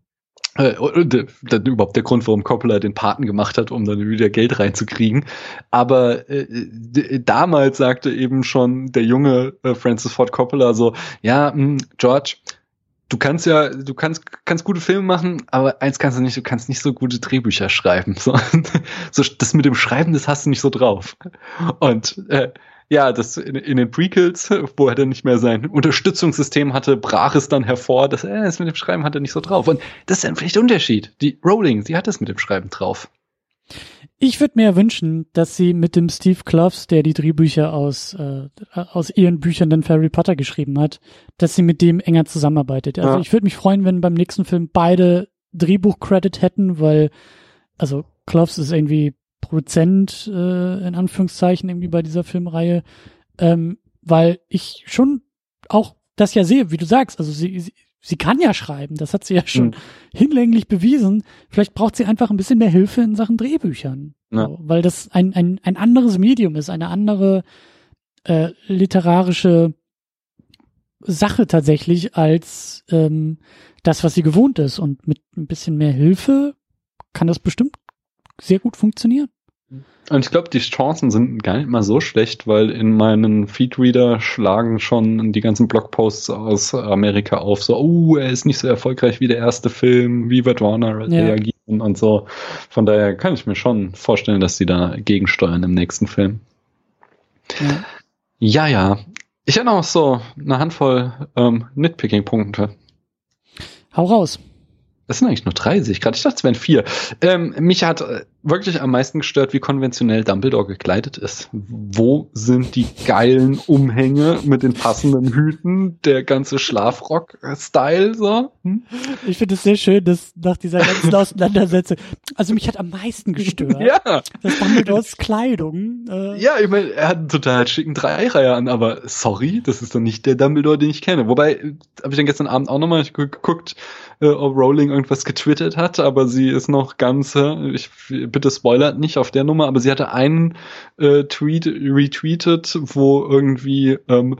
dann überhaupt der Grund, warum Coppola den Paten gemacht hat, um dann wieder Geld reinzukriegen. Aber äh, damals sagte eben schon der junge äh, Francis Ford Coppola so, ja, mh, hm, George, du kannst ja, du kannst, kannst gute Filme machen, aber eins kannst du nicht, du kannst nicht so gute Drehbücher schreiben. So, so das mit dem Schreiben, das hast du nicht so drauf. Und äh, ja, das in, in, den Prequels, wo er dann nicht mehr sein Unterstützungssystem hatte, brach es dann hervor, dass er äh, es mit dem Schreiben hat er nicht so drauf. Und das ist ein vielleicht Unterschied. Die Rowling, sie hat es mit dem Schreiben drauf. Ich würde mir wünschen, dass sie mit dem Steve Kloves, der die Drehbücher aus, äh, aus ihren Büchern dann für Harry Potter geschrieben hat, dass sie mit dem enger zusammenarbeitet. Also ja. ich würde mich freuen, wenn beim nächsten Film beide Drehbuch-Credit hätten, weil, also Kloves ist irgendwie Produzent, äh, in Anführungszeichen, irgendwie bei dieser Filmreihe, ähm, weil ich schon auch das ja sehe, wie du sagst, also sie, sie, sie kann ja schreiben, das hat sie ja schon mhm. hinlänglich bewiesen. Vielleicht braucht sie einfach ein bisschen mehr Hilfe in Sachen Drehbüchern, ja. so, weil das ein, ein, ein anderes Medium ist, eine andere äh, literarische Sache tatsächlich als ähm, das, was sie gewohnt ist. Und mit ein bisschen mehr Hilfe kann das bestimmt sehr gut funktionieren. Und ich glaube, die Chancen sind gar nicht mal so schlecht, weil in meinen Feedreader schlagen schon die ganzen Blogposts aus Amerika auf, so, oh, er ist nicht so erfolgreich wie der erste Film, wie wird Warner ja. reagieren und so. Von daher kann ich mir schon vorstellen, dass sie da gegensteuern im nächsten Film. Ja, ja. ja. Ich hätte noch so eine Handvoll ähm, Nitpicking-Punkte. Hau raus. Das sind eigentlich nur drei, sehe ich gerade. Ich dachte, es wären vier. Ähm, mich hat äh, wirklich am meisten gestört, wie konventionell Dumbledore gekleidet ist. Wo sind die geilen Umhänge mit den passenden Hüten, der ganze Schlafrock-Style so? Hm? Ich finde es sehr schön, dass nach dieser ganzen Auseinandersetzung, also mich hat am meisten gestört, ja. dass Dumbledores Kleidung. Äh ja, ich meine, er hat einen total schicken Dreireiher an, aber sorry, das ist doch nicht der Dumbledore, den ich kenne. Wobei, äh, habe ich dann gestern Abend auch nochmal geguckt, äh, ob Rowling irgendwas getwittert hat, aber sie ist noch ganz, äh, ich bitte spoilert nicht auf der Nummer, aber sie hatte einen äh, Tweet retweetet, wo irgendwie ähm,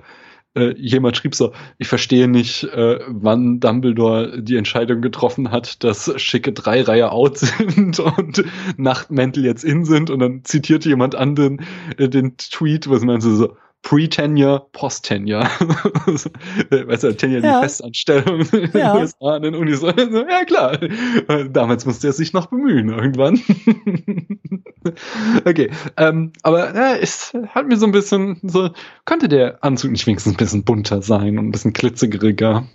äh, jemand schrieb so, ich verstehe nicht, äh, wann Dumbledore die Entscheidung getroffen hat, dass schicke drei Reihe out sind und Nachtmäntel jetzt in sind. Und dann zitiert jemand an den, äh, den Tweet, was meinst du so, Pre-Tenure, Post-Tenure. weißt du, Tenure ja. die Festanstellung in ja. den USA an den Unis. ja, klar. Damals musste er sich noch bemühen, irgendwann. okay. Ähm, aber ja, es hat mir so ein bisschen so, könnte der Anzug nicht wenigstens ein bisschen bunter sein und ein bisschen glitzeriger.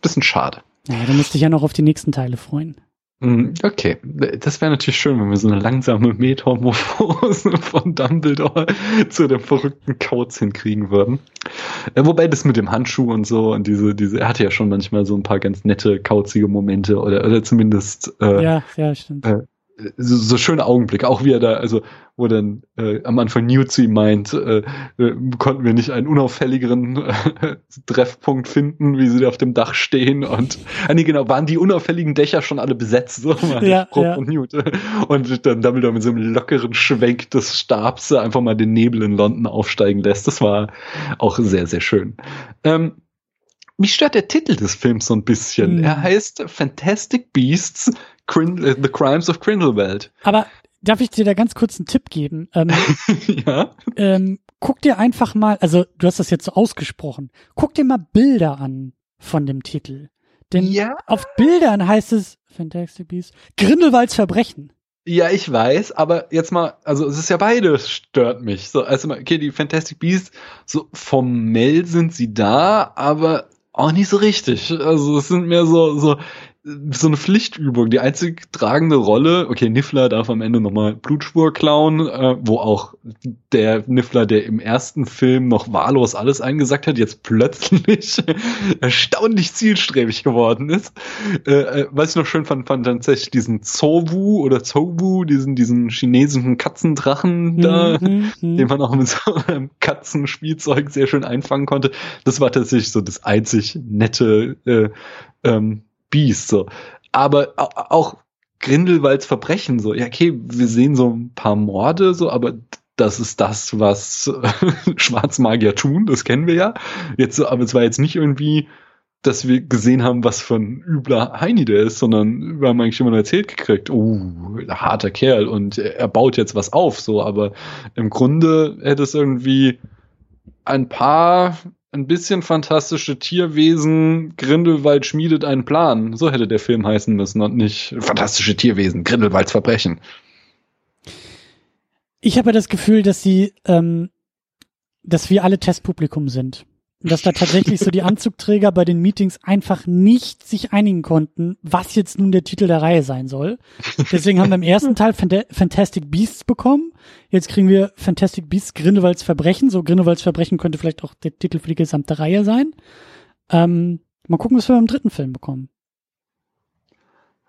Bisschen schade. Ja, da musste ich ja noch auf die nächsten Teile freuen. Hm, okay, das wäre natürlich schön, wenn wir so eine langsame Metamorphose von Dumbledore zu dem verrückten Kauz hinkriegen würden. Äh, wobei das mit dem Handschuh und so und diese, diese, er hatte ja schon manchmal so ein paar ganz nette, kauzige Momente oder, oder zumindest äh, ja, ja, stimmt. Äh, so, so schöne Augenblicke, auch wie er da, also wo dann äh, am Anfang Newt zu ihm meint, äh, äh, konnten wir nicht einen unauffälligeren äh, Treffpunkt finden, wie sie da auf dem Dach stehen und ah, nee, genau, waren die unauffälligen Dächer schon alle besetzt, so mal ja, ja. und Newt. Und dann Dumbledore mit so einem lockeren Schwenk des Stabs einfach mal den Nebel in London aufsteigen lässt. Das war auch sehr, sehr schön. Ähm, mich stört der Titel des Films so ein bisschen. Mhm. Er heißt Fantastic Beasts Crin äh, The Crimes of Grindelwald. Aber darf ich dir da ganz kurz einen Tipp geben? Ähm, ja. Ähm, guck dir einfach mal, also du hast das jetzt so ausgesprochen, guck dir mal Bilder an von dem Titel. Denn Ja. auf Bildern heißt es Fantastic Beasts, Grindelwalds Verbrechen. Ja, ich weiß, aber jetzt mal, also es ist ja beides stört mich. So, also mal, okay, die Fantastic Beasts, so formell sind sie da, aber auch nicht so richtig. Also es sind mehr so, so, so eine Pflichtübung. Die einzig tragende Rolle, okay, Niffler darf am Ende nochmal Blutspur klauen, äh, wo auch der Niffler, der im ersten Film noch wahllos alles eingesackt hat, jetzt plötzlich erstaunlich zielstrebig geworden ist. Äh, äh, was ich noch schön fand, fand tatsächlich diesen Zowu oder Zowu, diesen, diesen chinesischen Katzendrachen da, Mhm, mhm. den man auch mit so einem Katzenspielzeug sehr schön einfangen konnte. Das war tatsächlich so das einzig nette äh, ähm, Biest. So. Aber au- auch Grindelwalds Verbrechen, so, ja, okay, wir sehen so ein paar Morde, so, aber das ist das, was Schwarzmagier tun, das kennen wir ja. Jetzt, so, aber es war jetzt nicht irgendwie, dass wir gesehen haben, was für ein übler Heini der ist, sondern wir haben eigentlich immer nur erzählt gekriegt, oh, harter Kerl und er baut jetzt was auf, so, aber im Grunde hätte es irgendwie ein paar ein bisschen fantastische Tierwesen, Grindelwald schmiedet einen Plan. So hätte der Film heißen müssen und nicht fantastische Tierwesen, Grindelwalds Verbrechen. Ich habe das Gefühl, dass sie, ähm, dass wir alle Testpublikum sind. Und dass da tatsächlich so die Anzugträger bei den Meetings einfach nicht sich einigen konnten, was jetzt nun der Titel der Reihe sein soll. Deswegen haben wir im ersten Teil Fanta Fantastic Beasts bekommen. Jetzt kriegen wir Fantastic Beasts Grindelwalds Verbrechen. So Grindelwalds Verbrechen könnte vielleicht auch der Titel für die gesamte Reihe sein. Ähm, mal gucken, was wir beim dritten Film bekommen.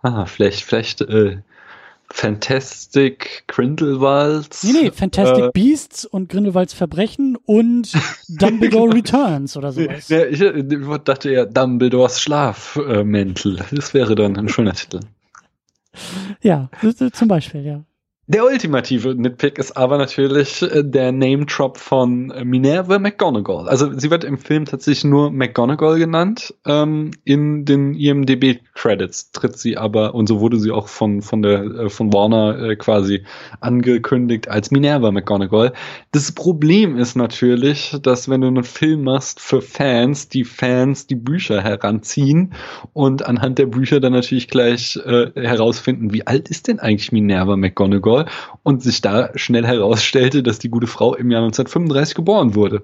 Ah, vielleicht, vielleicht äh, Fantastic Grindelwalds. Nee, nee, Fantastic Äh, Beasts und Grindelwalds Verbrechen und Dumbledore Returns oder sowas. Ja, ich äh, dachte ja Dumbledores Schlafmäntel. Das wäre dann ein schöner Titel. Ja, zum Beispiel, ja. Der ultimative Nitpick ist aber natürlich äh, der Name-Drop von äh, Minerva McGonagall. Also sie wird im Film tatsächlich nur McGonagall genannt. Ähm, in den IMDb-Credits tritt sie aber, und so wurde sie auch von, von, der, äh, von Warner äh, quasi angekündigt als Minerva McGonagall. Das Problem ist natürlich, dass wenn du einen Film machst für Fans, die Fans die Bücher heranziehen und anhand der Bücher dann natürlich gleich äh, herausfinden, wie alt ist denn eigentlich Minerva McGonagall und sich da schnell herausstellte, dass die gute Frau im Jahr 1935 geboren wurde.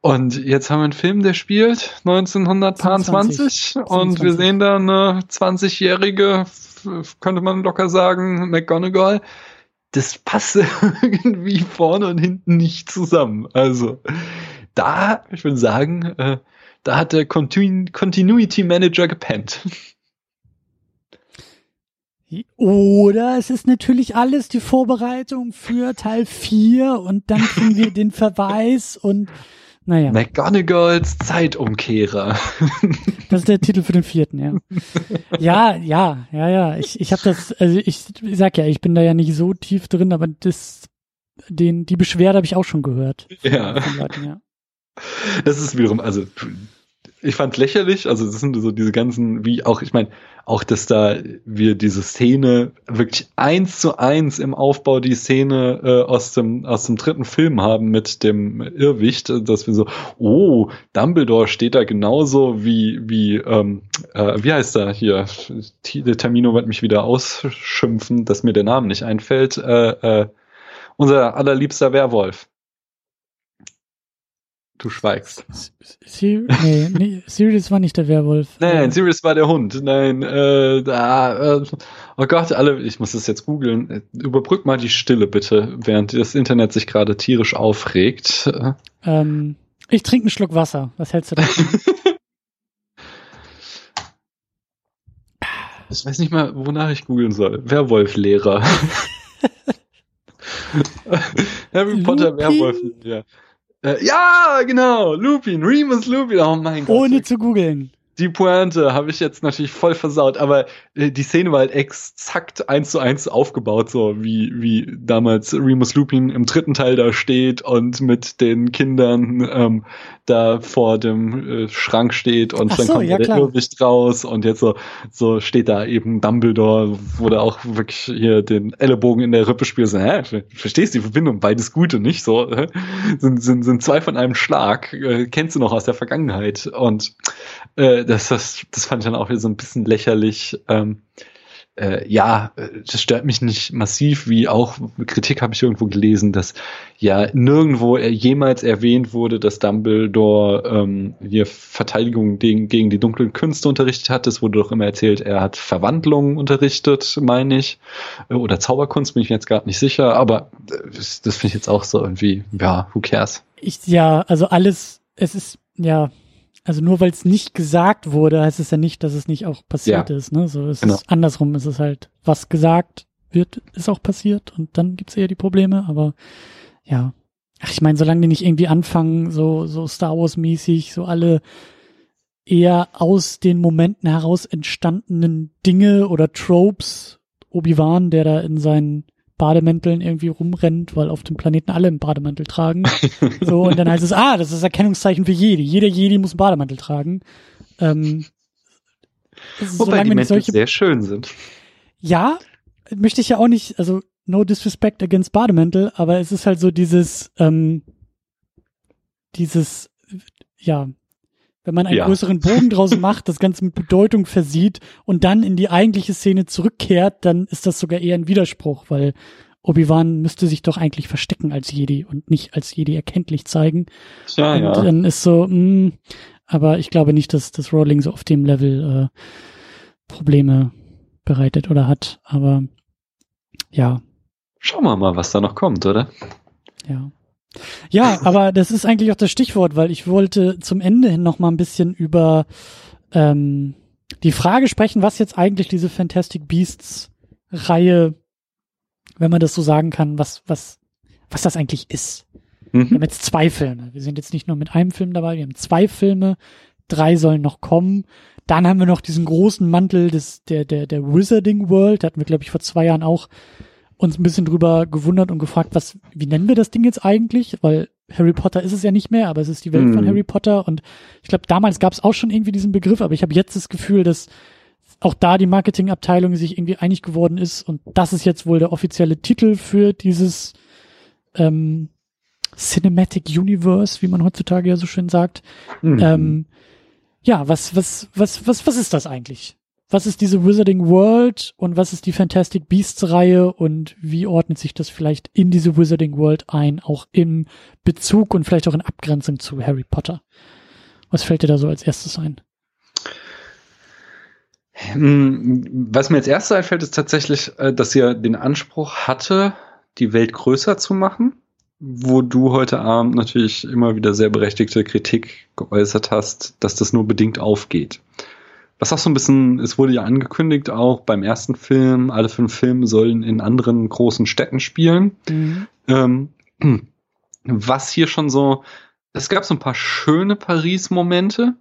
Und jetzt haben wir einen Film, der spielt 1920 und wir 27. sehen da eine 20-jährige, f- könnte man locker sagen, McGonagall. Das passt irgendwie vorne und hinten nicht zusammen. Also da, ich würde sagen, äh, da hat der Continu Continuity Manager gepennt. Oder es ist natürlich alles die Vorbereitung für Teil 4 und dann kriegen wir den Verweis und naja, McGonagalls Zeitumkehrer. das ist der Titel für den vierten, ja. Ja, ja, ja, ja. Ich, ich habe das, also ich, ich sag ja, ich bin da ja nicht so tief drin, aber das, den, die Beschwerde habe ich auch schon gehört. Ja. Leuten, ja. Das ist wiederum, also ich fand lächerlich, also das sind so diese ganzen, wie auch, ich meine, auch, dass da wir diese Szene wirklich eins zu eins im Aufbau die Szene äh, aus dem aus dem dritten Film haben mit dem Irrwicht, dass wir so, oh, Dumbledore steht da genauso wie wie ähm, äh, wie heißt er hier? Der Termino wird mich wieder ausschimpfen, dass mir der Name nicht einfällt. Äh, äh, unser allerliebster Werwolf. Du schweigst. Sir nee, nee, Sirius war nicht der Werwolf. Nein, Sirius war der Hund. Nein, äh, da, äh, oh Gott, alle, ich muss das jetzt googeln. Überbrück mal die Stille bitte, während das Internet sich gerade tierisch aufregt. Äh, ähm, ich trinke einen Schluck Wasser. Was hältst du davon? Ich weiß nicht mal, wonach ich googeln soll. Werwolf-Lehrer. Harry Potter Lupin? Werwolf. Ja. Äh, ja, genau, Lupin, Remus Lupin. Oh mein Gott. Ohne zu googeln. Die Pointe habe ich jetzt natürlich voll versaut, aber äh, die Szene war halt exakt eins zu eins aufgebaut, so wie, wie damals Remus Lupin im dritten Teil da steht und mit den Kindern ähm, da vor dem äh, Schrank steht und Ach dann so, kommt ja, der. Irrwicht raus und jetzt so, so steht da eben Dumbledore, wo der auch wirklich hier den Ellenbogen in der Rippe spielt, so, hä, ver- verstehst du die Verbindung, beides Gute, nicht so, hä? sind, sind, sind zwei von einem Schlag, äh, kennst du noch aus der Vergangenheit und äh, das, das, das fand ich dann auch wieder so ein bisschen lächerlich. Ähm, äh, ja, äh, das stört mich nicht massiv, wie auch Kritik habe ich irgendwo gelesen, dass ja nirgendwo jemals erwähnt wurde, dass Dumbledore ähm, hier Verteidigung gegen, gegen die dunklen Künste unterrichtet hat. Es wurde doch immer erzählt, er hat Verwandlung unterrichtet, meine ich. Äh, Oder Zauberkunst, bin ich mir jetzt gerade nicht sicher, aber äh, das, das finde ich jetzt auch so irgendwie, ja, who cares? Ich, ja, also alles, es ist, ja, also nur weil es nicht gesagt wurde, heißt es ja nicht, dass es nicht auch passiert ist, ne? So es Genau. ist andersrum, es ist halt, was gesagt wird, ist auch passiert und dann gibt's eher die Probleme, aber ja. Ach, ich meine, solange die nicht irgendwie anfangen, so, so Star Wars-mäßig, so alle eher aus den Momenten heraus entstandenen Dinge oder Tropes, Obi-Wan, der da in seinen Bademänteln irgendwie rumrennt, weil auf dem Planeten alle einen Bademantel tragen. So, und dann heißt es, ah, das ist Erkennungszeichen für Jedi. Jeder Jedi muss einen Bademantel tragen. Ähm, Wobei solange die Mäntel solche, sehr schön sind. ja, möchte ich ja auch nicht, also no disrespect against Bademäntel, aber es ist halt so dieses, ähm, dieses, ja, wenn man einen Ja. größeren Bogen draus macht, das Ganze mit Bedeutung versieht und dann in die eigentliche Szene zurückkehrt, dann ist das sogar eher ein Widerspruch, weil Obi-Wan müsste sich doch eigentlich verstecken als Jedi und nicht als Jedi erkenntlich zeigen. Tja, und ja. dann ist so, mh, aber ich glaube nicht, dass das Rowling so auf dem Level äh, Probleme bereitet oder hat. Aber ja, Schauen wir mal, was da noch kommt, oder? ja. Ja, aber das ist eigentlich auch das Stichwort, weil ich wollte zum Ende hin noch mal ein bisschen über ähm, die Frage sprechen, was jetzt eigentlich diese Fantastic Beasts Reihe, wenn man das so sagen kann, was was was das eigentlich ist. Wir Mhm. haben jetzt zwei Filme. Wir sind jetzt nicht nur mit einem Film dabei, wir haben zwei Filme, drei sollen noch kommen. Dann haben wir noch diesen großen Mantel des, der, der, der Wizarding World. Da hatten wir, glaube ich, vor zwei Jahren auch uns ein bisschen drüber gewundert und gefragt, was, wie nennen wir das Ding jetzt eigentlich? Weil Harry Potter ist es ja nicht mehr, aber es ist die Welt von Mhm. Harry Potter. Und ich glaube, damals gab es auch schon irgendwie diesen Begriff, aber ich habe jetzt das Gefühl, dass auch da die Marketingabteilung sich irgendwie einig geworden ist und das ist jetzt wohl der offizielle Titel für dieses ähm, Cinematic Universe, wie man heutzutage ja so schön sagt. Mhm. Ähm, ja, was, was, was, was, was ist das eigentlich? Was ist diese Wizarding World und was ist die Fantastic Beasts Reihe und wie ordnet sich das vielleicht in diese Wizarding World ein, auch im Bezug und vielleicht auch in Abgrenzung zu Harry Potter? Was fällt dir da so als erstes ein? Hm, Was mir als erstes einfällt, ist tatsächlich, äh, dass ja den Anspruch hatte, die Welt größer zu machen, wo du heute Abend natürlich immer wieder sehr berechtigte Kritik geäußert hast, dass das nur bedingt aufgeht. Was auch so ein bisschen, es wurde ja angekündigt, auch beim ersten Film, alle fünf Filme sollen in anderen großen Städten spielen. Ähm, was hier schon so, es gab so ein paar schöne Paris-Momente,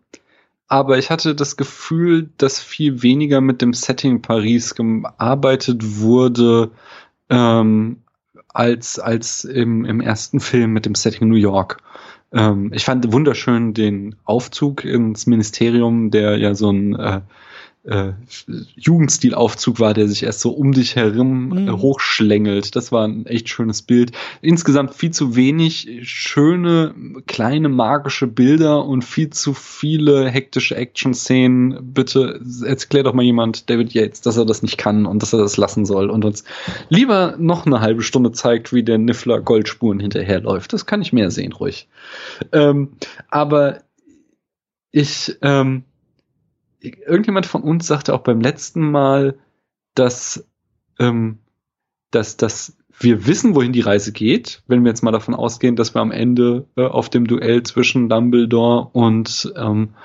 aber ich hatte das Gefühl, dass viel weniger mit dem Setting Paris gearbeitet wurde, ähm, als, als im, im ersten Film mit dem Setting New York. Ähm, ich fand wunderschön den Aufzug ins Ministerium, der ja so ein äh, äh, Jugendstilaufzug war, der sich erst so um dich herum Mhm. äh, hochschlängelt. Das war ein echt schönes Bild. Insgesamt viel zu wenig schöne, kleine magische Bilder und viel zu viele hektische Action-Szenen. Bitte erklär doch mal jemand, David Yates, dass er das nicht kann und dass er das lassen soll und uns lieber noch eine halbe Stunde zeigt, wie der Niffler Goldspuren hinterherläuft. Das kann ich mehr sehen, ruhig. Ähm, aber ich, ähm, irgendjemand von uns sagte auch beim letzten Mal, dass, ähm, dass, dass wir wissen, wohin die Reise geht, wenn wir jetzt mal davon ausgehen, dass wir am Ende äh, auf dem Duell zwischen Dumbledore und, ähm,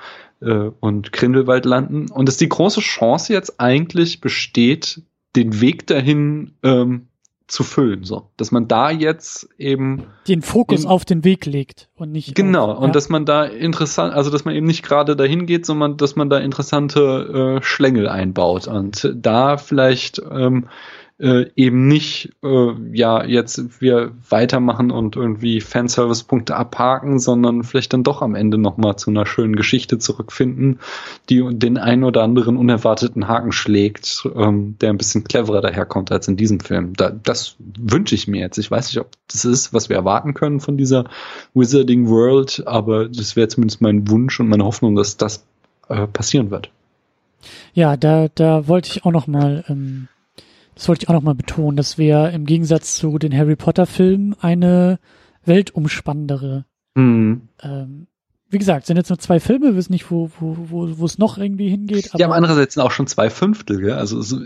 äh, und Grindelwald landen. Und dass die große Chance jetzt eigentlich besteht, den Weg dahin ähm, zu füllen, so. Dass man da jetzt eben den Fokus auf den Weg legt und nicht. Genau, auf, und dass man da interessant, also dass man eben nicht gerade dahin geht, sondern dass man da interessante äh, Schlängel einbaut und da vielleicht ähm, äh, eben nicht, äh, ja, jetzt wir weitermachen und irgendwie Fanservice-Punkte abhaken, sondern vielleicht dann doch am Ende nochmal zu einer schönen Geschichte zurückfinden, die den einen oder anderen unerwarteten Haken schlägt, ähm, der ein bisschen cleverer daherkommt als in diesem Film. Da, das wünsche ich mir jetzt. Ich weiß nicht, ob das ist, was wir erwarten können von dieser Wizarding World, aber das wäre zumindest mein Wunsch und meine Hoffnung, dass das äh, passieren wird. Ja, da, da wollte ich auch noch mal ähm, das wollte ich auch nochmal betonen, dass wir im Gegensatz zu den Harry Potter Filmen eine weltumspannendere, mhm. ähm, wie gesagt, sind jetzt nur zwei Filme, wir wissen nicht, wo, wo, wo, wo es noch irgendwie hingeht. Aber ja, aber andererseits sind auch schon zwei Fünftel, gell? Also so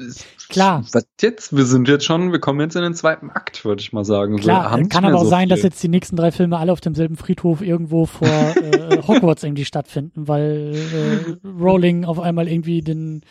klar. Was jetzt? Wir sind jetzt schon, wir kommen jetzt in den zweiten Akt, würde ich mal sagen. Klar, so, kann aber auch so sein, viel. dass jetzt die nächsten drei Filme alle auf demselben Friedhof irgendwo vor äh, Hogwarts irgendwie stattfinden, weil äh, Rowling auf einmal irgendwie den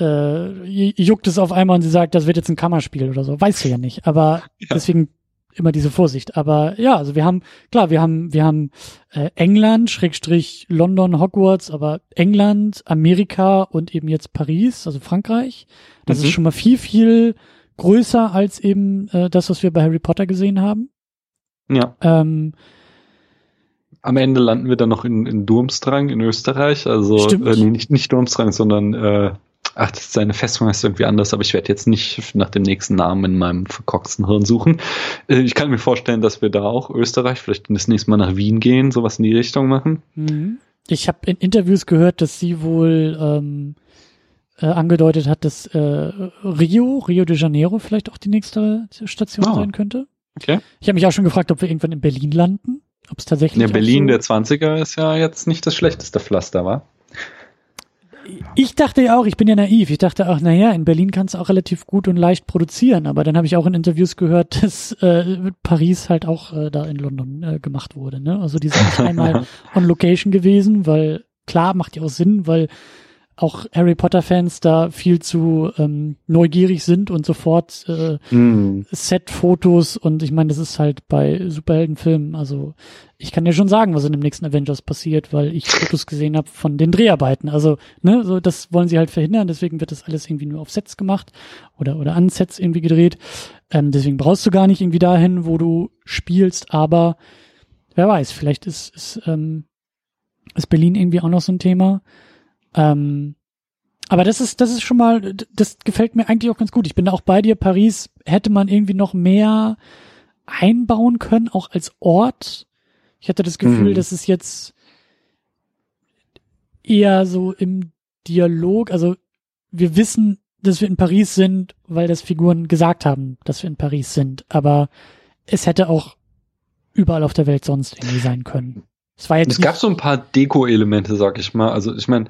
äh, juckt es auf einmal und sie sagt, das wird jetzt ein Kammerspiel oder so. Weißt du ja nicht. Aber ja. deswegen immer diese Vorsicht. Aber ja, also wir haben, klar, wir haben, wir haben äh, England, Schrägstrich London, Hogwarts, aber England, Amerika und eben jetzt Paris, also Frankreich. Das mhm. ist schon mal viel, viel größer als eben äh, das, was wir bei Harry Potter gesehen haben. Ja. Ähm, am Ende landen wir dann noch in, in Durmstrang in Österreich. Also äh, nee, nicht, nicht Durmstrang, sondern äh, Ach, seine Festung heißt irgendwie anders, aber ich werde jetzt nicht nach dem nächsten Namen in meinem verkorksten Hirn suchen. Äh, ich kann mir vorstellen, dass wir da auch Österreich vielleicht das nächste Mal nach Wien gehen, sowas in die Richtung machen. Mhm. Ich habe in Interviews gehört, dass sie wohl ähm, äh, angedeutet hat, dass äh, Rio, Rio de Janeiro vielleicht auch die nächste Station oh. sein könnte. Okay. Ich habe mich auch schon gefragt, ob wir irgendwann in Berlin landen. Ob es tatsächlich. Ja, Berlin so der 20er ist ja jetzt nicht das schlechteste Pflaster, war ich dachte ja auch, ich bin ja naiv. Ich dachte auch, naja, in Berlin kannst du auch relativ gut und leicht produzieren. Aber dann habe ich auch in Interviews gehört, dass äh, Paris halt auch äh, da in London äh, gemacht wurde. Ne? Also die sind nicht einmal on Location gewesen, weil klar macht ja auch Sinn, weil auch Harry Potter-Fans da viel zu ähm, neugierig sind und sofort äh, mm. Set-Fotos und ich meine, das ist halt bei Superheldenfilmen, also ich kann ja schon sagen, was in dem nächsten Avengers passiert, weil ich Fotos gesehen habe von den Dreharbeiten. Also, ne, so das wollen sie halt verhindern, deswegen wird das alles irgendwie nur auf Sets gemacht oder oder an Sets irgendwie gedreht. Ähm, deswegen brauchst du gar nicht irgendwie dahin, wo du spielst, aber wer weiß, vielleicht ist, ist, ähm, ist Berlin irgendwie auch noch so ein Thema. Ähm, aber das ist, das ist schon mal, das gefällt mir eigentlich auch ganz gut. Ich bin da auch bei dir. Paris hätte man irgendwie noch mehr einbauen können, auch als Ort. Ich hatte das Gefühl, mhm. dass es jetzt eher so im Dialog, also wir wissen, dass wir in Paris sind, weil das Figuren gesagt haben, dass wir in Paris sind. Aber es hätte auch überall auf der Welt sonst irgendwie sein können. Es, war jetzt es gab so ein paar Deko-Elemente, sag ich mal. Also ich meine,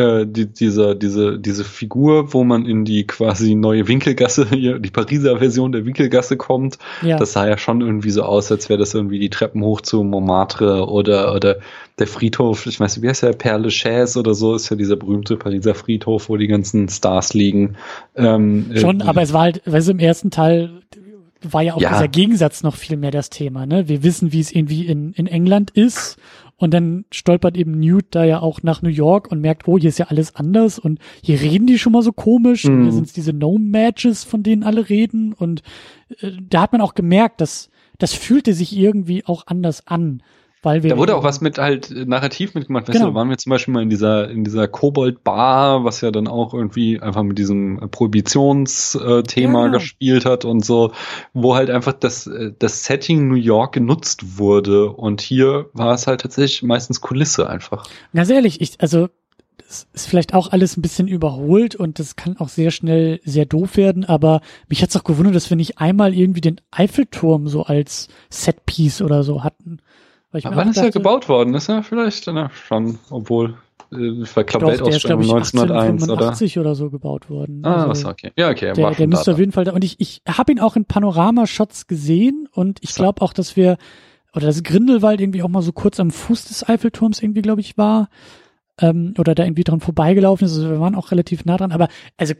äh, die, diese, diese, diese Figur, wo man in die quasi neue Winkelgasse, die Pariser Version der Winkelgasse kommt, ja. das sah ja schon irgendwie so aus, als wäre das irgendwie die Treppen hoch zu Montmartre oder, oder der Friedhof, ich weiß nicht, wie heißt der, Père Lachaise oder so, ist ja dieser berühmte Pariser Friedhof, wo die ganzen Stars liegen. Ähm, schon, äh, aber es war halt, weißt du, im ersten Teil war ja auch ja. dieser Gegensatz noch viel mehr das Thema, ne? Wir wissen, wie es irgendwie in, in England ist und dann stolpert eben Newt da ja auch nach New York und merkt, oh, hier ist ja alles anders und hier reden die schon mal so komisch mhm. und hier mhm. sind es diese No-Matches, von denen alle reden und äh, da hat man auch gemerkt, dass das fühlte sich irgendwie auch anders an. Weil wir da wurde auch was mit halt narrativ mitgemacht. Weißt genau. du, da waren wir zum Beispiel mal in dieser, in dieser Kobold-Bar, was ja dann auch irgendwie einfach mit diesem Prohibitionsthema ja, genau. gespielt hat und so, wo halt einfach das, das Setting New York genutzt wurde. Und hier war es halt tatsächlich meistens Kulisse einfach. Ganz ehrlich, ich, also, das ist vielleicht auch alles ein bisschen überholt und das kann auch sehr schnell sehr doof werden, aber mich hat's auch gewundert, dass wir nicht einmal irgendwie den Eiffelturm so als Setpiece oder so hatten. Weil Aber wann ist er gebaut worden? Ist er vielleicht na, schon, obwohl äh, glaube Weltausstellung 1901 oder? oder so gebaut worden. Ah, also, okay. Ja, okay. Der, der müsste auf jeden Fall da. Und ich, ich habe ihn auch in Panoramashots gesehen und ich glaube auch, dass wir oder dass Grindelwald irgendwie auch mal so kurz am Fuß des Eiffelturms irgendwie, glaube ich, war ähm, oder da irgendwie dran vorbeigelaufen ist. Also wir waren auch relativ nah dran. Aber also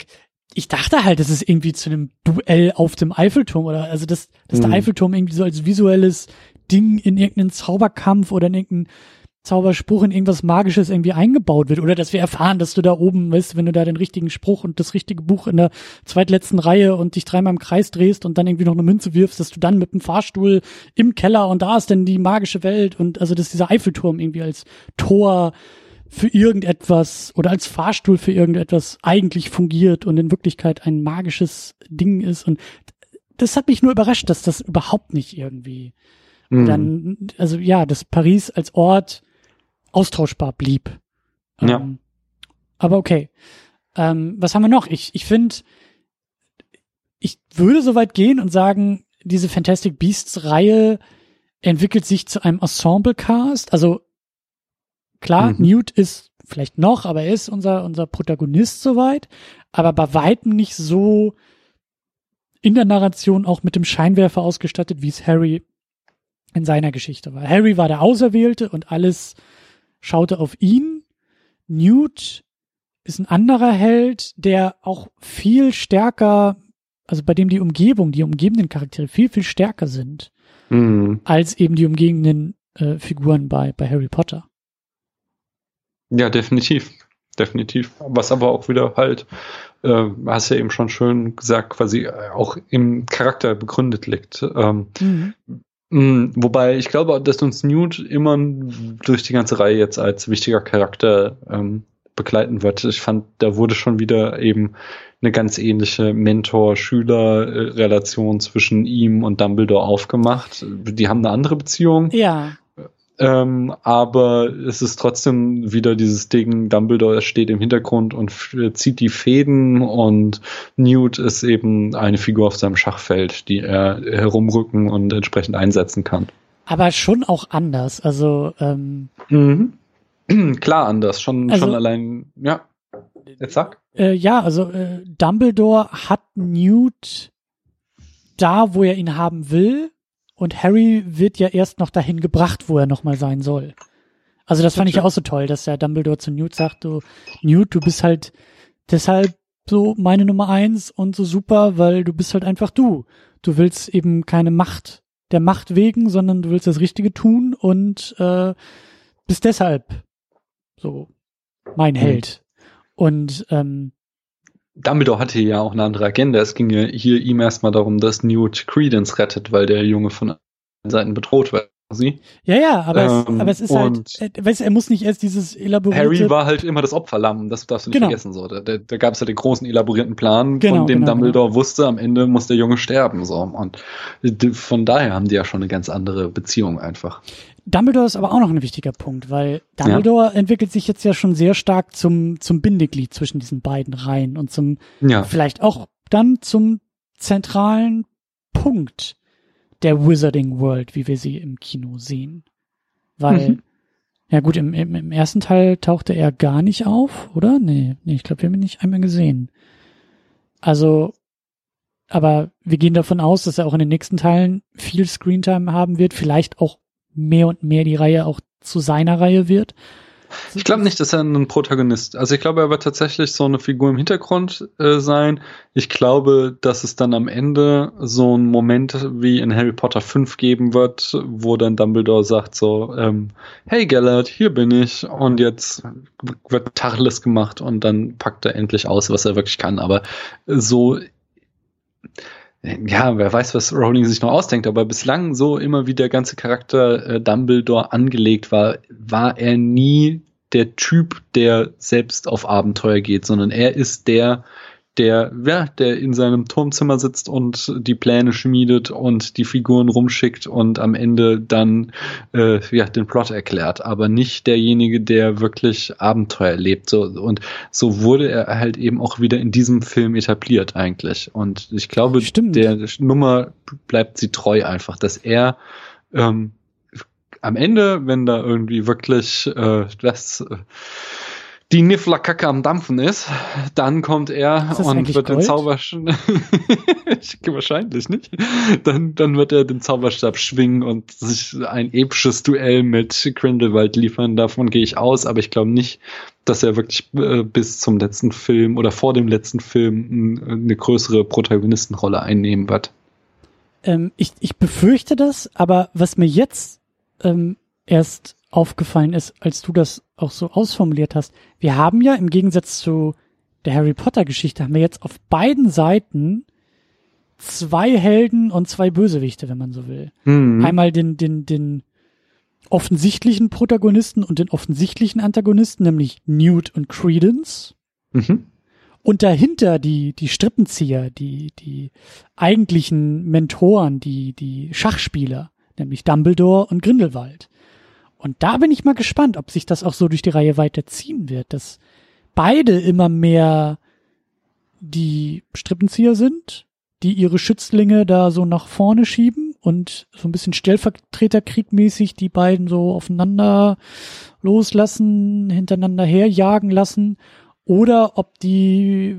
ich dachte halt, das ist irgendwie zu einem Duell auf dem Eiffelturm oder also dass, dass mhm. der Eiffelturm irgendwie so als visuelles Ding in irgendeinen Zauberkampf oder in irgendeinen Zauberspruch in irgendwas Magisches irgendwie eingebaut wird oder dass wir erfahren, dass du da oben, weißt, wenn du da den richtigen Spruch und das richtige Buch in der zweitletzten Reihe und dich dreimal im Kreis drehst und dann irgendwie noch eine Münze wirfst, dass du dann mit dem Fahrstuhl im Keller und da ist dann die magische Welt und also dass dieser Eiffelturm irgendwie als Tor für irgendetwas oder als Fahrstuhl für irgendetwas eigentlich fungiert und in Wirklichkeit ein magisches Ding ist und das hat mich nur überrascht, dass das überhaupt nicht irgendwie mhm. dann, also ja, dass Paris als Ort austauschbar blieb. Ja. Ähm, aber okay. Ähm, was haben wir noch? Ich, ich finde, ich würde so weit gehen und sagen, diese Fantastic Beasts Reihe entwickelt sich zu einem Ensemble-Cast. Also klar, mhm. Newt ist vielleicht noch, aber er ist unser, unser Protagonist soweit, aber bei weitem nicht so in der Narration auch mit dem Scheinwerfer ausgestattet, wie es Harry in seiner Geschichte war. Harry war der Auserwählte und alles schaute auf ihn. Newt ist ein anderer Held, der auch viel stärker, also bei dem die Umgebung, die umgebenden Charaktere viel, viel stärker sind, mhm. als eben die umgebenden äh, Figuren bei, bei Harry Potter. Ja, definitiv. Definitiv. Was aber auch wieder halt, äh, hast ja eben schon schön gesagt, quasi auch im Charakter begründet liegt. Ähm, mhm. Mm, wobei ich glaube, dass uns Newt immer durch die ganze Reihe jetzt als wichtiger Charakter ähm, begleiten wird. Ich fand, da wurde schon wieder eben eine ganz ähnliche Mentor-Schüler-Relation zwischen ihm und Dumbledore aufgemacht. Die haben eine andere Beziehung. Ja. Ähm, aber es ist trotzdem wieder dieses Ding, Dumbledore steht im Hintergrund und zieht die Fäden und Newt ist eben eine Figur auf seinem Schachfeld, die er herumrücken und entsprechend einsetzen kann. Aber schon auch anders, also ähm mhm. Klar anders, schon, also, schon allein, ja. Jetzt sag. Äh, ja, also äh, Dumbledore hat Newt da, wo er ihn haben will, und Harry wird ja erst noch dahin gebracht, wo er nochmal sein soll. Also das fand ich auch so toll, dass der Dumbledore zu Newt sagt, du, Newt, du bist halt deshalb so meine Nummer eins und so super, weil du bist halt einfach du. Du willst eben keine Macht der Macht wegen, sondern du willst das Richtige tun und äh, bist deshalb so mein mhm. Held. Und ähm, Dumbledore hatte ja auch eine andere Agenda. Es ging ja hier ihm erstmal darum, dass Newt Credence rettet, weil der Junge von Seiten bedroht wird. Sie. Ja, ja, aber, ähm, es, aber es ist halt, äh, weißt, er muss nicht erst dieses elaborierte... Harry war halt immer das Opferlamm, das darfst du nicht genau. vergessen. So. Da, da gab es ja den großen elaborierten Plan, genau, von dem genau, Dumbledore genau. wusste, am Ende muss der Junge sterben. So. Und von daher haben die ja schon eine ganz andere Beziehung einfach. Dumbledore ist aber auch noch ein wichtiger Punkt, weil Dumbledore ja. entwickelt sich jetzt ja schon sehr stark zum, zum Bindeglied zwischen diesen beiden Reihen und zum, ja. vielleicht auch dann zum zentralen Punkt der Wizarding World, wie wir sie im Kino sehen. Weil, mhm. ja gut, im, im, im ersten Teil tauchte er gar nicht auf, oder? Nee, nee, ich glaube, wir haben ihn nicht einmal gesehen. Also, aber wir gehen davon aus, dass er auch in den nächsten Teilen viel Screentime haben wird, vielleicht auch mehr und mehr die Reihe auch zu seiner Reihe wird. Ich glaube nicht, dass er ein Protagonist. Also ich glaube, er wird tatsächlich so eine Figur im Hintergrund äh, sein. Ich glaube, dass es dann am Ende so einen Moment wie in Harry Potter 5 geben wird, wo dann Dumbledore sagt so, ähm, hey Gellert, hier bin ich und jetzt wird Tacheles gemacht und dann packt er endlich aus, was er wirklich kann. Aber so ja, wer weiß, was Rowling sich noch ausdenkt, aber bislang so immer wie der ganze Charakter äh, Dumbledore angelegt war, war er nie der Typ, der selbst auf Abenteuer geht, sondern er ist der, der, ja, der in seinem Turmzimmer sitzt und die Pläne schmiedet und die Figuren rumschickt und am Ende dann äh, ja, den Plot erklärt, aber nicht derjenige, der wirklich Abenteuer erlebt. So, und so wurde er halt eben auch wieder in diesem Film etabliert eigentlich. Und ich glaube, Stimmt. der Nummer bleibt sie treu einfach, dass er ähm, am Ende, wenn da irgendwie wirklich äh, das äh, die Nifflerkacke am Dampfen ist, dann kommt er und wird Gold? den Zauberstab wahrscheinlich nicht. Dann, dann wird er den Zauberstab schwingen und sich ein episches Duell mit Grindelwald liefern. Davon gehe ich aus, aber ich glaube nicht, dass er wirklich äh, bis zum letzten Film oder vor dem letzten Film eine größere Protagonistenrolle einnehmen wird. Ähm, ich, ich befürchte das, aber was mir jetzt ähm, erst aufgefallen ist, als du das auch so ausformuliert hast. Wir haben ja im Gegensatz zu der Harry Potter Geschichte haben wir jetzt auf beiden Seiten zwei Helden und zwei Bösewichte, wenn man so will. Mhm. Einmal den, den, den offensichtlichen Protagonisten und den offensichtlichen Antagonisten, nämlich Newt und Credence. Mhm. Und dahinter die, die Strippenzieher, die, die eigentlichen Mentoren, die, die Schachspieler, nämlich Dumbledore und Grindelwald. Und da bin ich mal gespannt, ob sich das auch so durch die Reihe weiterziehen wird, dass beide immer mehr die Strippenzieher sind, die ihre Schützlinge da so nach vorne schieben und so ein bisschen Stellvertreterkriegmäßig die beiden so aufeinander loslassen, hintereinander herjagen lassen, oder ob die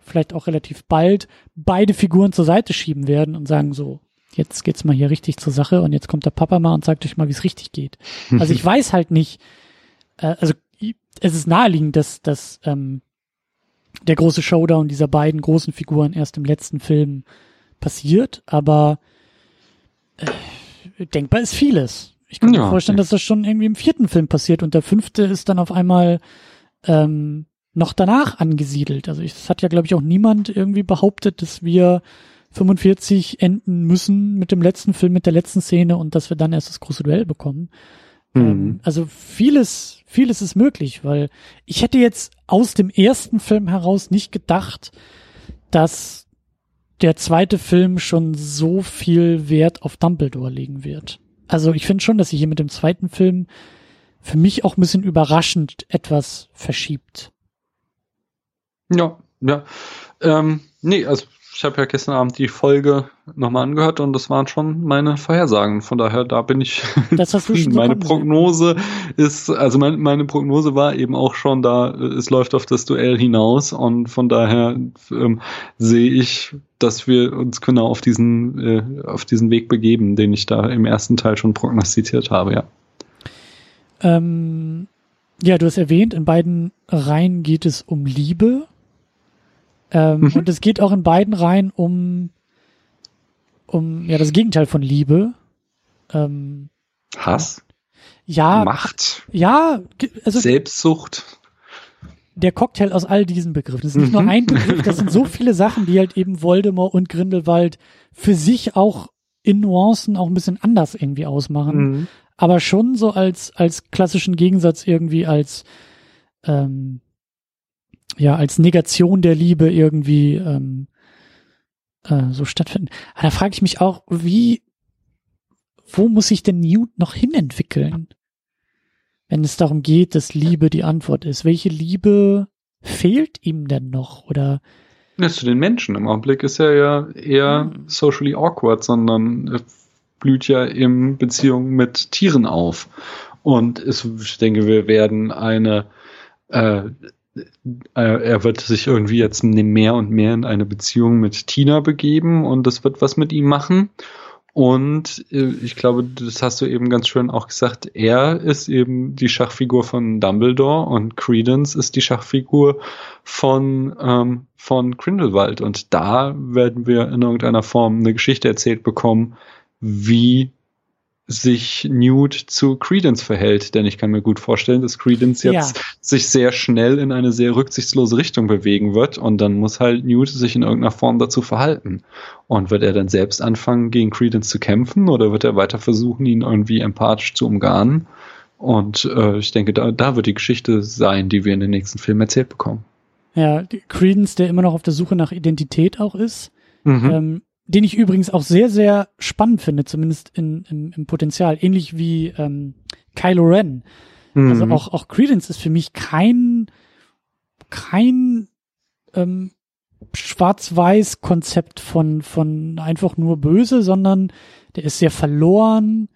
vielleicht auch relativ bald beide Figuren zur Seite schieben werden und sagen so, jetzt geht's mal hier richtig zur Sache und jetzt kommt der Papa mal und sagt euch mal, wie es richtig geht. Also ich weiß halt nicht, äh, also es ist naheliegend, dass, dass ähm, der große Showdown dieser beiden großen Figuren erst im letzten Film passiert, aber äh, denkbar ist vieles. Ich kann ja, mir vorstellen, okay. dass das schon irgendwie im vierten Film passiert und der fünfte ist dann auf einmal ähm, noch danach angesiedelt. Also es hat ja, glaube ich, auch niemand irgendwie behauptet, dass wir 45 enden müssen mit dem letzten Film, mit der letzten Szene und dass wir dann erst das große Duell bekommen. Mhm. Ähm, also vieles, vieles ist möglich, weil ich hätte jetzt aus dem ersten Film heraus nicht gedacht, dass der zweite Film schon so viel Wert auf Dumbledore legen wird. Also ich finde schon, dass sich hier mit dem zweiten Film für mich auch ein bisschen überraschend etwas verschiebt. Ja, ja. Ähm, nee, also ich habe ja gestern Abend die Folge nochmal angehört und das waren schon meine Vorhersagen. Von daher, da bin ich. Das hast du schon Meine Prognose ist, also mein, meine Prognose war eben auch schon da, es läuft auf das Duell hinaus und von daher ähm, sehe ich, dass wir uns genau auf diesen, äh, auf diesen Weg begeben, den ich da im ersten Teil schon prognostiziert habe, ja. Ähm, ja, du hast erwähnt, in beiden Reihen geht es um Liebe. Ähm, mhm. Und es geht auch in beiden Reihen um, um ja das Gegenteil von Liebe. Ähm, Hass. Ja. Macht. Ja. Also, Selbstsucht. Der Cocktail aus all diesen Begriffen. Das ist nicht mhm. nur ein Begriff, das sind so viele Sachen, die halt eben Voldemort und Grindelwald für sich auch in Nuancen auch ein bisschen anders irgendwie ausmachen. Mhm. Aber schon so als, als klassischen Gegensatz irgendwie als, ähm, ja als Negation der Liebe irgendwie ähm, äh, so stattfinden. Aber da frage ich mich auch, wie, wo muss sich denn Newt noch hinentwickeln, wenn es darum geht, dass Liebe die Antwort ist? Welche Liebe fehlt ihm denn noch? Oder ja, zu den Menschen im Augenblick ist er ja eher socially awkward, sondern blüht ja in Beziehungen mit Tieren auf. Und es, ich denke, wir werden eine äh, er wird sich irgendwie jetzt mehr und mehr in eine Beziehung mit Tina begeben und das wird was mit ihm machen. Und äh, ich glaube, das hast du eben ganz schön auch gesagt, er ist eben die Schachfigur von Dumbledore und Credence ist die Schachfigur von, ähm, von Grindelwald. Und da werden wir in irgendeiner Form eine Geschichte erzählt bekommen, wie sich Newt zu Credence verhält, denn ich kann mir gut vorstellen, dass Credence jetzt ja. sich sehr schnell in eine sehr rücksichtslose Richtung bewegen wird und dann muss halt Newt sich in irgendeiner Form dazu verhalten. Und wird er dann selbst anfangen, gegen Credence zu kämpfen oder wird er weiter versuchen, ihn irgendwie empathisch zu umgarnen? Und äh, ich denke, da, da wird die Geschichte sein, die wir in den nächsten Filmen erzählt bekommen. Ja, Credence, der immer noch auf der Suche nach Identität auch ist. Mhm. Ähm, den ich übrigens auch sehr, sehr spannend finde, zumindest in, im, im Potenzial, ähnlich wie ähm, Kylo Ren. Mhm. Also auch, auch Credence ist für mich kein, kein ähm, Schwarz-Weiß-Konzept von, von einfach nur böse, sondern der ist sehr verloren,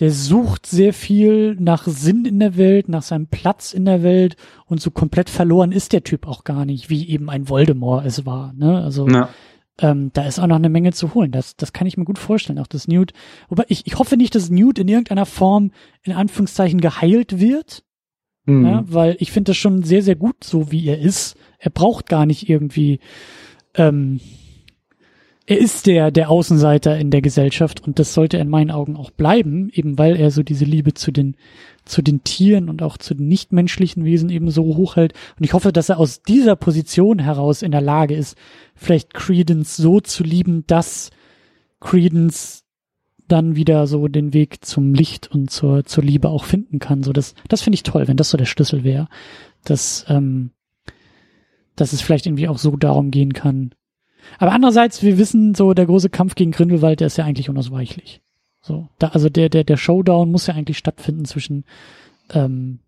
der sucht sehr viel nach Sinn in der Welt, nach seinem Platz in der Welt und so komplett verloren ist der Typ auch gar nicht, wie eben ein Voldemort es war. Ne? Also ja. Ähm, da ist auch noch eine Menge zu holen. Das, das kann ich mir gut vorstellen. Auch das Newt. Wobei ich, ich hoffe nicht, dass Newt in irgendeiner Form in Anführungszeichen geheilt wird. Mhm. Ja, weil ich finde das schon sehr, sehr gut, so wie er ist. Er braucht gar nicht irgendwie ähm, er ist der, der Außenseiter in der Gesellschaft und das sollte in meinen Augen auch bleiben, eben weil er so diese Liebe zu den, zu den Tieren und auch zu den nichtmenschlichen Wesen eben so hochhält. Und ich hoffe, dass er aus dieser Position heraus in der Lage ist, vielleicht Credence so zu lieben, dass Credence dann wieder so den Weg zum Licht und zur, zur Liebe auch finden kann. So das, das finde ich toll, wenn das so der Schlüssel wäre, dass, ähm, dass es vielleicht irgendwie auch so darum gehen kann, aber andererseits, wir wissen so, der große Kampf gegen Grindelwald, der ist ja eigentlich unausweichlich. So, da, also der, der, der Showdown muss ja eigentlich stattfinden zwischen ähm,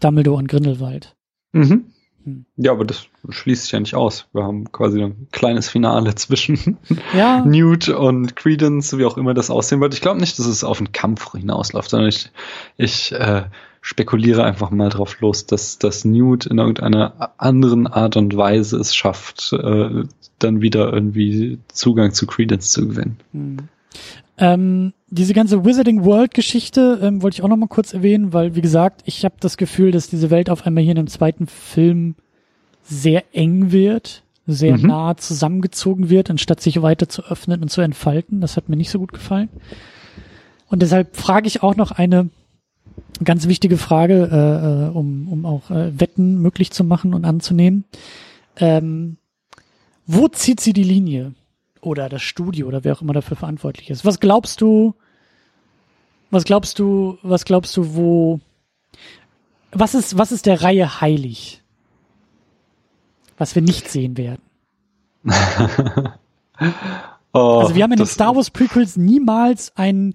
Dumbledore und Grindelwald. Mhm. Hm. Ja, aber das schließt sich ja nicht aus. Wir haben quasi ein kleines Finale zwischen ja. Newt und Credence, wie auch immer das aussehen wird. Ich glaube nicht, dass es auf einen Kampf hinausläuft, sondern ich, ich äh, spekuliere einfach mal drauf los, dass, dass Newt in irgendeiner anderen Art und Weise es schafft, äh, dann wieder irgendwie Zugang zu Credence zu gewinnen. Hm. Ähm, diese ganze Wizarding World Geschichte ähm, wollte ich auch noch mal kurz erwähnen, weil wie gesagt, ich habe das Gefühl, dass diese Welt auf einmal hier in dem zweiten Film sehr eng wird, sehr mhm. nah zusammengezogen wird, anstatt sich weiter zu öffnen und zu entfalten. Das hat mir nicht so gut gefallen. Und deshalb frage ich auch noch eine ganz wichtige Frage, äh, äh um, um auch äh, Wetten möglich zu machen und anzunehmen. Ähm, wo zieht sie die Linie? Oder das Studio oder wer auch immer dafür verantwortlich ist. Was glaubst du, was glaubst du, was glaubst du, wo, was ist, was ist der Reihe heilig? Was wir nicht sehen werden? oh, also wir haben in den Star Wars Prequels niemals einen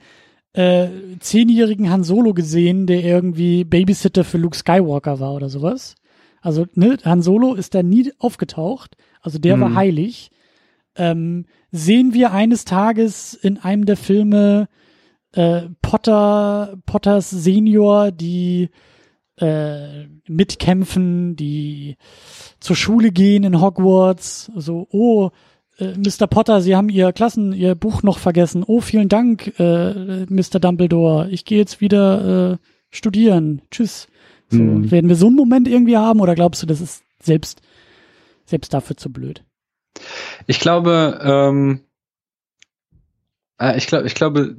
äh, zehnjährigen Han Solo gesehen, der irgendwie Babysitter für Luke Skywalker war oder sowas. Also ne, Han Solo ist da nie aufgetaucht. Also der mhm. war heilig. Ähm, sehen wir eines Tages in einem der Filme äh, Potter, Potters Senior, die äh, mitkämpfen, die zur Schule gehen in Hogwarts, so, oh, äh, Mr. Potter, Sie haben Ihr Klassen, Ihr Buch noch vergessen. Oh, vielen Dank, äh, Mr. Dumbledore. Ich gehe jetzt wieder äh, studieren. Tschüss. So, mhm. Werden wir so einen Moment irgendwie haben oder glaubst du, das ist selbst selbst dafür zu blöd. Ich glaube, ähm, äh, ich glaube, ich glaube,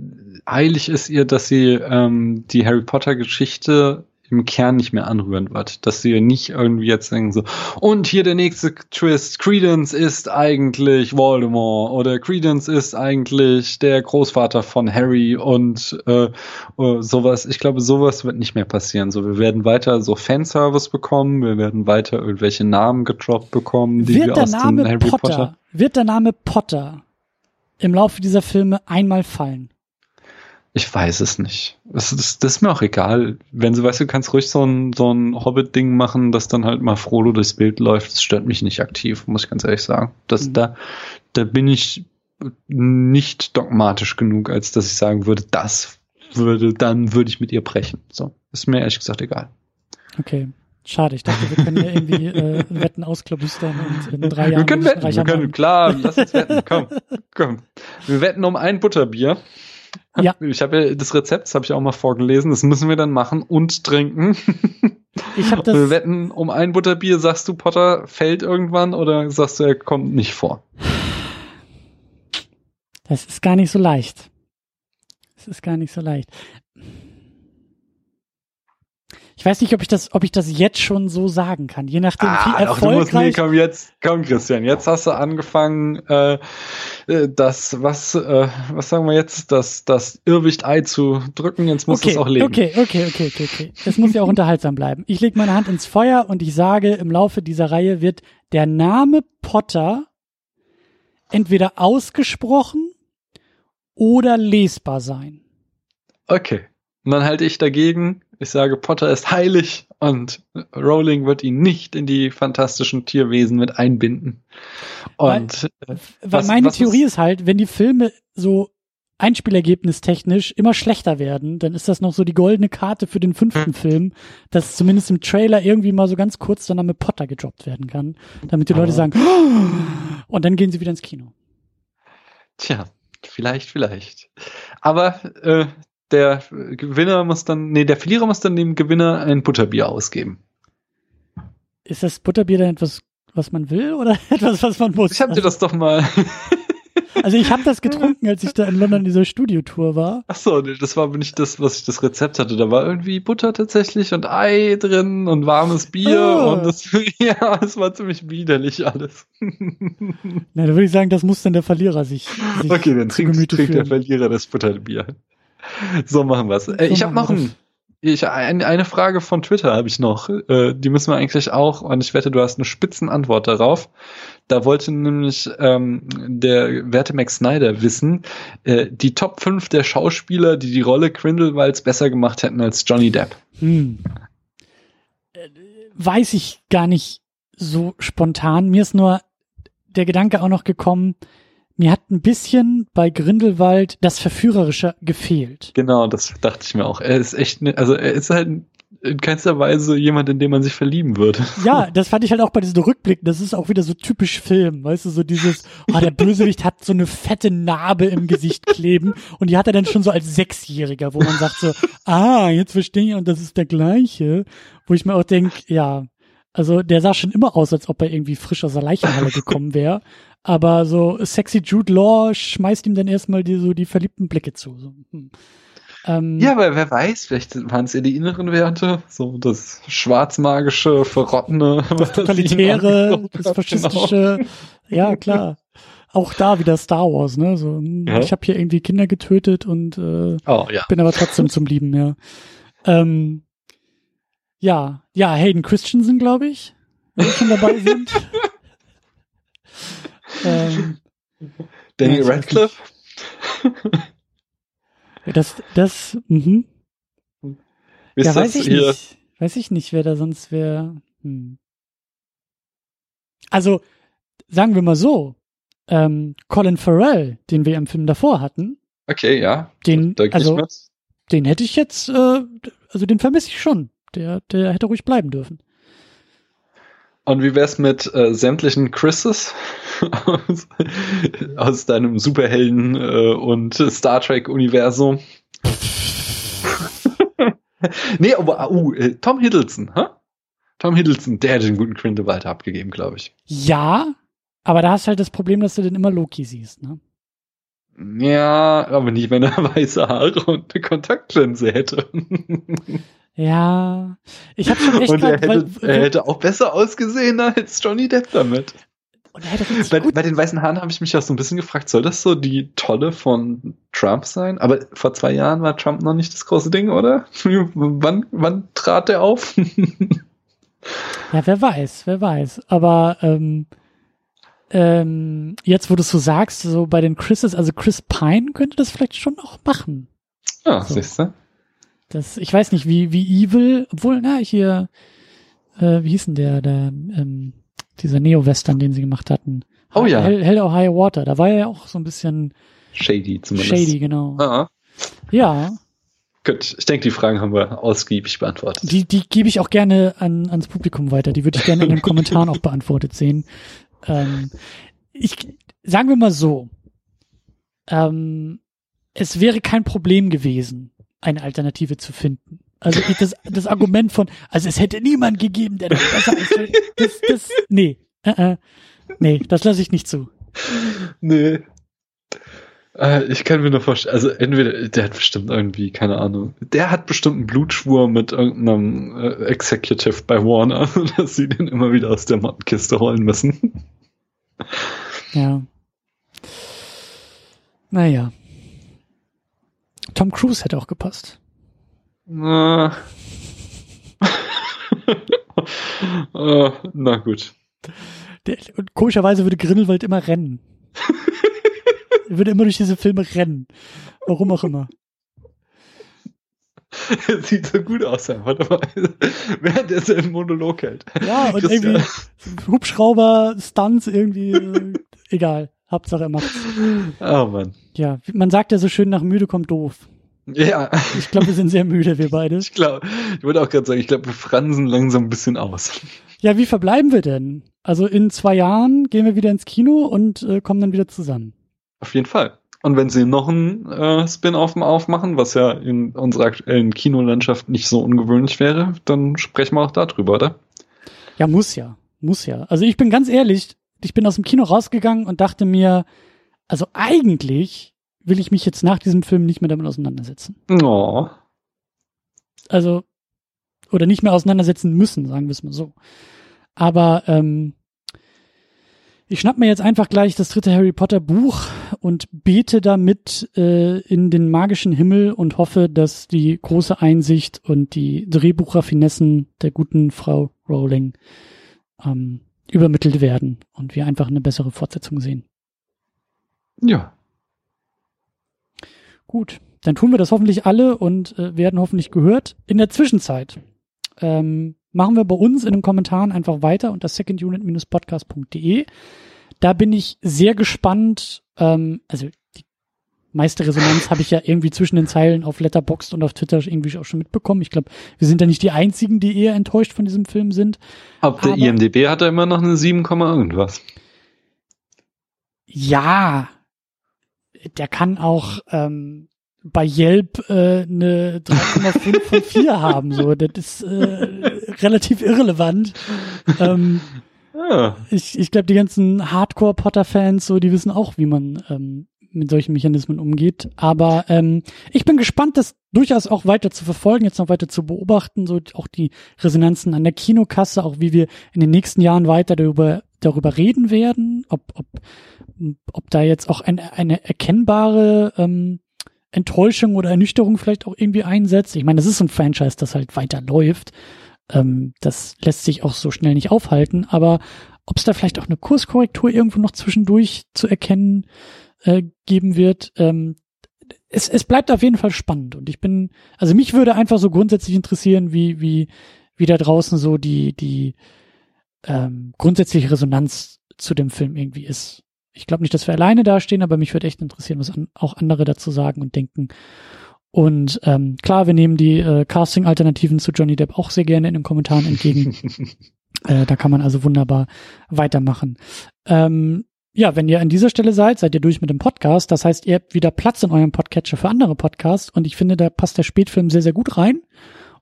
heilig ist ihr, dass sie ähm, die Harry Potter Geschichte im Kern nicht mehr anrühren wird. Dass sie nicht irgendwie jetzt denken so, und hier der nächste Twist, Credence ist eigentlich Voldemort oder Credence ist eigentlich der Großvater von Harry und äh, äh, sowas. Ich glaube, sowas wird nicht mehr passieren. So, wir werden weiter so Fanservice bekommen, wir werden weiter irgendwelche Namen gedroppt bekommen, die wird wir aus Name Harry Potter, Potter. Wird der Name Potter im Laufe dieser Filme einmal fallen? Ich weiß es nicht. Das, das, das, ist mir auch egal. Wenn du weißt, du kannst ruhig so ein, so ein Hobbit-Ding machen, dass dann halt mal Frodo durchs Bild läuft. Das stört mich nicht aktiv, muss ich ganz ehrlich sagen. Das, mhm. da, da bin ich nicht dogmatisch genug, als dass ich sagen würde, das würde, dann würde ich mit ihr brechen. So. Ist mir ehrlich gesagt egal. Okay. Schade, ich dachte, wir können ja irgendwie äh, Wetten ausklabüstern und in drei Jahren. Wir können wetten, wir können, klar, lass uns wetten, komm, komm. Wir wetten um ein Butterbier. Ja. Ich habe das Rezept, das habe ich auch mal vorgelesen. Das müssen wir dann machen und trinken. Ich habe das. Wir wetten um ein Butterbier. Sagst du, Potter fällt irgendwann oder sagst du, er kommt nicht vor? Das ist gar nicht so leicht. Das ist gar nicht so leicht. Ich weiß nicht, ob ich das, ob ich das jetzt schon so sagen kann, je nachdem, ah, wie erfolgreich. du musst, nee, komm jetzt, komm Christian, jetzt hast du angefangen, äh, äh, das, was, äh, was sagen wir jetzt, das, das Irrwicht-Ei zu drücken. Jetzt muss okay, es auch leben. Okay, okay, okay, okay, okay. Es muss ja auch unterhaltsam bleiben. Ich lege meine Hand ins Feuer und ich sage, im Laufe dieser Reihe wird der Name Potter entweder ausgesprochen oder lesbar sein. Okay. Und dann halte ich dagegen, ich sage, Potter ist heilig und Rowling wird ihn nicht in die fantastischen Tierwesen mit einbinden. Und weil, äh, weil meine was Theorie ist, ist halt, wenn die Filme so Einspielergebnis technisch immer schlechter werden, dann ist das noch so die goldene Karte für den fünften Film, dass zumindest im Trailer irgendwie mal so ganz kurz der Name Potter gedroppt werden kann, damit die Leute sagen, oh! und dann gehen sie wieder ins Kino. Tja, vielleicht, vielleicht. Aber äh, der Gewinner muss dann, nee, der Verlierer muss dann dem Gewinner ein Butterbier ausgeben. Ist das Butterbier dann etwas, was man will oder etwas, was man muss? Ich hab dir das doch mal. Also ich habe das getrunken, als ich da in London in dieser Studiotour war. Ach so, nee, das war aber nicht das, was ich das Rezept hatte. Da war irgendwie Butter tatsächlich und Ei drin und warmes Bier Oh. und das, ja, es war ziemlich widerlich alles. Na, da würde ich sagen, das muss dann der Verlierer sich, sich Okay, dann trinkt, trinkt der. Verlierer das Butterbier. So machen wir's. Äh, ich habe noch wir ein, ich, ein, eine Frage von Twitter habe ich noch. Äh, die müssen wir eigentlich auch, und ich wette, du hast eine Spitzenantwort darauf. Da wollte nämlich ähm, der werte Max Snyder wissen, äh, die Top 5 der Schauspieler, die die Rolle Grindelwalds besser gemacht hätten als Johnny Depp. Hm. Äh, Weiß ich gar nicht so spontan. Mir ist nur der Gedanke auch noch gekommen, mir hat ein bisschen bei Grindelwald das Verführerische gefehlt. Genau, das dachte ich mir auch. Er ist echt, ne, also er ist halt in keinster Weise jemand, in den man sich verlieben würde. Ja, das fand ich halt auch bei diesen Rückblicken. Das ist auch wieder so typisch Film, weißt du, so dieses, ah, der Bösewicht hat so eine fette Narbe im Gesicht kleben und die hat er dann schon so als Sechsjähriger, wo man sagt so, ah, jetzt verstehe ich und das ist der gleiche, wo ich mir auch denke, ja, also der sah schon immer aus, als ob er irgendwie frisch aus der Leichenhalle gekommen wäre. Aber so sexy Jude Law schmeißt ihm dann erstmal die, so die verliebten Blicke zu. So, hm. ähm, Ja, aber wer weiß, vielleicht waren es ja die inneren Werte, so das schwarzmagische, verrottene, das Totalitäre, das Faschistische. Ja, klar. Auch da wieder Star Wars, ne? So, hm, Ja. ich habe hier irgendwie Kinder getötet und äh, Oh ja. bin aber trotzdem zum Lieben, ja. Ähm, ja, ja, Hayden Christensen, glaube ich, wenn wir schon dabei sind. ähm, Daniel Radcliffe? das, das, mhm. Ist Ja, weiß ich hier? nicht. Weiß ich nicht, wer da sonst wäre. Hm. Also, sagen wir mal so, ähm, Colin Farrell, den wir im Film davor hatten, Okay, ja. den, also, den hätte ich jetzt, äh, also den vermisse ich schon. Der, der hätte ruhig bleiben dürfen. Und wie wär's mit äh, sämtlichen Chrises aus, aus deinem Superhelden- äh, und Star Trek-Universum? nee, aber uh, äh, Tom Hiddleston, hä? Tom Hiddleston, der hätte den guten Grindelwald abgegeben, glaube ich. Ja, aber da hast du halt das Problem, dass du den immer Loki siehst, ne? Ja, aber nicht, wenn er weiße Haare und eine Kontaktlinse hätte. Ja, ich habe schon echt und er grad, weil, hätte, er hätte auch besser ausgesehen als Johnny Depp damit. hätte Bei, bei den weißen Haaren habe ich mich auch so ein bisschen gefragt, soll das so die Tolle von Trump sein? Aber vor zwei Jahren war Trump noch nicht das große Ding, oder? wann, wann trat er auf? Ja, wer weiß, wer weiß. Aber ähm, ähm, jetzt, wo du es so sagst, so bei den Chrises, also Chris Pine könnte das vielleicht schon auch machen. ja, So. siehst du? Das, ich weiß nicht, wie, wie evil, obwohl, na, hier, äh, wie hieß denn der, der, ähm, dieser Neo-Western, den sie gemacht hatten. Oh ja. Hell, Hell or High Water, da war er ja auch so ein bisschen Shady zumindest. shady, genau. Ah, Ja, gut, ich denke, die Fragen haben wir ausgiebig beantwortet. die, die gebe ich auch gerne an, ans Publikum weiter. Die würde ich gerne in den Kommentaren auch beantwortet sehen. Ähm, ich, sagen wir mal so, ähm, es wäre kein Problem gewesen, eine Alternative zu finden. Also das, das Argument von, also es hätte niemand gegeben, der das besser als das, das, nee, äh, äh, nee, das lasse ich nicht zu. Nee. Äh, Ich kann mir nur vorstellen, also entweder, der hat bestimmt irgendwie, keine Ahnung, der hat bestimmt einen Blutschwur mit irgendeinem äh, Executive bei Warner, dass sie den immer wieder aus der Mottenkiste holen müssen. Ja. Naja. Tom Cruise hätte auch gepasst. Na. äh, na gut. Der, und komischerweise würde Grindelwald immer rennen. er würde immer durch diese Filme rennen. Warum auch immer. Sieht so gut aus, einfach dabei, während er seinen Monolog hält. Ja, und Das- irgendwie Hubschrauber, Stunts, irgendwie, egal. Hauptsache er macht's. Oh Mann. Ja, man sagt ja so schön, nach müde kommt doof. Ja. Ich glaube, wir sind sehr müde, wir beide. Ich glaube, ich würde auch gerade sagen, ich glaube, wir fransen langsam ein bisschen aus. Ja, wie verbleiben wir denn? Also in zwei Jahren gehen wir wieder ins Kino und äh, kommen dann wieder zusammen. Auf jeden Fall. Und wenn sie noch ein äh, Spin-off aufmachen, was ja in unserer aktuellen Kinolandschaft nicht so ungewöhnlich wäre, dann sprechen wir auch darüber, oder? Ja, muss ja. Muss ja. Also ich bin ganz ehrlich, ich bin aus dem Kino rausgegangen und dachte mir, also eigentlich will ich mich jetzt nach diesem Film nicht mehr damit auseinandersetzen. Oh. Also, oder nicht mehr auseinandersetzen müssen, sagen wir es mal so. Aber ähm, ich schnapp mir jetzt einfach gleich das dritte Harry Potter Buch und bete damit äh, in den magischen Himmel und hoffe, dass die große Einsicht und die Drehbuchraffinessen der guten Frau Rowling ähm, übermittelt werden und wir einfach eine bessere Fortsetzung sehen. Ja. Gut, dann tun wir das hoffentlich alle und äh, werden hoffentlich gehört. In der Zwischenzeit ähm, machen wir bei uns in den Kommentaren einfach weiter unter secondunit-podcast.de. Da bin ich sehr gespannt. Ähm, also meiste Resonanz habe ich ja irgendwie zwischen den Zeilen auf Letterboxd und auf Twitter irgendwie auch schon mitbekommen. Ich glaube, wir sind da nicht die einzigen, die eher enttäuscht von diesem Film sind. Auf der IMDB hat er immer noch eine 7, irgendwas. Ja, der kann auch ähm, bei Yelp äh, eine 3,5 von 4 haben. So, das ist äh, relativ irrelevant. Ähm, Ah, ich ich glaube, die ganzen Hardcore-Potter-Fans, so, die wissen auch, wie man ähm, mit solchen Mechanismen umgeht. Aber ähm, ich bin gespannt, das durchaus auch weiter zu verfolgen, jetzt noch weiter zu beobachten, so auch die Resonanzen an der Kinokasse, auch wie wir in den nächsten Jahren weiter darüber darüber reden werden, ob ob ob da jetzt auch eine eine erkennbare ähm, Enttäuschung oder Ernüchterung vielleicht auch irgendwie einsetzt. Ich meine, das ist ein Franchise, das halt weiter läuft. Ähm, das lässt sich auch so schnell nicht aufhalten, aber ob es da vielleicht auch eine Kurskorrektur irgendwo noch zwischendurch zu erkennen äh, geben wird, ähm, es, es bleibt auf jeden Fall spannend und ich bin, also mich würde einfach so grundsätzlich interessieren, wie, wie, wie da draußen so die, die ähm, grundsätzliche Resonanz zu dem Film irgendwie ist. Ich glaube nicht, dass wir alleine dastehen, aber mich würde echt interessieren, was an, auch andere dazu sagen und denken. Und ähm, klar, wir nehmen die äh, Casting-Alternativen zu Johnny Depp auch sehr gerne in den Kommentaren entgegen. äh, da kann man also wunderbar weitermachen. Ähm, ja, wenn ihr an dieser Stelle seid, seid ihr durch mit dem Podcast. Das heißt, ihr habt wieder Platz in eurem Podcatcher für andere Podcasts. Und ich finde, da passt der Spätfilm sehr, sehr gut rein.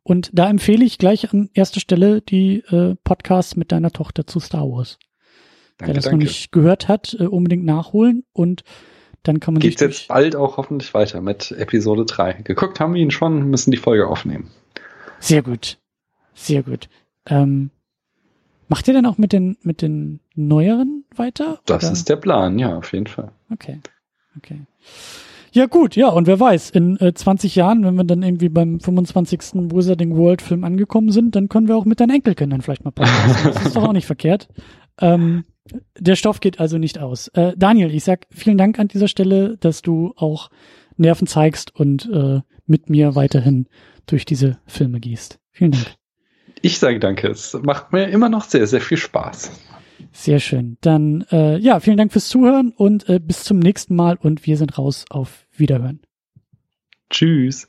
Und da empfehle ich gleich an erster Stelle die äh, Podcasts mit deiner Tochter zu Star Wars. danke, Wer das danke. noch nicht gehört hat, äh, unbedingt nachholen. Und dann kann man Geht's sich jetzt bald auch hoffentlich weiter mit Episode 3. Geguckt haben wir ihn schon, müssen die Folge aufnehmen. Sehr gut. Sehr gut. Ähm, macht ihr denn auch mit den, mit den neueren weiter? Das oder? ist der Plan, ja, auf jeden Fall. Okay. Okay. Ja, gut, ja, und wer weiß, in äh, 20 Jahren, wenn wir dann irgendwie beim 25. Wizarding World Film angekommen sind, dann können wir auch mit deinen Enkelkindern vielleicht mal podcasten. Das ist doch auch nicht verkehrt. Ähm, der Stoff geht also nicht aus. Äh, Daniel, ich sag vielen Dank an dieser Stelle, dass du auch Nerven zeigst und äh, mit mir weiterhin durch diese Filme gehst. Vielen Dank. Ich sage danke, es macht mir immer noch sehr, sehr viel Spaß. Sehr schön. Dann äh, ja, vielen Dank fürs Zuhören und äh, bis zum nächsten Mal und wir sind raus auf Wiederhören. Tschüss.